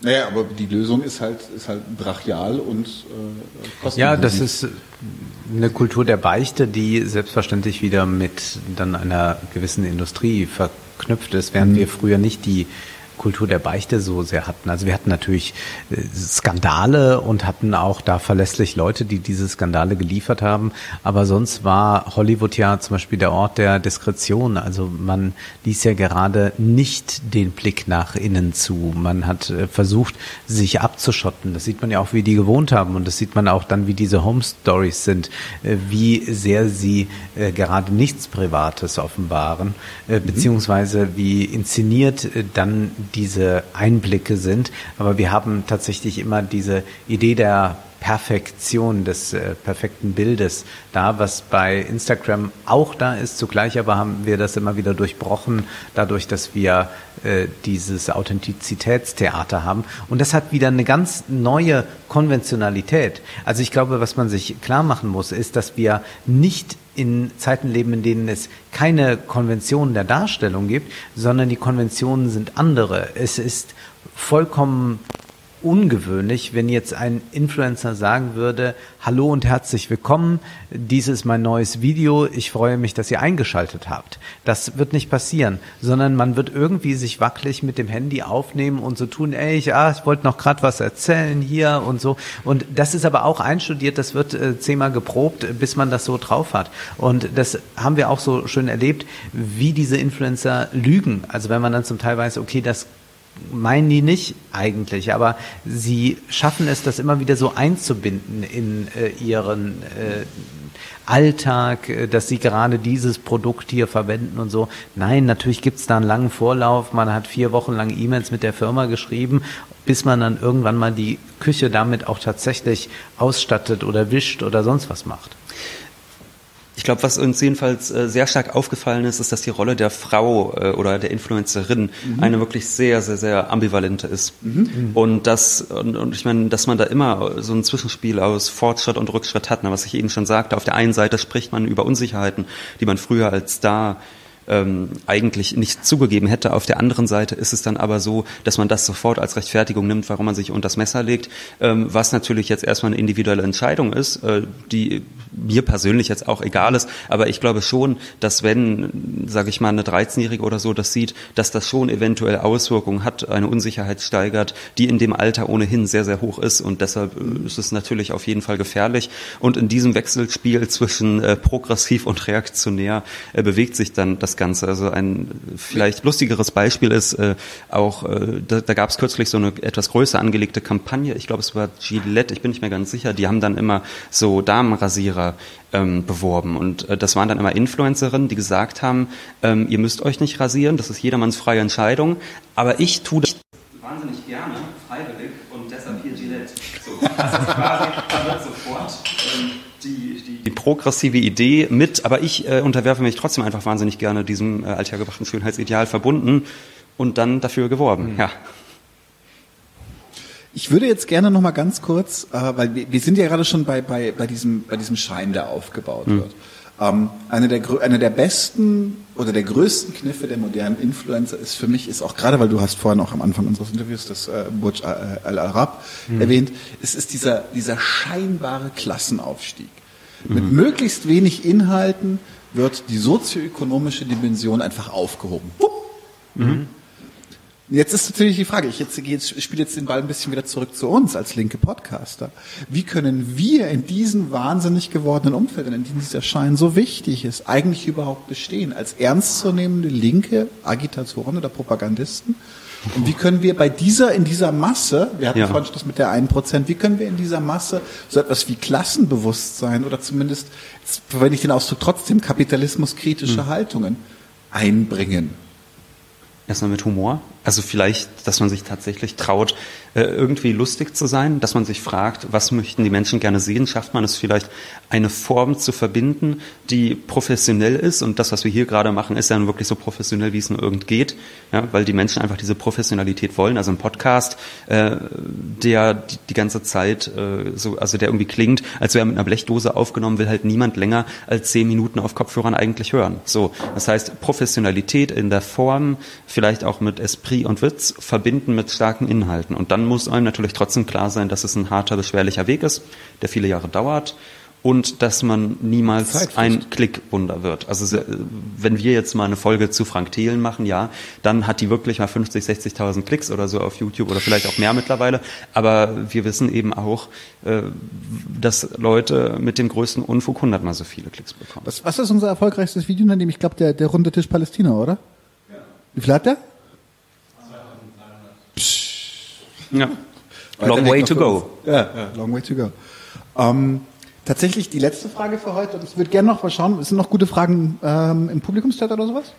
Naja, aber die Lösung ist halt, ist halt brachial und äh, Ja, das ist eine Kultur der Beichte, die selbstverständlich wieder mit dann einer gewissen Industrie verknüpft ist, während mhm. wir früher nicht die Kultur der Beichte so sehr hatten. Also wir hatten natürlich äh, Skandale und hatten auch da verlässlich Leute, die diese Skandale geliefert haben. Aber sonst war Hollywood ja zum Beispiel der Ort der Diskretion. Also man ließ ja gerade nicht den Blick nach innen zu. Man hat äh, versucht, sich abzuschotten. Das sieht man ja auch, wie die gewohnt haben. Und das sieht man auch dann, wie diese Home Stories sind, äh, wie sehr sie gerade nichts Privates offenbaren, beziehungsweise wie inszeniert dann diese Einblicke sind. Aber wir haben tatsächlich immer diese Idee der Perfektion des äh, perfekten Bildes da, was bei Instagram auch da ist. Zugleich aber haben wir das immer wieder durchbrochen, dadurch, dass wir äh, dieses Authentizitätstheater haben. Und das hat wieder eine ganz neue Konventionalität. Also ich glaube, was man sich klar machen muss, ist, dass wir nicht in Zeiten leben, in denen es keine Konventionen der Darstellung gibt, sondern die Konventionen sind andere. Es ist vollkommen ungewöhnlich, wenn jetzt ein Influencer sagen würde, hallo und herzlich willkommen, dies ist mein neues Video, ich freue mich, dass ihr eingeschaltet habt. Das wird nicht passieren, sondern man wird irgendwie sich wackelig mit dem Handy aufnehmen und so tun, ey, ich, ah, ich wollte noch gerade was erzählen hier und so. Und das ist aber auch einstudiert, das wird äh, zehnmal geprobt, bis man das so drauf hat. Und das haben wir auch so schön erlebt, wie diese Influencer lügen. Also wenn man dann zum Teil weiß, okay, das meinen die nicht eigentlich, aber sie schaffen es, das immer wieder so einzubinden in äh, ihren äh, Alltag, äh, dass sie gerade dieses Produkt hier verwenden und so. Nein, natürlich gibt's da einen langen Vorlauf. Man hat vier Wochen lang E-Mails mit der Firma geschrieben, bis man dann irgendwann mal die Küche damit auch tatsächlich ausstattet oder wischt oder sonst was macht. Ich glaube, was uns jedenfalls äh, sehr stark aufgefallen ist, ist, dass die Rolle der Frau äh, oder der Influencerin mhm. eine wirklich sehr, sehr, sehr ambivalente ist. Mhm. Und das, und, und, ich meine, dass man da immer so ein Zwischenspiel aus Fortschritt und Rückschritt hat, ne, was ich eben schon sagte. Auf der einen Seite spricht man über Unsicherheiten, die man früher als Star ähm, eigentlich nicht zugegeben hätte. Auf der anderen Seite ist es dann aber so, dass man das sofort als Rechtfertigung nimmt, warum man sich unter das Messer legt, ähm, was natürlich jetzt erstmal eine individuelle Entscheidung ist, äh, die mir persönlich jetzt auch egal ist. Aber ich glaube schon, dass wenn, sage ich mal, eine 13-Jährige oder so das sieht, dass das schon eventuell Auswirkungen hat, eine Unsicherheit steigert, die in dem Alter ohnehin sehr, sehr hoch ist. Und deshalb äh, ist es natürlich auf jeden Fall gefährlich. Und in diesem Wechselspiel zwischen äh, progressiv und reaktionär äh, bewegt sich dann das Ganze. Also ein vielleicht lustigeres Beispiel ist äh, auch, äh, da, da gab es kürzlich so eine etwas größer angelegte Kampagne. Ich glaube, es war Gillette, ich bin nicht mehr ganz sicher. Die haben dann immer so Damenrasierer ähm, beworben. Und äh, das waren dann immer Influencerinnen, die gesagt haben, ähm, ihr müsst euch nicht rasieren, das ist jedermanns freie Entscheidung, aber ich tue das wahnsinnig gerne, freiwillig und deshalb hier Gillette. So, [LAUGHS] also quasi, da wird sofort ähm, die, progressive Idee mit, aber ich äh, unterwerfe mich trotzdem einfach wahnsinnig gerne diesem äh, althergebrachten Schönheitsideal verbunden und dann dafür geworben. Mhm. Ja. Ich würde jetzt gerne noch mal ganz kurz, äh, weil wir, wir sind ja gerade schon bei, bei, bei, diesem, bei diesem Schein, der aufgebaut mhm. wird. Ähm, eine, der, eine der besten oder der größten Kniffe der modernen Influencer ist für mich, ist auch gerade, weil du hast vorhin auch am Anfang unseres Interviews das äh, Burj Al-Arab mhm. erwähnt, es ist dieser, dieser scheinbare Klassenaufstieg. Mhm. Mit möglichst wenig Inhalten wird die sozioökonomische Dimension einfach aufgehoben. Mhm. Jetzt ist natürlich die Frage, ich jetzt, jetzt spiele jetzt den Ball ein bisschen wieder zurück zu uns als linke Podcaster. Wie können wir in diesem wahnsinnig gewordenen Umfeld, in dem dieser Schein so wichtig ist, eigentlich überhaupt bestehen als ernstzunehmende linke Agitatoren oder Propagandisten? Und wie können wir bei dieser, in dieser Masse, wir hatten ja. vorhin das mit der einen Prozent, wie können wir in dieser Masse so etwas wie Klassenbewusstsein oder zumindest, verwende ich den Ausdruck trotzdem, kapitalismuskritische hm. Haltungen einbringen? Erstmal mit Humor. Also vielleicht, dass man sich tatsächlich traut, äh, irgendwie lustig zu sein, dass man sich fragt, was möchten die Menschen gerne sehen? Schafft man es vielleicht, eine Form zu verbinden, die professionell ist? Und das, was wir hier gerade machen, ist dann wirklich so professionell, wie es nur irgend geht, ja, weil die Menschen einfach diese Professionalität wollen. Also ein Podcast, äh, der die, ganze Zeit äh, so, also der irgendwie klingt, als wäre mit einer Blechdose aufgenommen, will halt niemand länger als zehn Minuten auf Kopfhörern eigentlich hören. So, das heißt Professionalität in der Form, vielleicht auch mit Esprit Esprit und Witz verbinden mit starken Inhalten. Und dann muss einem natürlich trotzdem klar sein, dass es ein harter, beschwerlicher Weg ist, der viele Jahre dauert und dass man niemals ein Klickwunder wird. Also wenn wir jetzt mal eine Folge zu Frank Thelen machen, ja, dann hat die wirklich mal 50, 60.000 Klicks oder so auf YouTube oder vielleicht auch mehr mittlerweile. Aber wir wissen eben auch, äh, dass Leute mit dem größten Unfug hundertmal so viele Klicks bekommen. Was, was ist unser erfolgreichstes Video, ich glaube, der, der runde Tisch Palästina, oder? Ja. Wie viel hat der? Ja. Long way to go. Ja, ja, long way to go. Ähm, tatsächlich die letzte Frage für heute. Und ich würde gerne noch mal schauen, sind noch gute Fragen ähm, im Publikumschat oder sowas?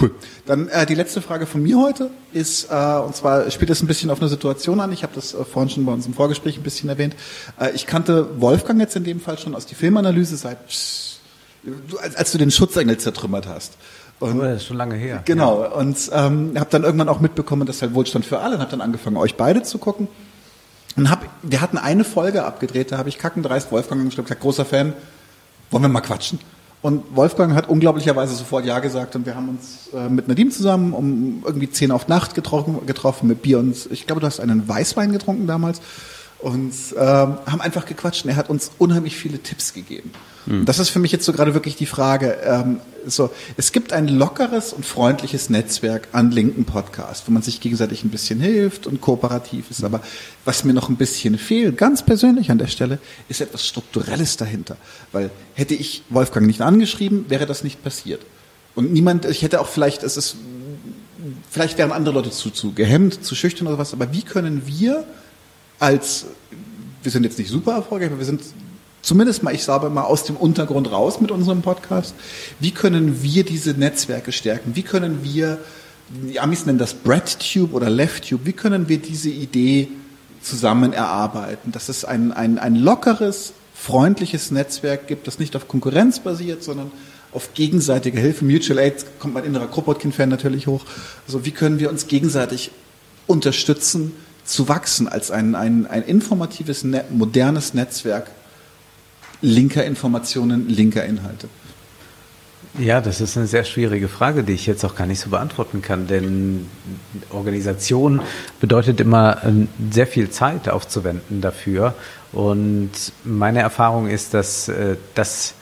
Cool. Dann äh, die letzte Frage von mir heute ist, äh, und zwar spielt es ein bisschen auf eine Situation an. Ich habe das äh, vorhin schon bei uns im Vorgespräch ein bisschen erwähnt. Äh, ich kannte Wolfgang jetzt in dem Fall schon aus die Filmanalyse seit, pss, du, als, als du den Schutzengel zertrümmert hast. Und, das ist schon lange her. Genau. Ja. Und ähm, habe dann irgendwann auch mitbekommen, dass halt Wohlstand für alle. Und habe dann angefangen, euch beide zu gucken. Und hab, wir hatten eine Folge abgedreht, da habe ich kackendreist Wolfgang angeschrieben, gesagt, großer Fan, wollen wir mal quatschen? Und Wolfgang hat unglaublicherweise sofort Ja gesagt und wir haben uns äh, mit Nadim zusammen um irgendwie zehn auf Nacht getroffen, getroffen mit Bier und ich glaube, du hast einen Weißwein getrunken damals und ähm, haben einfach gequatscht und er hat uns unheimlich viele Tipps gegeben. Hm. Das ist für mich jetzt so gerade wirklich die Frage. Ähm, so, es gibt ein lockeres und freundliches Netzwerk an linken Podcasts, wo man sich gegenseitig ein bisschen hilft und kooperativ ist. Aber was mir noch ein bisschen fehlt, ganz persönlich an der Stelle, ist etwas Strukturelles dahinter. Weil hätte ich Wolfgang nicht angeschrieben, wäre das nicht passiert. Und niemand, ich hätte auch vielleicht, es ist, vielleicht wären andere Leute zu, zu gehemmt, zu schüchtern oder was, aber wie können wir als, wir sind jetzt nicht super erfolgreich, aber wir sind zumindest mal, ich sage mal, aus dem Untergrund raus mit unserem Podcast. Wie können wir diese Netzwerke stärken? Wie können wir, die Amis nennen das BreadTube oder LeftTube, wie können wir diese Idee zusammen erarbeiten? Dass es ein, ein, ein lockeres, freundliches Netzwerk gibt, das nicht auf Konkurrenz basiert, sondern auf gegenseitige Hilfe. Mutual Aid kommt mein innerer Kropotkin-Fan natürlich hoch. Also wie können wir uns gegenseitig unterstützen, zu wachsen als ein, ein, ein informatives, modernes Netzwerk linker Informationen, linker Inhalte? Ja, das ist eine sehr schwierige Frage, die ich jetzt auch gar nicht so beantworten kann, denn Organisation bedeutet immer ähm, sehr viel Zeit aufzuwenden dafür. Und meine Erfahrung ist, dass äh, das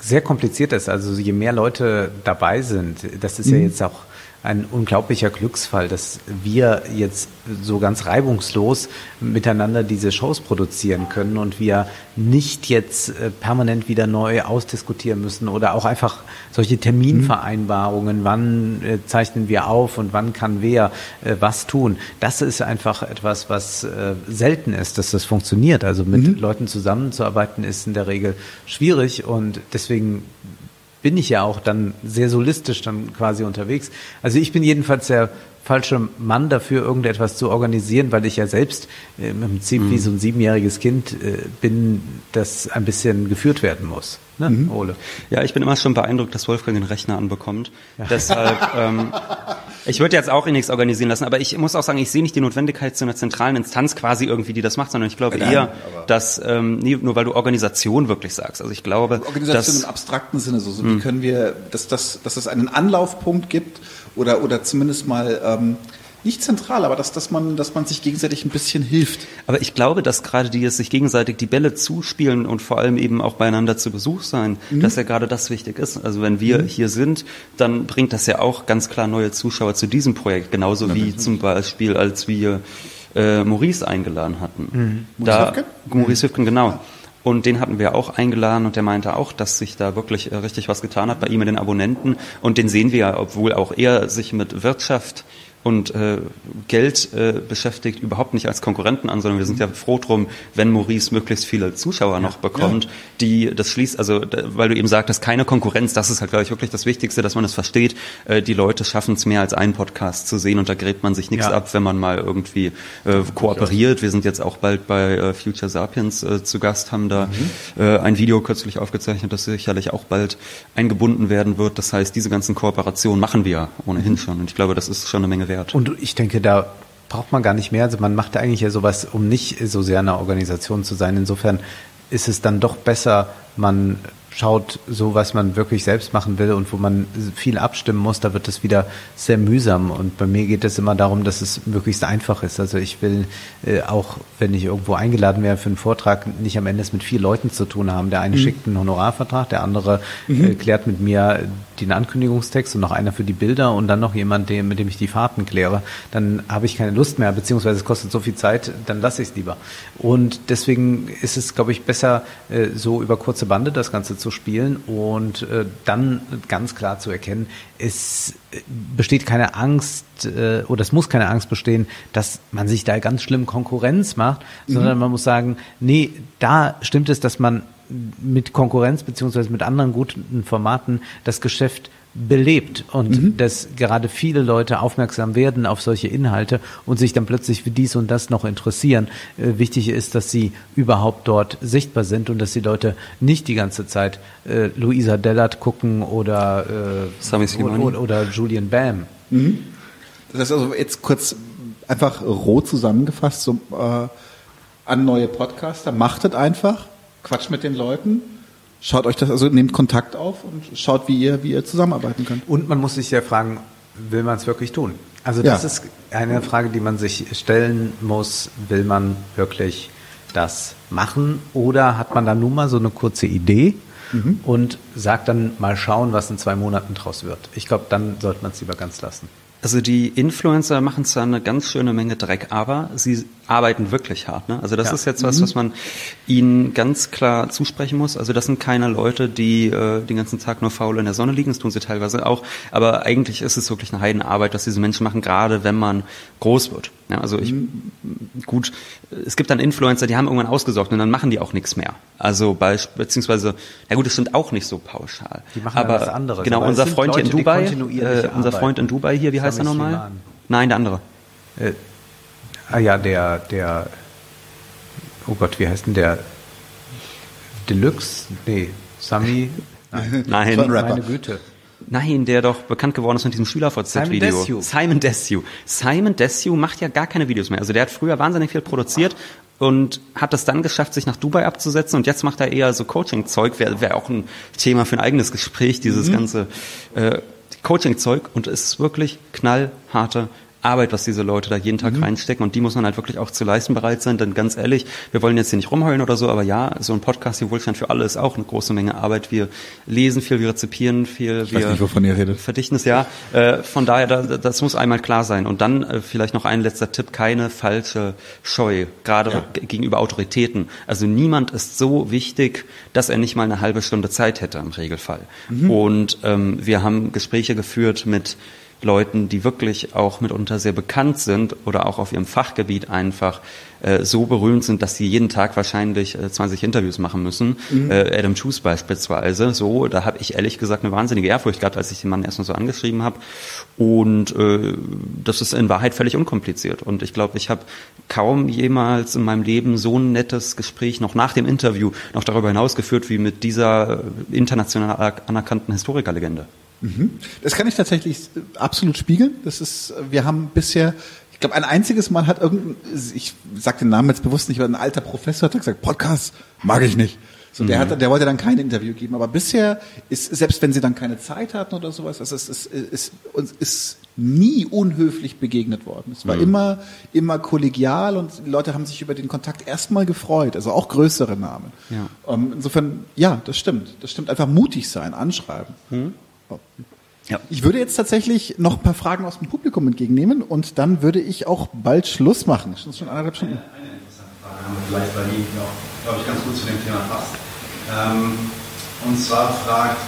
sehr kompliziert ist. Also je mehr Leute dabei sind, das ist mhm. ja jetzt auch ein unglaublicher Glücksfall, dass wir jetzt so ganz reibungslos miteinander diese Shows produzieren können und wir nicht jetzt äh, permanent wieder neu ausdiskutieren müssen oder auch einfach solche Terminvereinbarungen, wann äh, zeichnen wir auf und wann kann wer äh, was tun. Das ist einfach etwas, was selten ist, dass das funktioniert. Also mit mhm. Leuten zusammenzuarbeiten ist in der Regel schwierig und deswegen bin ich ja auch dann sehr solistisch dann quasi unterwegs. Also ich bin jedenfalls der falsche Mann dafür, irgendetwas zu organisieren, weil ich ja selbst äh, im Prinzip mhm. wie so ein siebenjähriges Kind äh, bin, das ein bisschen geführt werden muss. Ne, mhm. Ole? Ja, ich bin immer schon beeindruckt, dass Wolfgang den Rechner anbekommt. Ja. Deshalb, ähm, ich würde jetzt auch eh nichts organisieren lassen, aber ich muss auch sagen, ich sehe nicht die Notwendigkeit zu einer zentralen Instanz quasi irgendwie, die das macht, sondern ich glaube Nein, eher, dass ähm, nie, nur weil du Organisation wirklich sagst. Also ich glaube, Organisation dass, im abstrakten Sinne, so, so wie hm. können wir, dass, dass, dass es einen Anlaufpunkt gibt oder oder zumindest mal ähm, nicht zentral, aber dass, dass, man, dass man sich gegenseitig ein bisschen hilft. Aber ich glaube, dass gerade die sich gegenseitig die Bälle zuspielen und vor allem eben auch beieinander zu Besuch sein, mhm. dass ja gerade das wichtig ist. Also wenn wir mhm. hier sind, dann bringt das ja auch ganz klar neue Zuschauer zu diesem Projekt, genauso ja, wie zum Beispiel, als wir äh, Maurice eingeladen hatten. Mhm. Da, Maurice Hüfken? Maurice Hüfken, genau. Und den hatten wir auch eingeladen und der meinte auch, dass sich da wirklich äh, richtig was getan hat bei ihm mit den Abonnenten. Und den sehen wir ja, obwohl auch er sich mit Wirtschaft und äh, Geld äh, beschäftigt überhaupt nicht als Konkurrenten an, sondern wir sind ja froh drum, wenn Maurice möglichst viele Zuschauer ja, noch bekommt, ja. die das schließt, also weil du eben sagtest, keine Konkurrenz, das ist halt, glaube ich, wirklich das Wichtigste, dass man es versteht. Äh, die Leute schaffen es mehr als einen Podcast zu sehen und da gräbt man sich nichts ja. ab, wenn man mal irgendwie äh, kooperiert. Wir sind jetzt auch bald bei äh, Future Sapiens äh, zu Gast, haben da mhm. äh, ein Video kürzlich aufgezeichnet, das sicherlich auch bald eingebunden werden wird. Das heißt, diese ganzen Kooperationen machen wir ohnehin schon und ich glaube, das ist schon eine Menge wert. Und ich denke, da braucht man gar nicht mehr. Also man macht eigentlich ja sowas, um nicht so sehr eine Organisation zu sein. Insofern ist es dann doch besser, man schaut, so was man wirklich selbst machen will und wo man viel abstimmen muss, da wird es wieder sehr mühsam. Und bei mir geht es immer darum, dass es möglichst einfach ist. Also ich will äh, auch, wenn ich irgendwo eingeladen wäre für einen Vortrag, nicht am Ende es mit vier Leuten zu tun haben. Der eine mhm. schickt einen Honorarvertrag, der andere mhm. äh, klärt mit mir den Ankündigungstext und noch einer für die Bilder und dann noch jemand, dem, mit dem ich die Fahrten kläre. Dann habe ich keine Lust mehr, beziehungsweise es kostet so viel Zeit, dann lasse ich es lieber. Und deswegen ist es, glaube ich, besser, äh, so über kurze Bande das Ganze zu spielen und äh, dann ganz klar zu erkennen, es besteht keine Angst äh, oder es muss keine Angst bestehen, dass man sich da ganz schlimm Konkurrenz macht, mhm. sondern man muss sagen, nee, da stimmt es, dass man mit Konkurrenz beziehungsweise mit anderen guten Formaten das Geschäft belebt und mhm. dass gerade viele Leute aufmerksam werden auf solche Inhalte und sich dann plötzlich für dies und das noch interessieren. Äh, wichtig ist, dass sie überhaupt dort sichtbar sind und dass die Leute nicht die ganze Zeit äh, Luisa Dellert gucken oder, äh, oder, oder, Julian Bam. Mhm. Das heißt also jetzt kurz einfach roh zusammengefasst so, äh, an neue Podcaster, machtet einfach, quatscht mit den Leuten Schaut euch das, also nehmt Kontakt auf und schaut, wie ihr, wie ihr zusammenarbeiten könnt. Und man muss sich ja fragen, will man es wirklich tun? Also das ja. ist eine Frage, die man sich stellen muss, will man wirklich das machen oder hat man da nun mal so eine kurze Idee mhm. und sagt dann mal schauen, was in zwei Monaten draus wird. Ich glaube, dann sollte man es lieber ganz lassen. Also die Influencer machen zwar eine ganz schöne Menge Dreck, aber sie arbeiten wirklich hart. Ne? Also das ja. ist jetzt was, mhm. was man ihnen ganz klar zusprechen muss. Also das sind keine Leute, die äh, den ganzen Tag nur faul in der Sonne liegen. Das tun sie teilweise auch. Aber eigentlich ist es wirklich eine Heidenarbeit, was diese Menschen machen, gerade wenn man groß wird. Ja, also ich, mhm. gut, es gibt dann Influencer, die haben irgendwann ausgesorgt und dann machen die auch nichts mehr. Also bei, beziehungsweise, ja gut, das stimmt auch nicht so pauschal. Die machen aber was anderes. Genau, unser Freund Leute, hier in Dubai, äh, unser Freund in Dubai hier, wie heißt er nochmal? Nein, der andere. Äh, ah ja, der, der, oh Gott, wie heißt denn der? Deluxe? Nee, Sami. [LAUGHS] Nein. Das war ein Rapper. Meine Güte. Nein, der doch bekannt geworden ist mit diesem Simon SchülerVZ-Video. Simon Desue. Simon Desue macht ja gar keine Videos mehr. Also der hat früher wahnsinnig viel produziert und hat es dann geschafft, sich nach Dubai abzusetzen und jetzt macht er eher so Coaching-Zeug. Wäre wär auch ein Thema für ein eigenes Gespräch, dieses ganze äh, Coaching-Zeug und es ist wirklich knallharte Arbeit, was diese Leute da jeden Tag reinstecken und die muss man halt wirklich auch zu leisten bereit sein, denn ganz ehrlich, wir wollen jetzt hier nicht rumheulen oder so, aber ja, so ein Podcast hier Wohlstand für alle ist auch eine große Menge Arbeit. Wir lesen viel, wir rezipieren viel, Ich weiß wir nicht, wovon ihr redet. verdichten es ja. Äh, von daher, da, das muss einmal klar sein. Und dann äh, vielleicht noch ein letzter Tipp, keine falsche Scheu, gerade g- gegenüber Autoritäten. Also niemand ist so wichtig, dass er nicht mal eine halbe Stunde Zeit hätte im Regelfall. Und ähm, wir haben Gespräche geführt mit Leuten, die wirklich auch mitunter sehr bekannt sind oder auch auf ihrem Fachgebiet einfach äh, so berühmt sind, dass sie jeden Tag wahrscheinlich äh, 20 Interviews machen müssen. Äh, Adam Choose beispielsweise. So, da habe ich ehrlich gesagt eine wahnsinnige Ehrfurcht gehabt, als ich den Mann erstmal so angeschrieben habe. Und äh, das ist in Wahrheit völlig unkompliziert. Und ich glaube, ich habe kaum jemals in meinem Leben so ein nettes Gespräch noch nach dem Interview noch darüber hinaus geführt wie mit dieser äh, international anerkannten Historikerlegende. Das kann ich tatsächlich absolut spiegeln. Das ist, wir haben bisher, ich glaube, ein einziges Mal hat irgendein, ich sag den Namen jetzt bewusst nicht, aber ein alter Professor hat gesagt, Podcast mag ich nicht. So, der, hat, der wollte dann kein Interview geben. Aber bisher ist, selbst wenn sie dann keine Zeit hatten oder sowas, also es ist, ist, ist, uns ist nie unhöflich begegnet worden. Es war immer, immer kollegial und die Leute haben sich über den Kontakt erstmal gefreut. Also auch größere Namen. Ja. Ähm, insofern, ja, das stimmt. Das stimmt. Einfach mutig sein, anschreiben. Ja. Ich würde jetzt tatsächlich noch ein paar Fragen aus dem Publikum entgegennehmen und dann würde ich auch bald Schluss machen. Es sind schon anderthalb Stunden. Eine interessante Frage haben wir vielleicht, weil die auch, glaube ich, ganz gut zu dem Thema passt. Ähm, und zwar fragt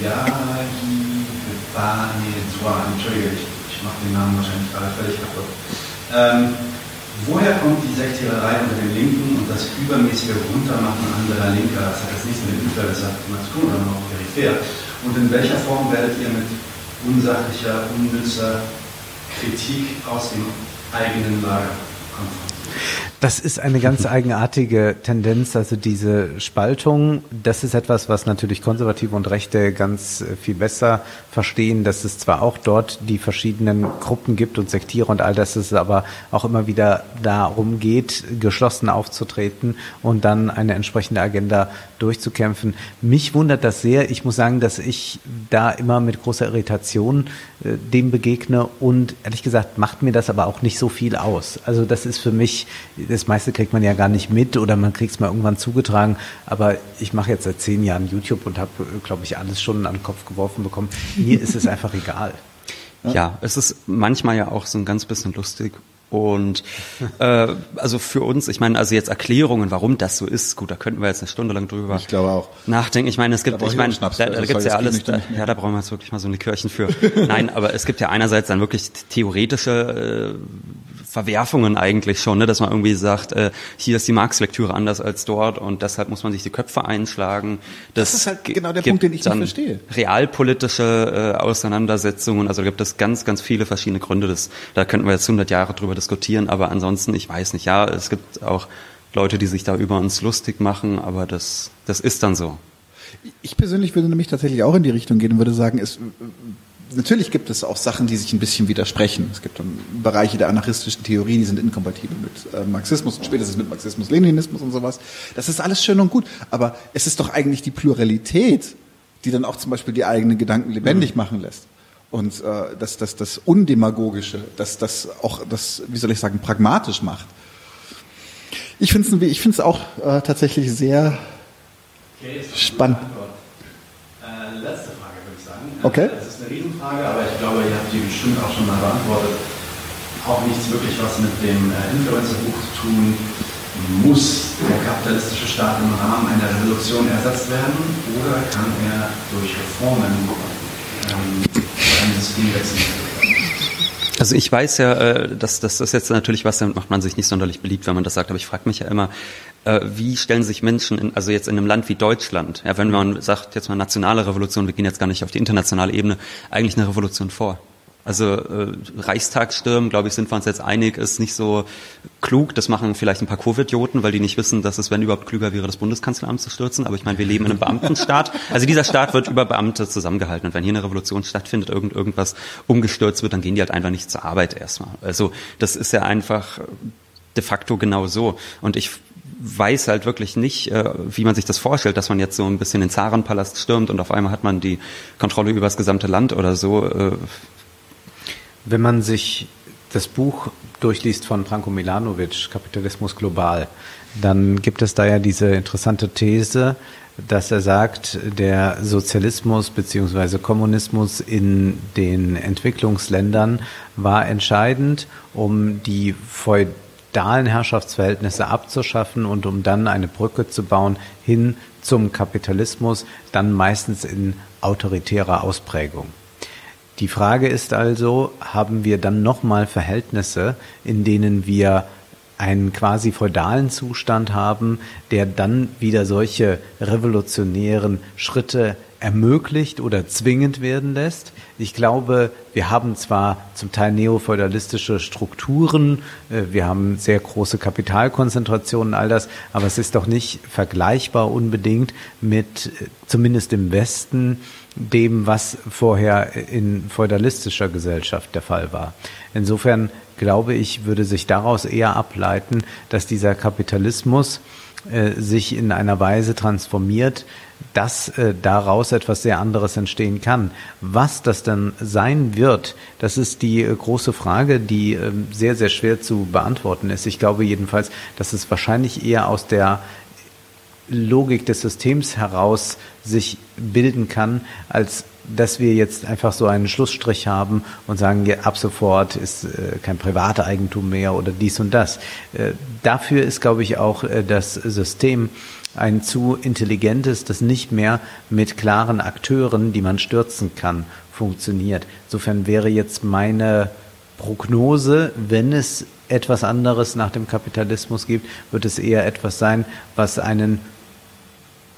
Yagi Banezua, entschuldige, ich, ich mache den Namen wahrscheinlich gerade völlig kaputt. Ähm, woher kommt die Sektiererei unter den Linken und das übermäßige Runtermachen anderer Linker? Das hat jetzt nichts mit dem gesagt zu tun, sondern auch peripher. Und in welcher Form werdet ihr mit unsachlicher, unnützer Kritik aus dem eigenen Lager konfrontiert? Das ist eine ganz [LAUGHS] eigenartige Tendenz, also diese Spaltung. Das ist etwas, was natürlich Konservative und Rechte ganz äh, viel besser verstehen, dass es zwar auch dort die verschiedenen Gruppen gibt und Sektiere und all das, dass es aber auch immer wieder darum geht, geschlossen aufzutreten und dann eine entsprechende Agenda durchzukämpfen. Mich wundert das sehr. Ich muss sagen, dass ich da immer mit großer Irritation äh, dem begegne und ehrlich gesagt macht mir das aber auch nicht so viel aus. Also das ist für mich, das meiste kriegt man ja gar nicht mit oder man kriegt es mal irgendwann zugetragen. Aber ich mache jetzt seit zehn Jahren YouTube und habe, glaube ich, alles schon an den Kopf geworfen bekommen. Mir ist es einfach egal. [LAUGHS] Ja, es ist manchmal ja auch so ein ganz bisschen lustig. Und äh, also für uns, ich meine, also jetzt Erklärungen, warum das so ist, gut, da könnten wir jetzt eine Stunde lang drüber Ich glaube auch. nachdenken. Ich meine, es gibt, Da ich meine, da, da gibt's sorry, ja alles, da, ja, da brauchen wir jetzt wirklich mal so eine Kirchen für. Nein, aber es gibt ja einerseits dann wirklich theoretische äh, Verwerfungen eigentlich schon, ne, dass man irgendwie sagt, äh, hier ist die Marx-Lektüre anders als dort und deshalb muss man sich die Köpfe einschlagen. Das ist halt genau der Punkt, den ich nicht verstehe. Realpolitische äh, Auseinandersetzungen, also da gibt es ganz, ganz viele verschiedene Gründe. Das, da könnten wir jetzt 100 Jahre drüber diskutieren, aber ansonsten, ich weiß nicht, ja, es gibt auch Leute, die sich da über uns lustig machen, aber das, das ist dann so. Ich persönlich würde nämlich tatsächlich auch in die Richtung gehen und würde sagen, es, natürlich gibt es auch Sachen, die sich ein bisschen widersprechen. Es gibt dann Bereiche der anarchistischen Theorie, die sind inkompatibel mit äh, Marxismus und spätestens mit Marxismus, Leninismus und sowas. Das ist alles schön und gut, aber es ist doch eigentlich die Pluralität, die dann auch zum Beispiel die eigenen Gedanken lebendig machen lässt. Und äh, das, das, das Undemagogische, das, das auch das, wie soll ich sagen, pragmatisch macht. Ich finde es ich find's auch äh, tatsächlich sehr Okay, Spannend. Äh, letzte Frage, würde ich sagen. Okay. Ist eine aber ich glaube, ihr habt die bestimmt auch schon mal beantwortet. Auch nichts wirklich, was mit dem äh, Influencer-Buch zu tun muss. Der kapitalistische Staat im Rahmen einer Revolution ersetzt werden oder kann er durch Reformen ähm, einen Systemwechsel Also ich weiß ja, äh, dass das jetzt natürlich was, damit macht man sich nicht sonderlich beliebt, wenn man das sagt, aber ich frage mich ja immer, wie stellen sich Menschen, in, also jetzt in einem Land wie Deutschland, ja, wenn man sagt, jetzt mal nationale Revolution, wir gehen jetzt gar nicht auf die internationale Ebene, eigentlich eine Revolution vor? Also äh, Reichstagstürmen, glaube ich, sind wir uns jetzt einig, ist nicht so klug. Das machen vielleicht ein paar Covid-Idioten, weil die nicht wissen, dass es, wenn überhaupt klüger wäre, das Bundeskanzleramt zu stürzen. Aber ich meine, wir leben in einem Beamtenstaat. Also dieser Staat wird über Beamte zusammengehalten. Und wenn hier eine Revolution stattfindet, irgend, irgendwas umgestürzt wird, dann gehen die halt einfach nicht zur Arbeit erstmal. Also das ist ja einfach de facto genau so. Und ich weiß halt wirklich nicht, äh, wie man sich das vorstellt, dass man jetzt so ein bisschen den Zarenpalast stürmt und auf einmal hat man die Kontrolle über das gesamte Land oder so. Äh. Wenn man sich das Buch durchliest von Branko Milanovic, Kapitalismus global, dann gibt es da ja diese interessante These, dass er sagt, der Sozialismus beziehungsweise Kommunismus in den Entwicklungsländern war entscheidend, um die feudalen feudalen Herrschaftsverhältnisse abzuschaffen und um dann eine Brücke zu bauen hin zum Kapitalismus, dann meistens in autoritärer Ausprägung. Die Frage ist also, haben wir dann nochmal Verhältnisse, in denen wir einen quasi feudalen Zustand haben, der dann wieder solche revolutionären Schritte ermöglicht oder zwingend werden lässt. Ich glaube, wir haben zwar zum Teil neofeudalistische Strukturen, äh, wir haben sehr große Kapitalkonzentrationen, all das, aber es ist doch nicht vergleichbar unbedingt mit, äh, zumindest im Westen, dem, was vorher in feudalistischer Gesellschaft der Fall war. Insofern glaube ich, würde sich daraus eher ableiten, dass dieser Kapitalismus äh, sich in einer Weise transformiert, dass äh, daraus etwas sehr anderes entstehen kann. Was das dann sein wird, das ist die äh, große Frage, die äh, sehr, sehr schwer zu beantworten ist. Ich glaube jedenfalls, dass es wahrscheinlich eher aus der Logik des Systems heraus sich bilden kann, als dass wir jetzt einfach so einen Schlussstrich haben und sagen, ja, ab sofort ist äh, kein privater Eigentum mehr oder dies und das. Äh, dafür ist, glaube ich, auch äh, das System ein zu intelligentes, das nicht mehr mit klaren Akteuren, die man stürzen kann, funktioniert. Insofern wäre jetzt meine Prognose, wenn es etwas anderes nach dem Kapitalismus gibt, wird es eher etwas sein, was einen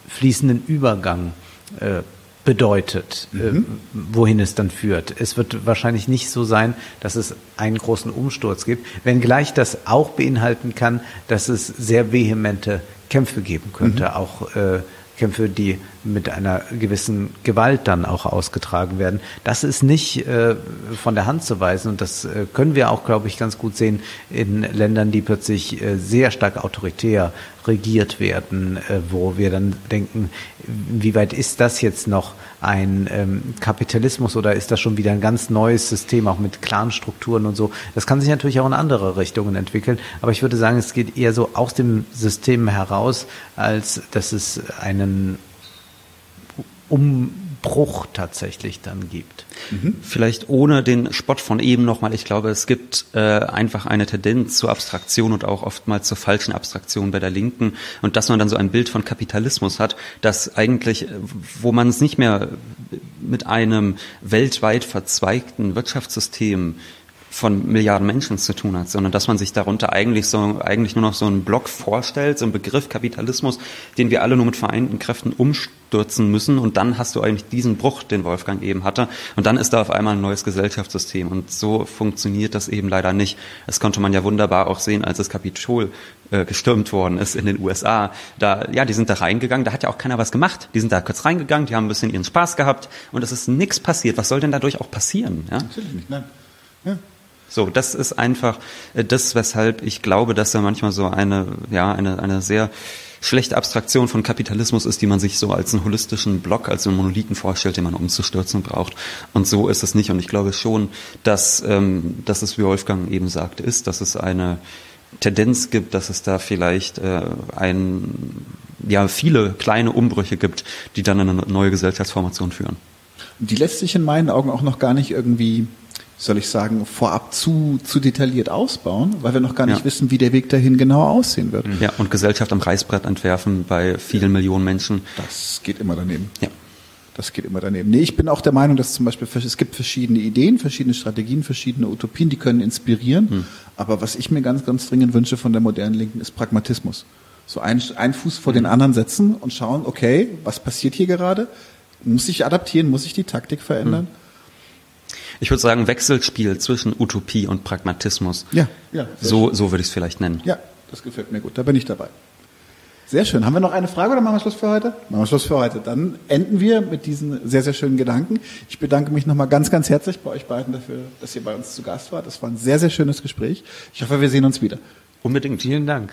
fließenden Übergang äh, bedeutet, äh, mhm. wohin es dann führt. Es wird wahrscheinlich nicht so sein, dass es einen großen Umsturz gibt, wenngleich das auch beinhalten kann, dass es sehr vehemente Kämpfe geben könnte, mhm. auch äh, Kämpfe, die mit einer gewissen Gewalt dann auch ausgetragen werden. Das ist nicht äh, von der Hand zu weisen und das äh, können wir auch, glaube ich, ganz gut sehen in Ländern, die plötzlich äh, sehr stark autoritär regiert werden, äh, wo wir dann denken, wie weit ist das jetzt noch ein ähm, Kapitalismus oder ist das schon wieder ein ganz neues System, auch mit Clanstrukturen und so. Das kann sich natürlich auch in andere Richtungen entwickeln, aber ich würde sagen, es geht eher so aus dem System heraus, als dass es einen Umbruch tatsächlich dann gibt. Mhm. Vielleicht ohne den Spott von eben nochmal. Ich glaube, es gibt äh, einfach eine Tendenz zur Abstraktion und auch oftmals zur falschen Abstraktion bei der Linken und dass man dann so ein Bild von Kapitalismus hat, das eigentlich, wo man es nicht mehr mit einem weltweit verzweigten Wirtschaftssystem von Milliarden Menschen zu tun hat, sondern dass man sich darunter eigentlich so eigentlich nur noch so einen Block vorstellt, so einen Begriff Kapitalismus, den wir alle nur mit vereinten Kräften umstürzen müssen und dann hast du eigentlich diesen Bruch, den Wolfgang eben hatte und dann ist da auf einmal ein neues Gesellschaftssystem und so funktioniert das eben leider nicht. Das konnte man ja wunderbar auch sehen, als das Kapitol äh, gestürmt worden ist in den USA. Da ja, die sind da reingegangen, da hat ja auch keiner was gemacht. Die sind da kurz reingegangen, die haben ein bisschen ihren Spaß gehabt und es ist nichts passiert. Was soll denn dadurch auch passieren? Ja? Natürlich nicht, nein. Ja. So, das ist einfach äh, das, weshalb ich glaube, dass da manchmal so eine, ja, eine, eine sehr schlechte Abstraktion von Kapitalismus ist, die man sich so als einen holistischen Block, als einen Monolithen vorstellt, den man umzustürzen braucht. Und so ist es nicht. Und ich glaube schon, dass, ähm, dass es, wie Wolfgang eben sagte, ist, dass es eine Tendenz gibt, dass es da vielleicht äh, ein, ja, viele kleine Umbrüche gibt, die dann eine neue Gesellschaftsformation führen. Die lässt sich in meinen Augen auch noch gar nicht irgendwie soll ich sagen, vorab zu, zu detailliert ausbauen, weil wir noch gar nicht ja. wissen, wie der Weg dahin genau aussehen wird. Ja, und Gesellschaft am Reißbrett entwerfen bei vielen ja. Millionen Menschen. Das geht immer daneben. Ja. Das geht immer daneben. Nee, ich bin auch der Meinung, dass zum Beispiel es gibt verschiedene Ideen, verschiedene Strategien, verschiedene Utopien, die können inspirieren. Hm. Aber was ich mir ganz, ganz dringend wünsche von der modernen Linken ist Pragmatismus. So ein, ein Fuß vor hm. den anderen setzen und schauen, okay, was passiert hier gerade? Muss ich adaptieren? Muss ich die Taktik verändern? Hm. Ich würde sagen, Wechselspiel zwischen Utopie und Pragmatismus. Ja, ja. So, so würde ich es vielleicht nennen. Ja, das gefällt mir gut. Da bin ich dabei. Sehr schön. Haben wir noch eine Frage oder machen wir Schluss für heute? Machen wir Schluss für heute. Dann enden wir mit diesen sehr, sehr schönen Gedanken. Ich bedanke mich nochmal ganz, ganz herzlich bei euch beiden dafür, dass ihr bei uns zu Gast wart. Das war ein sehr, sehr schönes Gespräch. Ich hoffe, wir sehen uns wieder. Unbedingt. Vielen Dank.